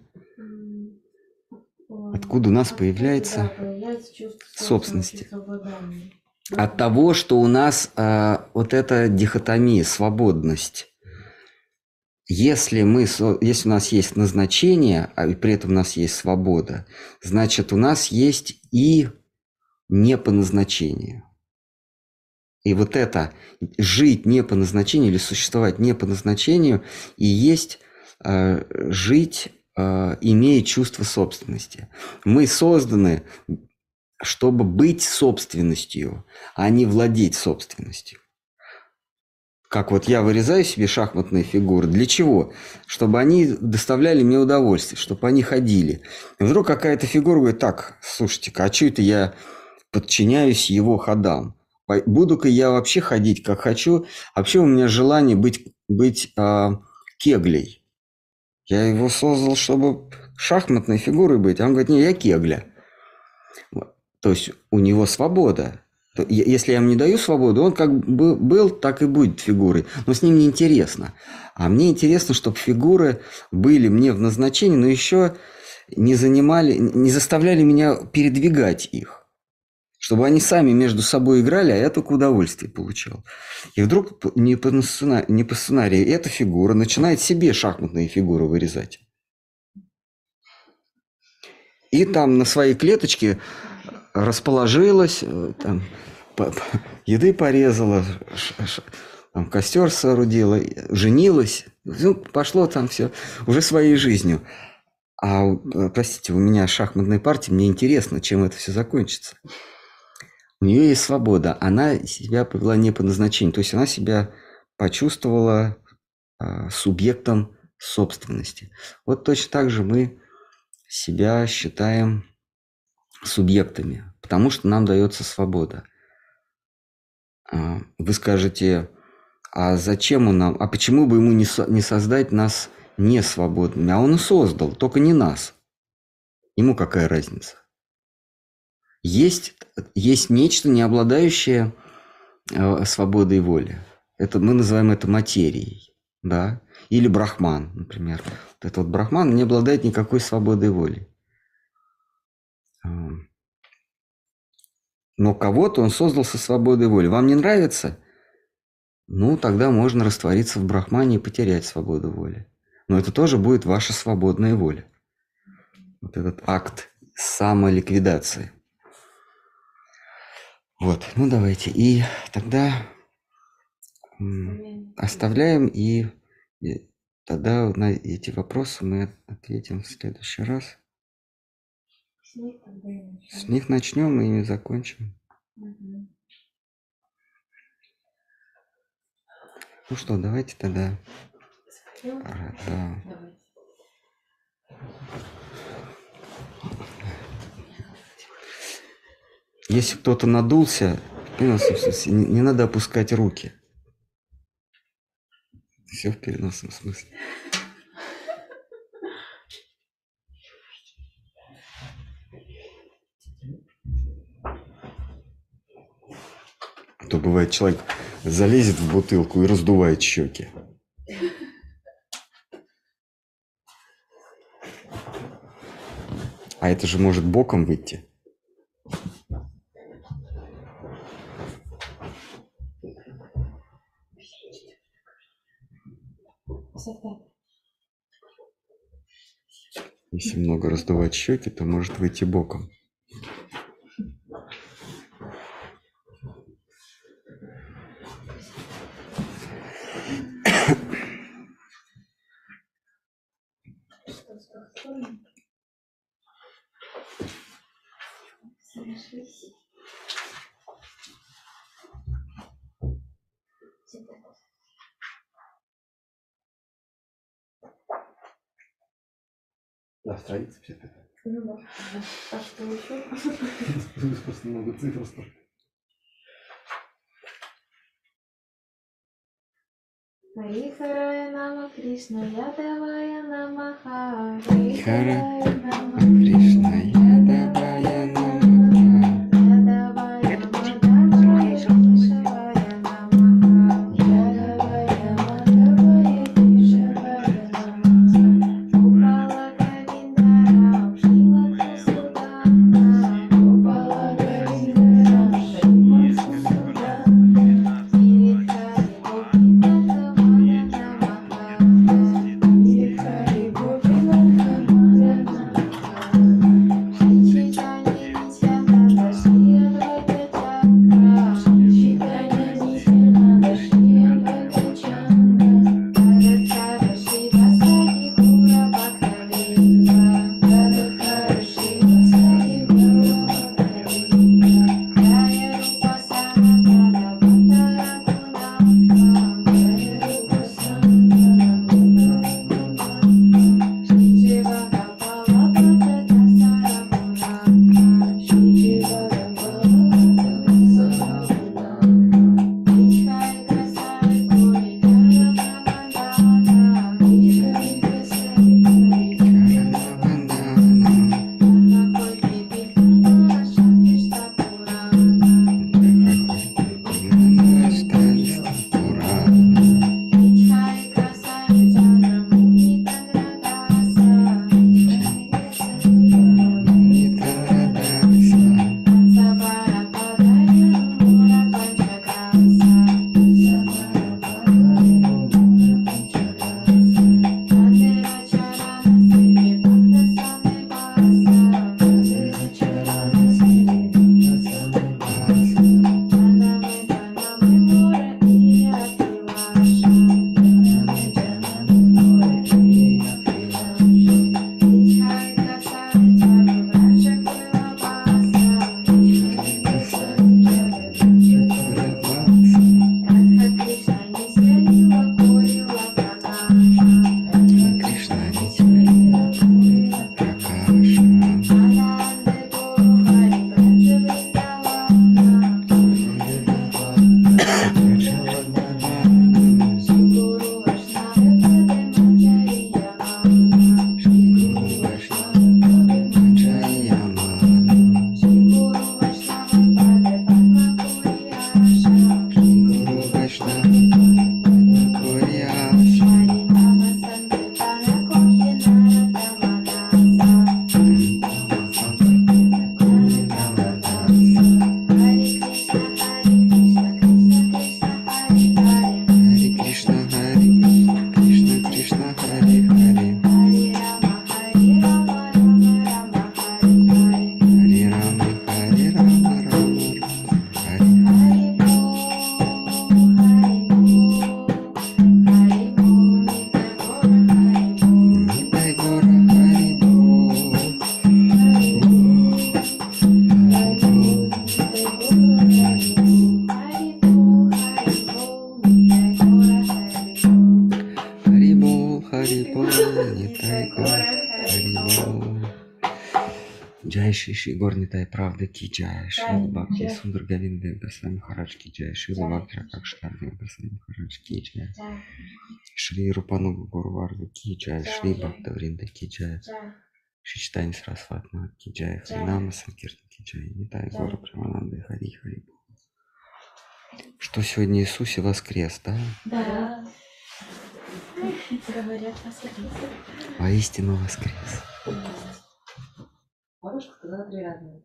Откуда у нас появляется да, появляется собственности? обладания. От того, что у нас а, вот эта дихотомия, свободность. Если, мы, если у нас есть назначение, а при этом у нас есть свобода, значит, у нас есть и не по назначению. И вот это жить не по назначению или существовать не по назначению и есть э, жить, э, имея чувство собственности. Мы созданы, чтобы быть собственностью, а не владеть собственностью. Как вот я вырезаю себе шахматные фигуры. Для чего? Чтобы они доставляли мне удовольствие, чтобы они ходили. И вдруг какая-то фигура говорит, так, слушайте-ка, а что это я подчиняюсь его ходам? Буду-ка я вообще ходить как хочу? Вообще у меня желание быть, быть а, кеглей. Я его создал, чтобы шахматной фигурой быть. А он говорит, не, я кегля. То есть у него свобода. Если я ему не даю свободу, он как бы был, так и будет фигурой. Но с ним не интересно. А мне интересно, чтобы фигуры были мне в назначении, но еще не занимали, не заставляли меня передвигать их. Чтобы они сами между собой играли, а я только удовольствие получал. И вдруг не по, сцена- не по сценарию эта фигура начинает себе шахматные фигуры вырезать. И там на своей клеточке расположилась, э, там, еды порезала, там, костер соорудила, женилась. Ну, пошло там все уже своей жизнью. А, э, простите, у меня шахматная партия, мне интересно, чем это все закончится. У нее есть свобода, она себя повела не по назначению, то есть она себя почувствовала а, субъектом собственности. Вот точно так же мы себя считаем субъектами, потому что нам дается свобода. А, Вы скажете, а зачем он нам, а почему бы ему не, со- не создать нас не свободными? А он и создал, только не нас. Ему какая разница? Есть, есть нечто, не обладающее э, свободой воли. Это, мы называем это материей. Да? Или брахман, например. Вот этот вот брахман не обладает никакой свободой воли. Но кого-то он создал со свободой воли. Вам не нравится? Ну, тогда можно раствориться в брахмане и потерять свободу воли. Но это тоже будет ваша свободная воля. Вот этот акт самоликвидации. Вот, ну давайте. И тогда оставляем и, и тогда на эти вопросы мы ответим в следующий раз. С них тогда и начнем. С них начнем и закончим. Мгм. Ну что, давайте тогда. А, да. Давайте. Если кто-то надулся, не, не надо опускать руки. Все в переносном смысле. То бывает человек залезет в бутылку и раздувает щеки. А это же может боком выйти. Если много раздувать щеки, то может выйти боком. Да, страница все это. Ну да. А что еще? Просто много цифр столько. Харихарая нама Кришна Ядавая нама Хара Харихарая нама Кришна Шри Гор Нитай правда ки джай Шри Бхакти Сундар Говинда Госвами Махарадж ки джай Шила Бхакти Ракакштарди Госвами Махарадж ки джай Шри Рупанугу Гурварду ки джай Шри Бхакта Вринда ки джай Шичтани Сарасватма ки джай Хринама Санкиртан ки джай Нитай Гора Прамананда Хари Хари. Что сегодня Иисусе воскрес, да? Да. Говорят, воскрес. Воистину воскрес. Бабушка сказала три раза.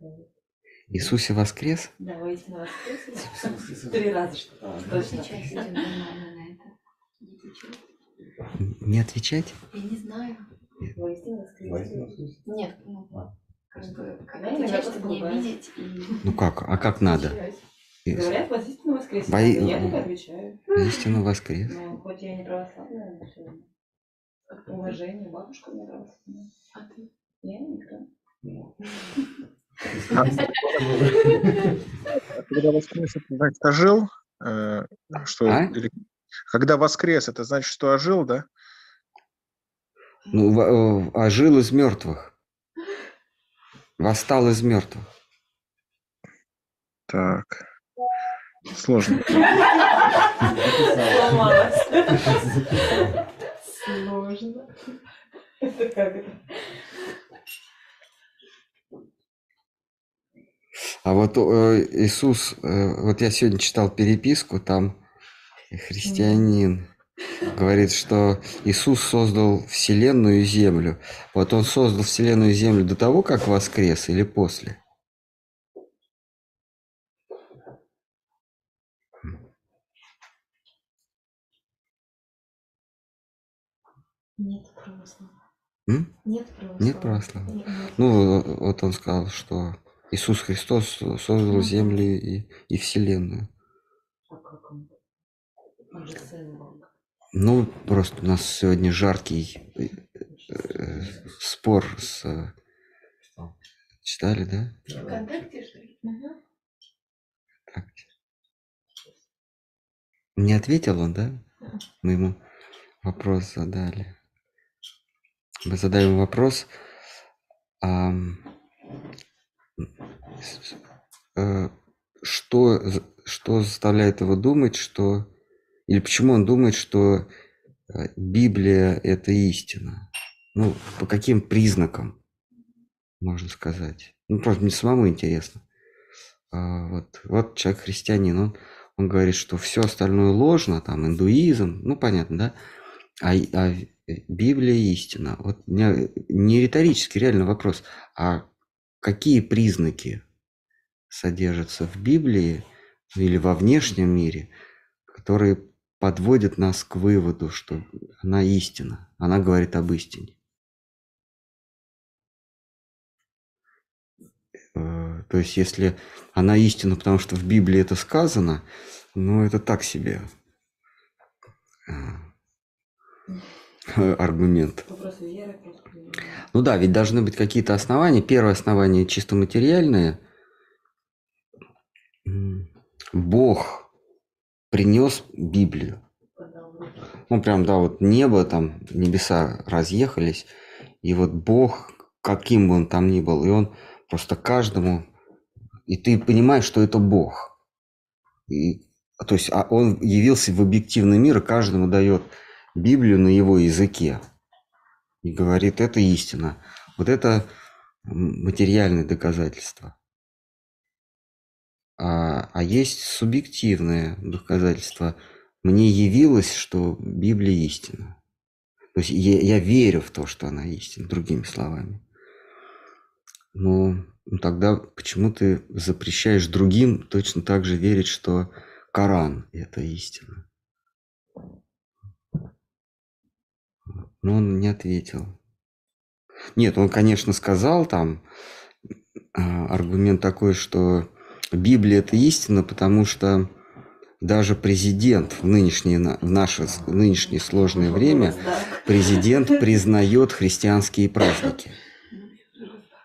Иисусе воскрес? Да, воистину воскрес. Три раза что-то. Точно. На это. Не отвечать. Я не знаю. Воистину воскрес. Нет, ну, как бы, как Да, иногда отвечать, чтобы не обидеть и... Ну как, а как надо? Говорят, воистину воскрес. Во- Я так отвечаю. Воистину воскрес. Но хоть я не православная, но все равно. Уважение, бабушка у меня православная. А ты? Я никто. Когда воскрес, это значит ожил? Э, Что, А? Когда воскрес, это значит, что ожил, да? Ну, э, ожил из мертвых. Восстал из мертвых. Так. Сложно. Сложно. Это как это? А вот э, Иисус, э, вот я сегодня читал переписку, там христианин говорит, что Иисус создал Вселенную и Землю. Вот он создал Вселенную и Землю до того, как воскрес или после? Нет православия. Нет православия. Нет православия. Ну, вот он сказал, что Иисус Христос создал. Землю и, и Вселенную. А. Ну, просто у нас сегодня жаркий э, спор с... э, Читали, да? Вконтакте, что ли? Не ответил он, да? Мы ему вопрос задали. Мы задаем вопрос, э, что, з- что заставляет его думать, что... Или почему он думает, что э, Библия – это истина? Ну, по каким признакам, можно сказать? Ну, просто мне самому интересно. А, вот, вот человек христианин, он, он говорит, что все остальное ложно, там, индуизм, ну, понятно, да? А, а Библия истина. Вот у меня не риторический, реально вопрос, а какие признаки содержатся в Библии или во внешнем мире, которые подводят нас к выводу, что она истина, она говорит об истине. Э, То есть, если она истина, потому что в Библии это сказано, ну, это так себе э, аргумент. Ну да, ведь должны быть какие-то основания. Первое основание чисто материальное. Бог принес Библию. Ну, прям, да, вот небо, там, небеса разъехались, и вот Бог, каким бы он там ни был, и он просто каждому, и ты понимаешь, что это Бог. И, то есть а он явился в объективный мир, и каждому дает Библию на его языке. И говорит, это истина. Вот это м, материальное доказательство. А, а есть субъективное доказательство. Мне явилось, что Библия истина. То есть я, я верю в то, что она истина, другими словами. Но ну, тогда почему ты запрещаешь другим точно так же верить, что Коран – это истина? Но он не ответил. Нет, он, конечно, сказал там а, аргумент такой, что Библия это истина, потому что даже президент в нынешнее, в наше нынешнее сложное время, президент признает христианские праздники.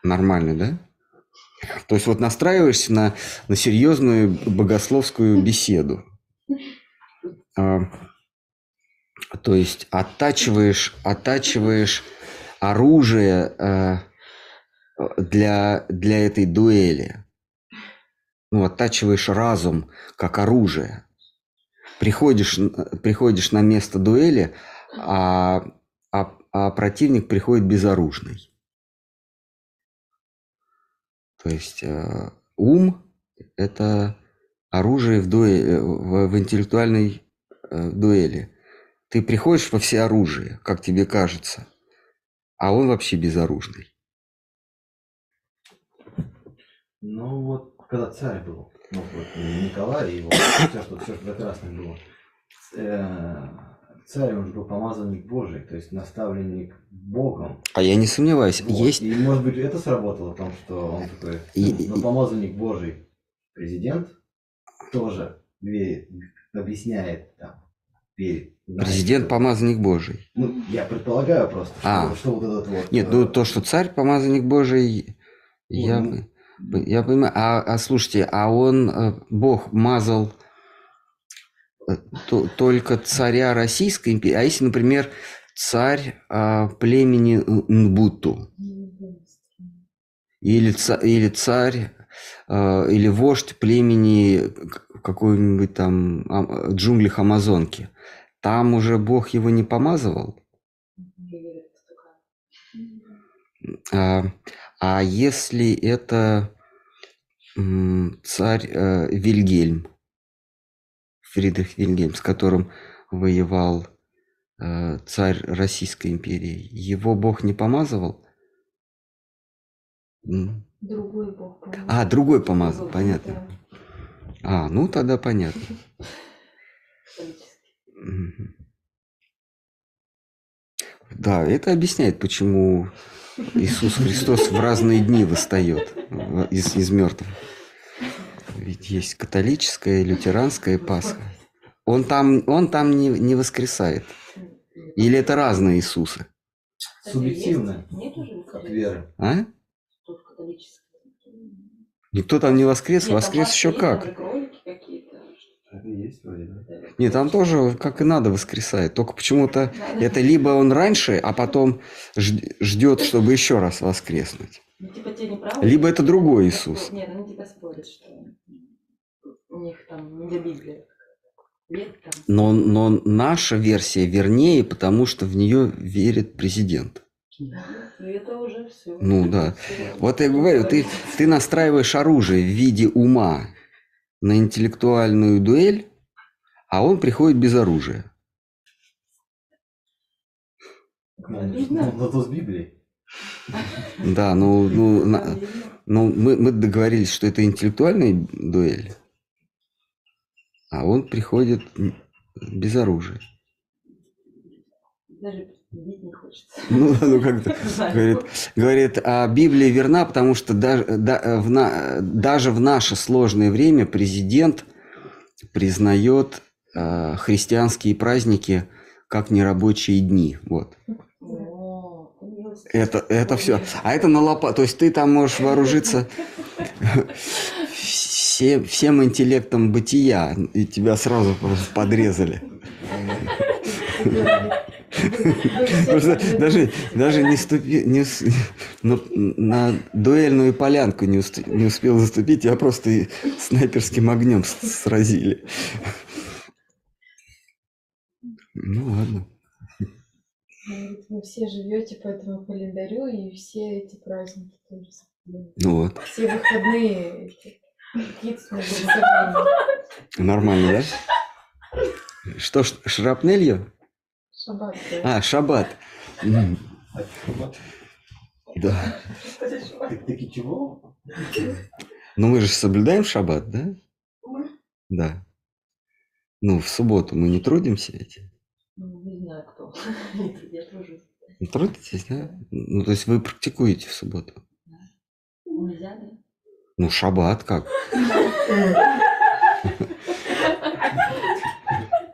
Нормально, да? То есть вот настраиваешься на, на серьезную богословскую беседу. То есть оттачиваешь, оттачиваешь оружие э, для, для этой дуэли. Ну, оттачиваешь разум как оружие. Приходишь, приходишь на место дуэли, а, а, а противник приходит безоружный. То есть э, ум – это оружие в, дуэ- в, в интеллектуальной э, дуэли. Ты приходишь во всеоружие, как тебе кажется, а он вообще безоружный. Ну вот, когда царь был, ну вот Николай его, все, что, все, что прекрасно было, э, царь он же был помазанник Божий, то есть наставленник Богом. А я не сомневаюсь, Вот. есть И может быть это сработало в том, что он такой, И- ну, помазанник Божий президент тоже верит, объясняет там, верит. Президент помазанник Божий. Ну, я предполагаю просто, что, А. что вот этот вот... Нет, э, ну то, что царь помазанник Божий, я, Ну, п- я понимаю. А, а слушайте, а он, э, Бог мазал э, то- только царя Российской империи, а если, например, царь а, племени Нбуту, или, ца- или царь, а, или вождь племени какой-нибудь там ам- джунглях Амазонки, там уже Бог его не помазывал? А, а если это царь э, Вильгельм, Фридрих Вильгельм, с которым воевал э, царь Российской империи, его Бог не помазывал? Другой бог, по-моему. А, другой помазал, Да. понятно. А, ну тогда понятно. Мгм. Да, это объясняет, почему Иисус Христос в разные дни восстает в- из, из мертвых. Ведь есть католическая, лютеранская Пасха. Он там, он там не, не воскресает. Или это разные Иисусы? Субъективно, Нет уже как. А? Тут. Никто там не воскрес, воскрес еще как. И есть вроде, да? Нет, там тоже как и надо воскресает. Только почему-то это либо он раньше, а потом жд- ждет, чтобы еще раз воскреснуть. Ну, типа те не правы. Либо это другой Иисус. Нет, они типа спорят, что у них там не там. Но, но наша версия вернее, потому что в нее верит президент. Ну, это уже все. Ну да. Вот я говорю, ты, ты настраиваешь оружие в виде ума на интеллектуальную дуэль, а он приходит без оружия. Обидно. ну, то с Библией. Да, ну, ну, на- ну мы, мы договорились, что это интеллектуальная дуэль, а он приходит без оружия. Даже бить не хочется. Ну, ну как-то говорит, говорит, а Библия верна, потому что даже, да- в на- даже в наше сложное время президент признает э, христианские праздники как нерабочие дни. Вот. О. Это, это все. А это на лопату. То есть ты там можешь вооружиться всем, всем интеллектом бытия, и тебя сразу просто подрезали. Просто даже, даже не, ступи, не на, на дуэльную полянку не, ус- не успел заступить, тебя просто и снайперским огнем сразили. Ну ладно. Вы все живете по этому календарю, и все эти праздники тоже. Ну вот. Все выходные эти. Нормально, да? Что, шрапнелью? Шаббат, да. А, шаббат. Да. Так, таки чего? Ну мы же соблюдаем шаббат, да? Мы? Да. Ну, в субботу мы не трудимся ведь. Ну, не знаю кто. Я тружусь. Не Трудитесь, да? Ну, то есть вы практикуете в субботу? Нельзя, да? Ну, шаббат как?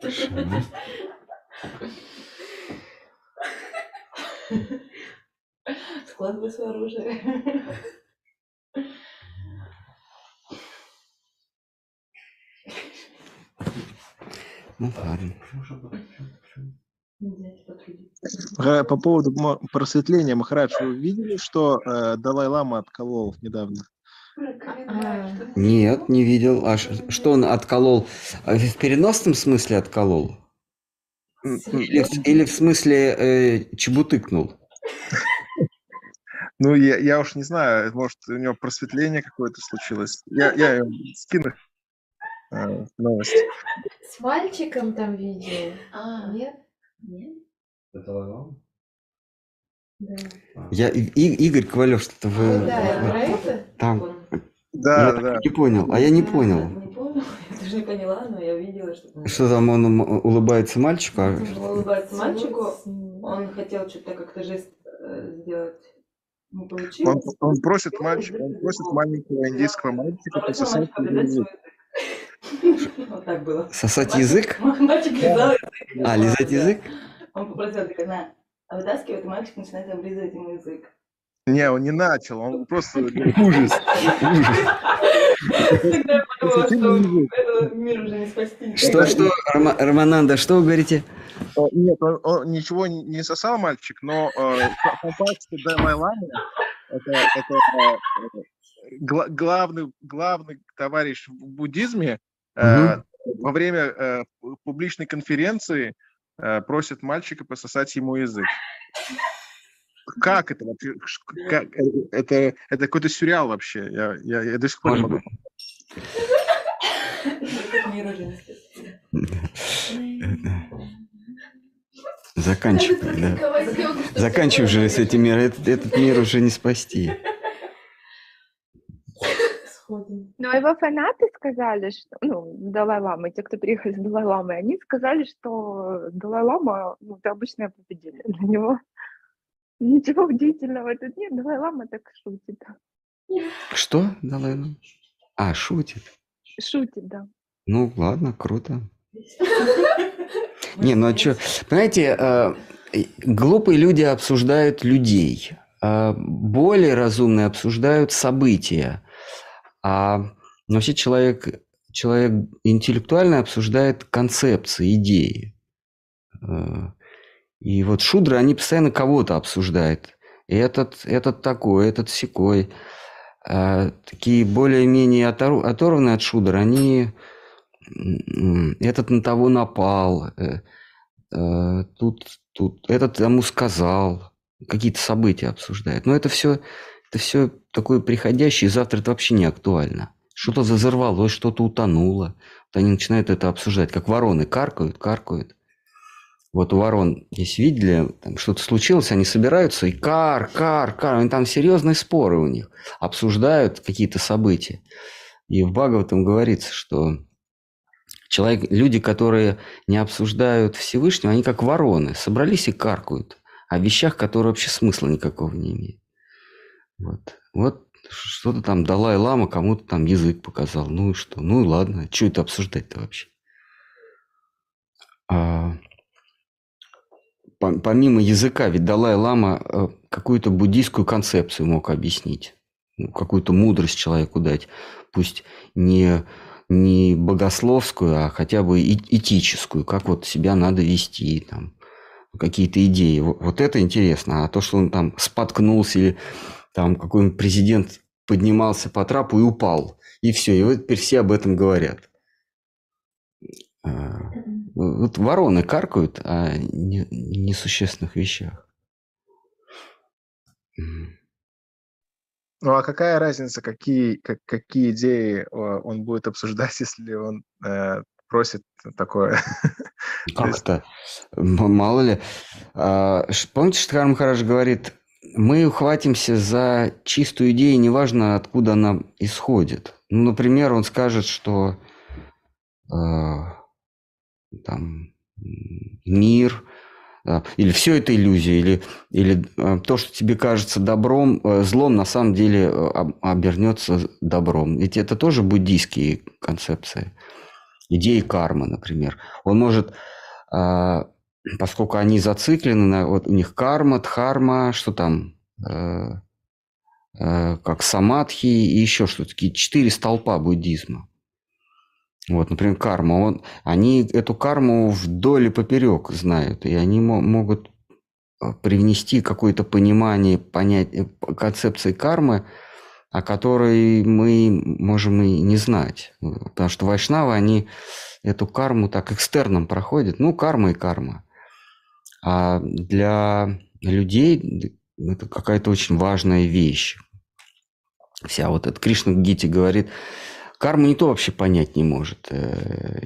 Шаббат. Складывай свое оружие. Ну, ладно. По поводу просветления, Махарадж, вы видели, что э, Далай-Лама отколол недавно? Нет, не видел. А что он отколол? А В переносном смысле отколол? Или, в- или в смысле э, чебутыкнул? Ну, я, я уж не знаю, может, у него просветление какое-то случилось. Я, я скину э, новость. С мальчиком там видео. А, Нет? Нет? Это? Да. Я, И- Игорь Ковалев, что-то вы... Ну да, вы- про это? Там. Да, я да. не понял. А я не понял. Я даже не поняла, но я видела, что там... Что там он улыбается мальчику? а- Он улыбается мальчику, он хотел что-то как-то жест э, сделать. Не Он, получилось. он просит мальчика, он просит маленького индийского мальчика пососать язык. свой язык. Вот так было. Сосать язык? Мальчик лизал язык. А, лизать язык? Он попросил, такая, на, а вытаскивает, и мальчик начинает облизывать ему язык. Не, он не начал, он просто ужас, ужас. Тогда я подумала, что мир уже не спасти. Что, что, Рома- Романанда, что вы говорите? О, Нет, он, он ничего не сосал мальчик, но э, сам факт, что Далай-Лама это, это э, гла- главный, главный товарищ в буддизме э, во время э, пу- публичной конференции э, просит мальчика пососать ему язык. Как это вообще? Как- э, это, это какой-то сюрреал вообще. Я, я, я до сих пор не могу. Заканчивай, да. Заканчивай уже с этим миром. Этот, этот мир уже не спасти. Но его фанаты сказали, что, ну, Далай-Ламы, те, кто приехали с Далай-Ламой, они сказали, что Далай-Лама, ну, это обычное поведение для него. Ничего удивительного тут нет, Далай-Лама так шутит. Что, Далай Лама? А, шутит. Шутит, да. Ну, ладно, круто. Не, ну а что? Понимаете, э, э, глупые люди обсуждают людей, а более разумные обсуждают события, а вообще человек, человек интеллектуально обсуждает концепции, идеи. И вот шудры, они постоянно кого-то обсуждают. Этот, этот такой, этот секой. А такие более-менее оторв- оторванные от шудр, они этот на того напал, э, э, тут, тут, этот тому сказал, какие-то события обсуждают. Но это все, это все такое приходящее, завтра это вообще не актуально. Что-то зазорвалось, что-то утонуло. Вот они начинают это обсуждать, как вороны каркают, каркают. Вот у ворон, если видели, там что-то случилось, они собираются и кар, кар, кар. Они там серьезные споры у них. Обсуждают какие-то события. И в Бхагаватам говорится, что человек, люди, которые не обсуждают Всевышнего, они как вороны. Собрались и каркают о вещах, которые вообще смысла никакого не имеют. Вот. Вот что-то там Далай-Лама кому-то там язык показал. Ну и что? Ну и ладно. Что это обсуждать-то вообще? А, помимо языка, ведь Далай-Лама э, какую-то буддийскую концепцию мог объяснить. Ну, какую-то мудрость человеку дать. Пусть не, не богословскую, а хотя бы этическую. Как вот себя надо вести, там, какие-то идеи. Вот это интересно. А то, что он там споткнулся или там какой-нибудь президент поднимался по трапу и упал. И все. И вот теперь все об этом говорят. А, Вот вороны каркают о не- несущественных вещах. Ну а какая разница, какие, как- какие идеи э, он будет обсуждать, если он э, просит такое? То Как есть- это? М- Мало ли. А, Помните, Штхар Махарадж говорит, мы ухватимся за чистую идею, неважно, откуда она исходит. Ну, например, он скажет, что э, там мир. Или все это иллюзия, или, или э, то, что тебе кажется добром, э, злом, на самом деле э, обернется добром. Ведь это тоже буддийские концепции. Идеи кармы, например. Он может, э, поскольку они зациклены, на, вот у них карма, дхарма, что там, как самадхи и еще что-то, такие четыре столпа буддизма. Вот, например, карма. Он, они эту карму вдоль и поперек знают, и они могут э, привнести какое-то понимание, понять, э, концепции кармы, о которой мы можем и не знать. Потому что вайшнавы, они эту карму так экстерном проходят. Ну, карма и карма. А для людей это какая-то очень важная вещь. Вся вот эта Кришна Гити говорит, Карму никто вообще понять не может. Э,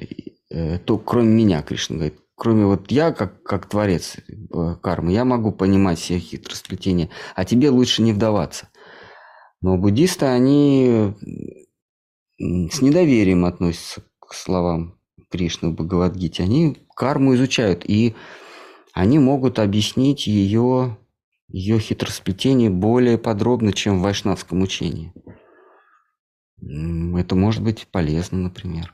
э, то, кроме меня, Кришна говорит. Кроме вот я, как, как творец э, кармы, я могу понимать все хитросплетения, а тебе лучше не вдаваться. Но буддисты, они с недоверием относятся к словам Кришны в Бхагавадгите. Они карму изучают, и они могут объяснить ее, ее хитросплетение более подробно, чем в вайшнавском учении. Это может быть полезно, например.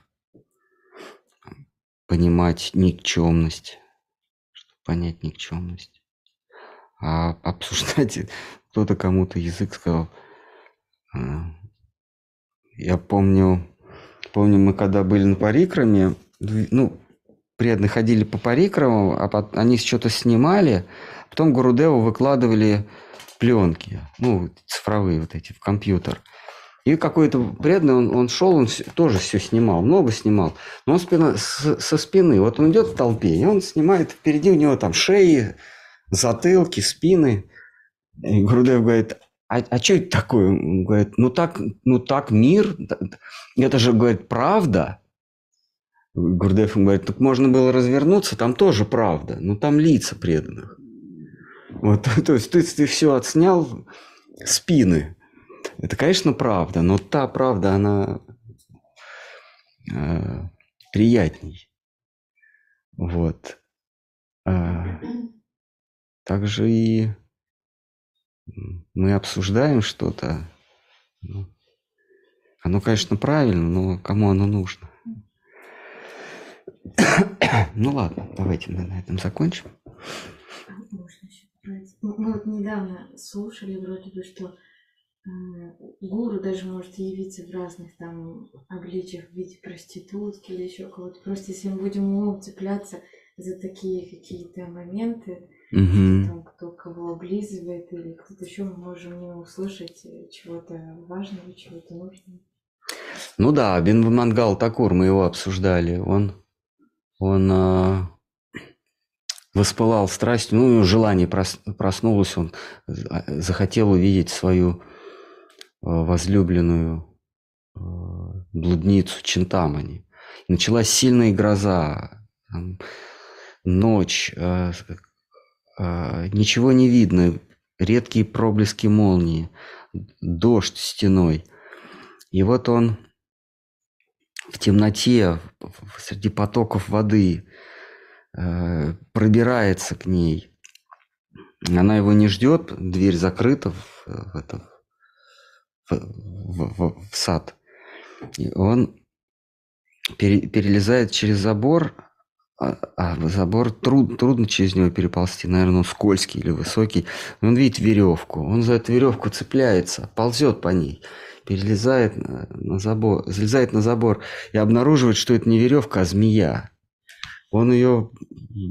Понимать никчемность, чтобы понять никчемность. А обсуждать кто-то кому-то язык сказал. А, я помню, помню, мы когда были на парикраме, ну, преданные ходили по парикрамам, а потом они что-то снимали, потом Гурудеву выкладывали пленки, ну, цифровые вот эти, в компьютер. И какой-то преданный, он, он шел, он тоже все снимал, много снимал. Но он спина, с, со спины, вот он идет в толпе, и он снимает, впереди у него там шеи, затылки, спины. И Грудев говорит, а, а что это такое? Он говорит, ну так, ну так мир, это же, говорит, правда. Гурдев ему говорит, так можно было развернуться, там тоже правда, но там лица преданных. Вот, то есть ты, ты все отснял спины, это, конечно, правда, но та правда, она э, приятней. Вот. А, также и мы обсуждаем что-то. Ну, оно, конечно, правильно, но кому оно нужно? Ну ладно, давайте мы на этом закончим. Можно еще Мы вот недавно слушали вроде бы, что гуру даже может явиться в разных там обличиях в виде проститутки или еще кого-то. Просто если мы будем умом цепляться за такие какие-то моменты, угу. там, кто кого облизывает или кто-то еще, мы можем не услышать э, чего-то важного, чего-то нужного. Ну да, Бинвамангал Такур, мы его обсуждали. Он, он э, воспылал страстью, ну, желание прос, проснулось, он захотел увидеть свою Э, возлюбленную э, блудницу Чинтамани. Началась сильная гроза, ночь, э, ничего не видно, редкие проблески молнии, дождь стеной. И вот он в темноте, среди потоков воды, пробирается к ней. Она его не ждет, дверь закрыта в, в, это, в, в, в сад. И он пере, перелезает через забор, а, а забор труд, трудно через него переползти, наверное, он скользкий или высокий. Он видит веревку, он за эту веревку цепляется, ползет по ней, перелезает на, на забор, залезает на забор и обнаруживает, что это не веревка, а змея. Он ее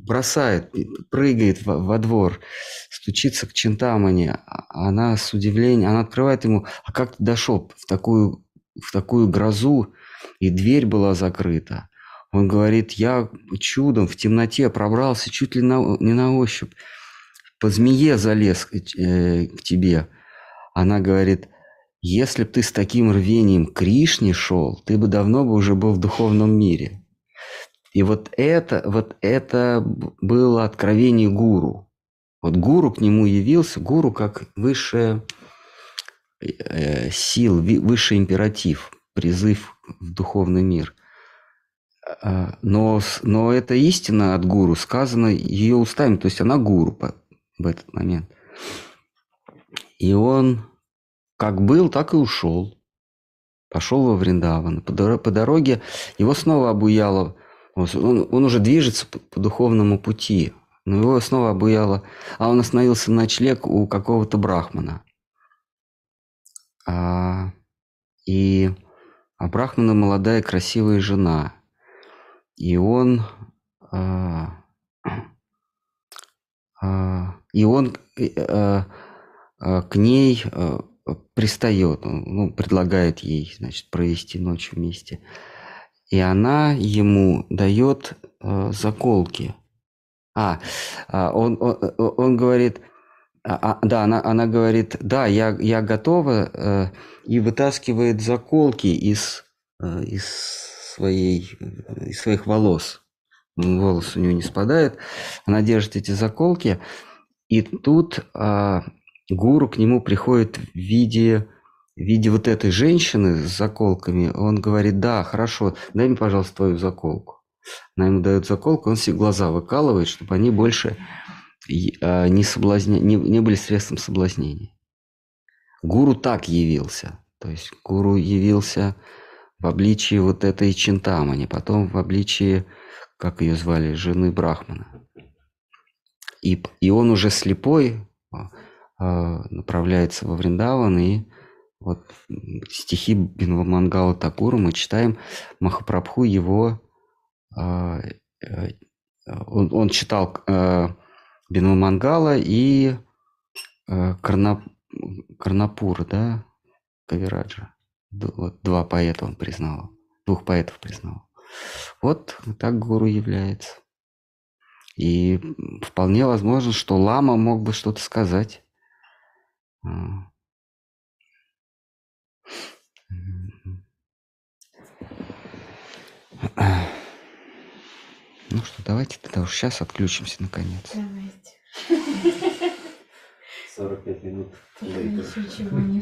бросает, прыгает во, во двор, стучится к Чинтамане. А она с удивлением, она открывает ему, а как ты дошел в такую, в такую грозу, и дверь была закрыта. Он говорит, я чудом в темноте пробрался чуть ли на, не на ощупь, по змее залез э, к тебе. Она говорит, если бы ты с таким рвением к Кришне шел, ты бы давно бы уже был в духовном мире. И вот это, вот это было откровение гуру. Вот гуру к нему явился, гуру как высшая э, сила, высший императив, призыв в духовный мир. А, Но, но эта истина от гуру сказана ее устами, то есть она гуру по- в этот момент. И он как был, так и ушел. Пошел во Вриндаван. По, по дороге его снова обуяло. Он, он уже движется по, по духовному пути, но его снова обуяло. А он остановился на ночлег у какого-то брахмана. А, и а брахмана молодая красивая жена. И он... а, а, и он э, э, к ней пристает, он, ну, предлагает ей, значит, провести ночь вместе. И она ему дает э, заколки. А, а, он, он, он говорит, а, а, да, она, она говорит, да, я, я готова, э, и вытаскивает заколки из, э, из, своей, э, из своих волос. Волос у нее не спадает. Она держит эти заколки, и тут а, гуру к нему приходит в виде, в виде вот этой женщины с заколками. Он говорит, да, хорошо, дай мне, пожалуйста, твою заколку. Она ему дает заколку, он все глаза выкалывает, чтобы они больше а, не, соблазня... не, не были средством соблазнения. Гуру так явился. То есть гуру явился в обличии вот этой Чинтамани, потом в обличии, как ее звали, жены Брахмана. И, и он уже слепой а, а, направляется во Вриндаван, и вот стихи Бинвамангала Такура мы читаем, Махапрабху его, а, э, он, он читал а, Бинвамангала и а, Карна, Карнапура, да, Кавираджа. Вот два поэта он признал, двух поэтов признал. Вот так гуру является. И вполне возможно, что лама мог бы что-то сказать. А. Мгм. Ну что, давайте тогда уж сейчас отключимся наконец. Давайте. 45 минут. Пока еще чего не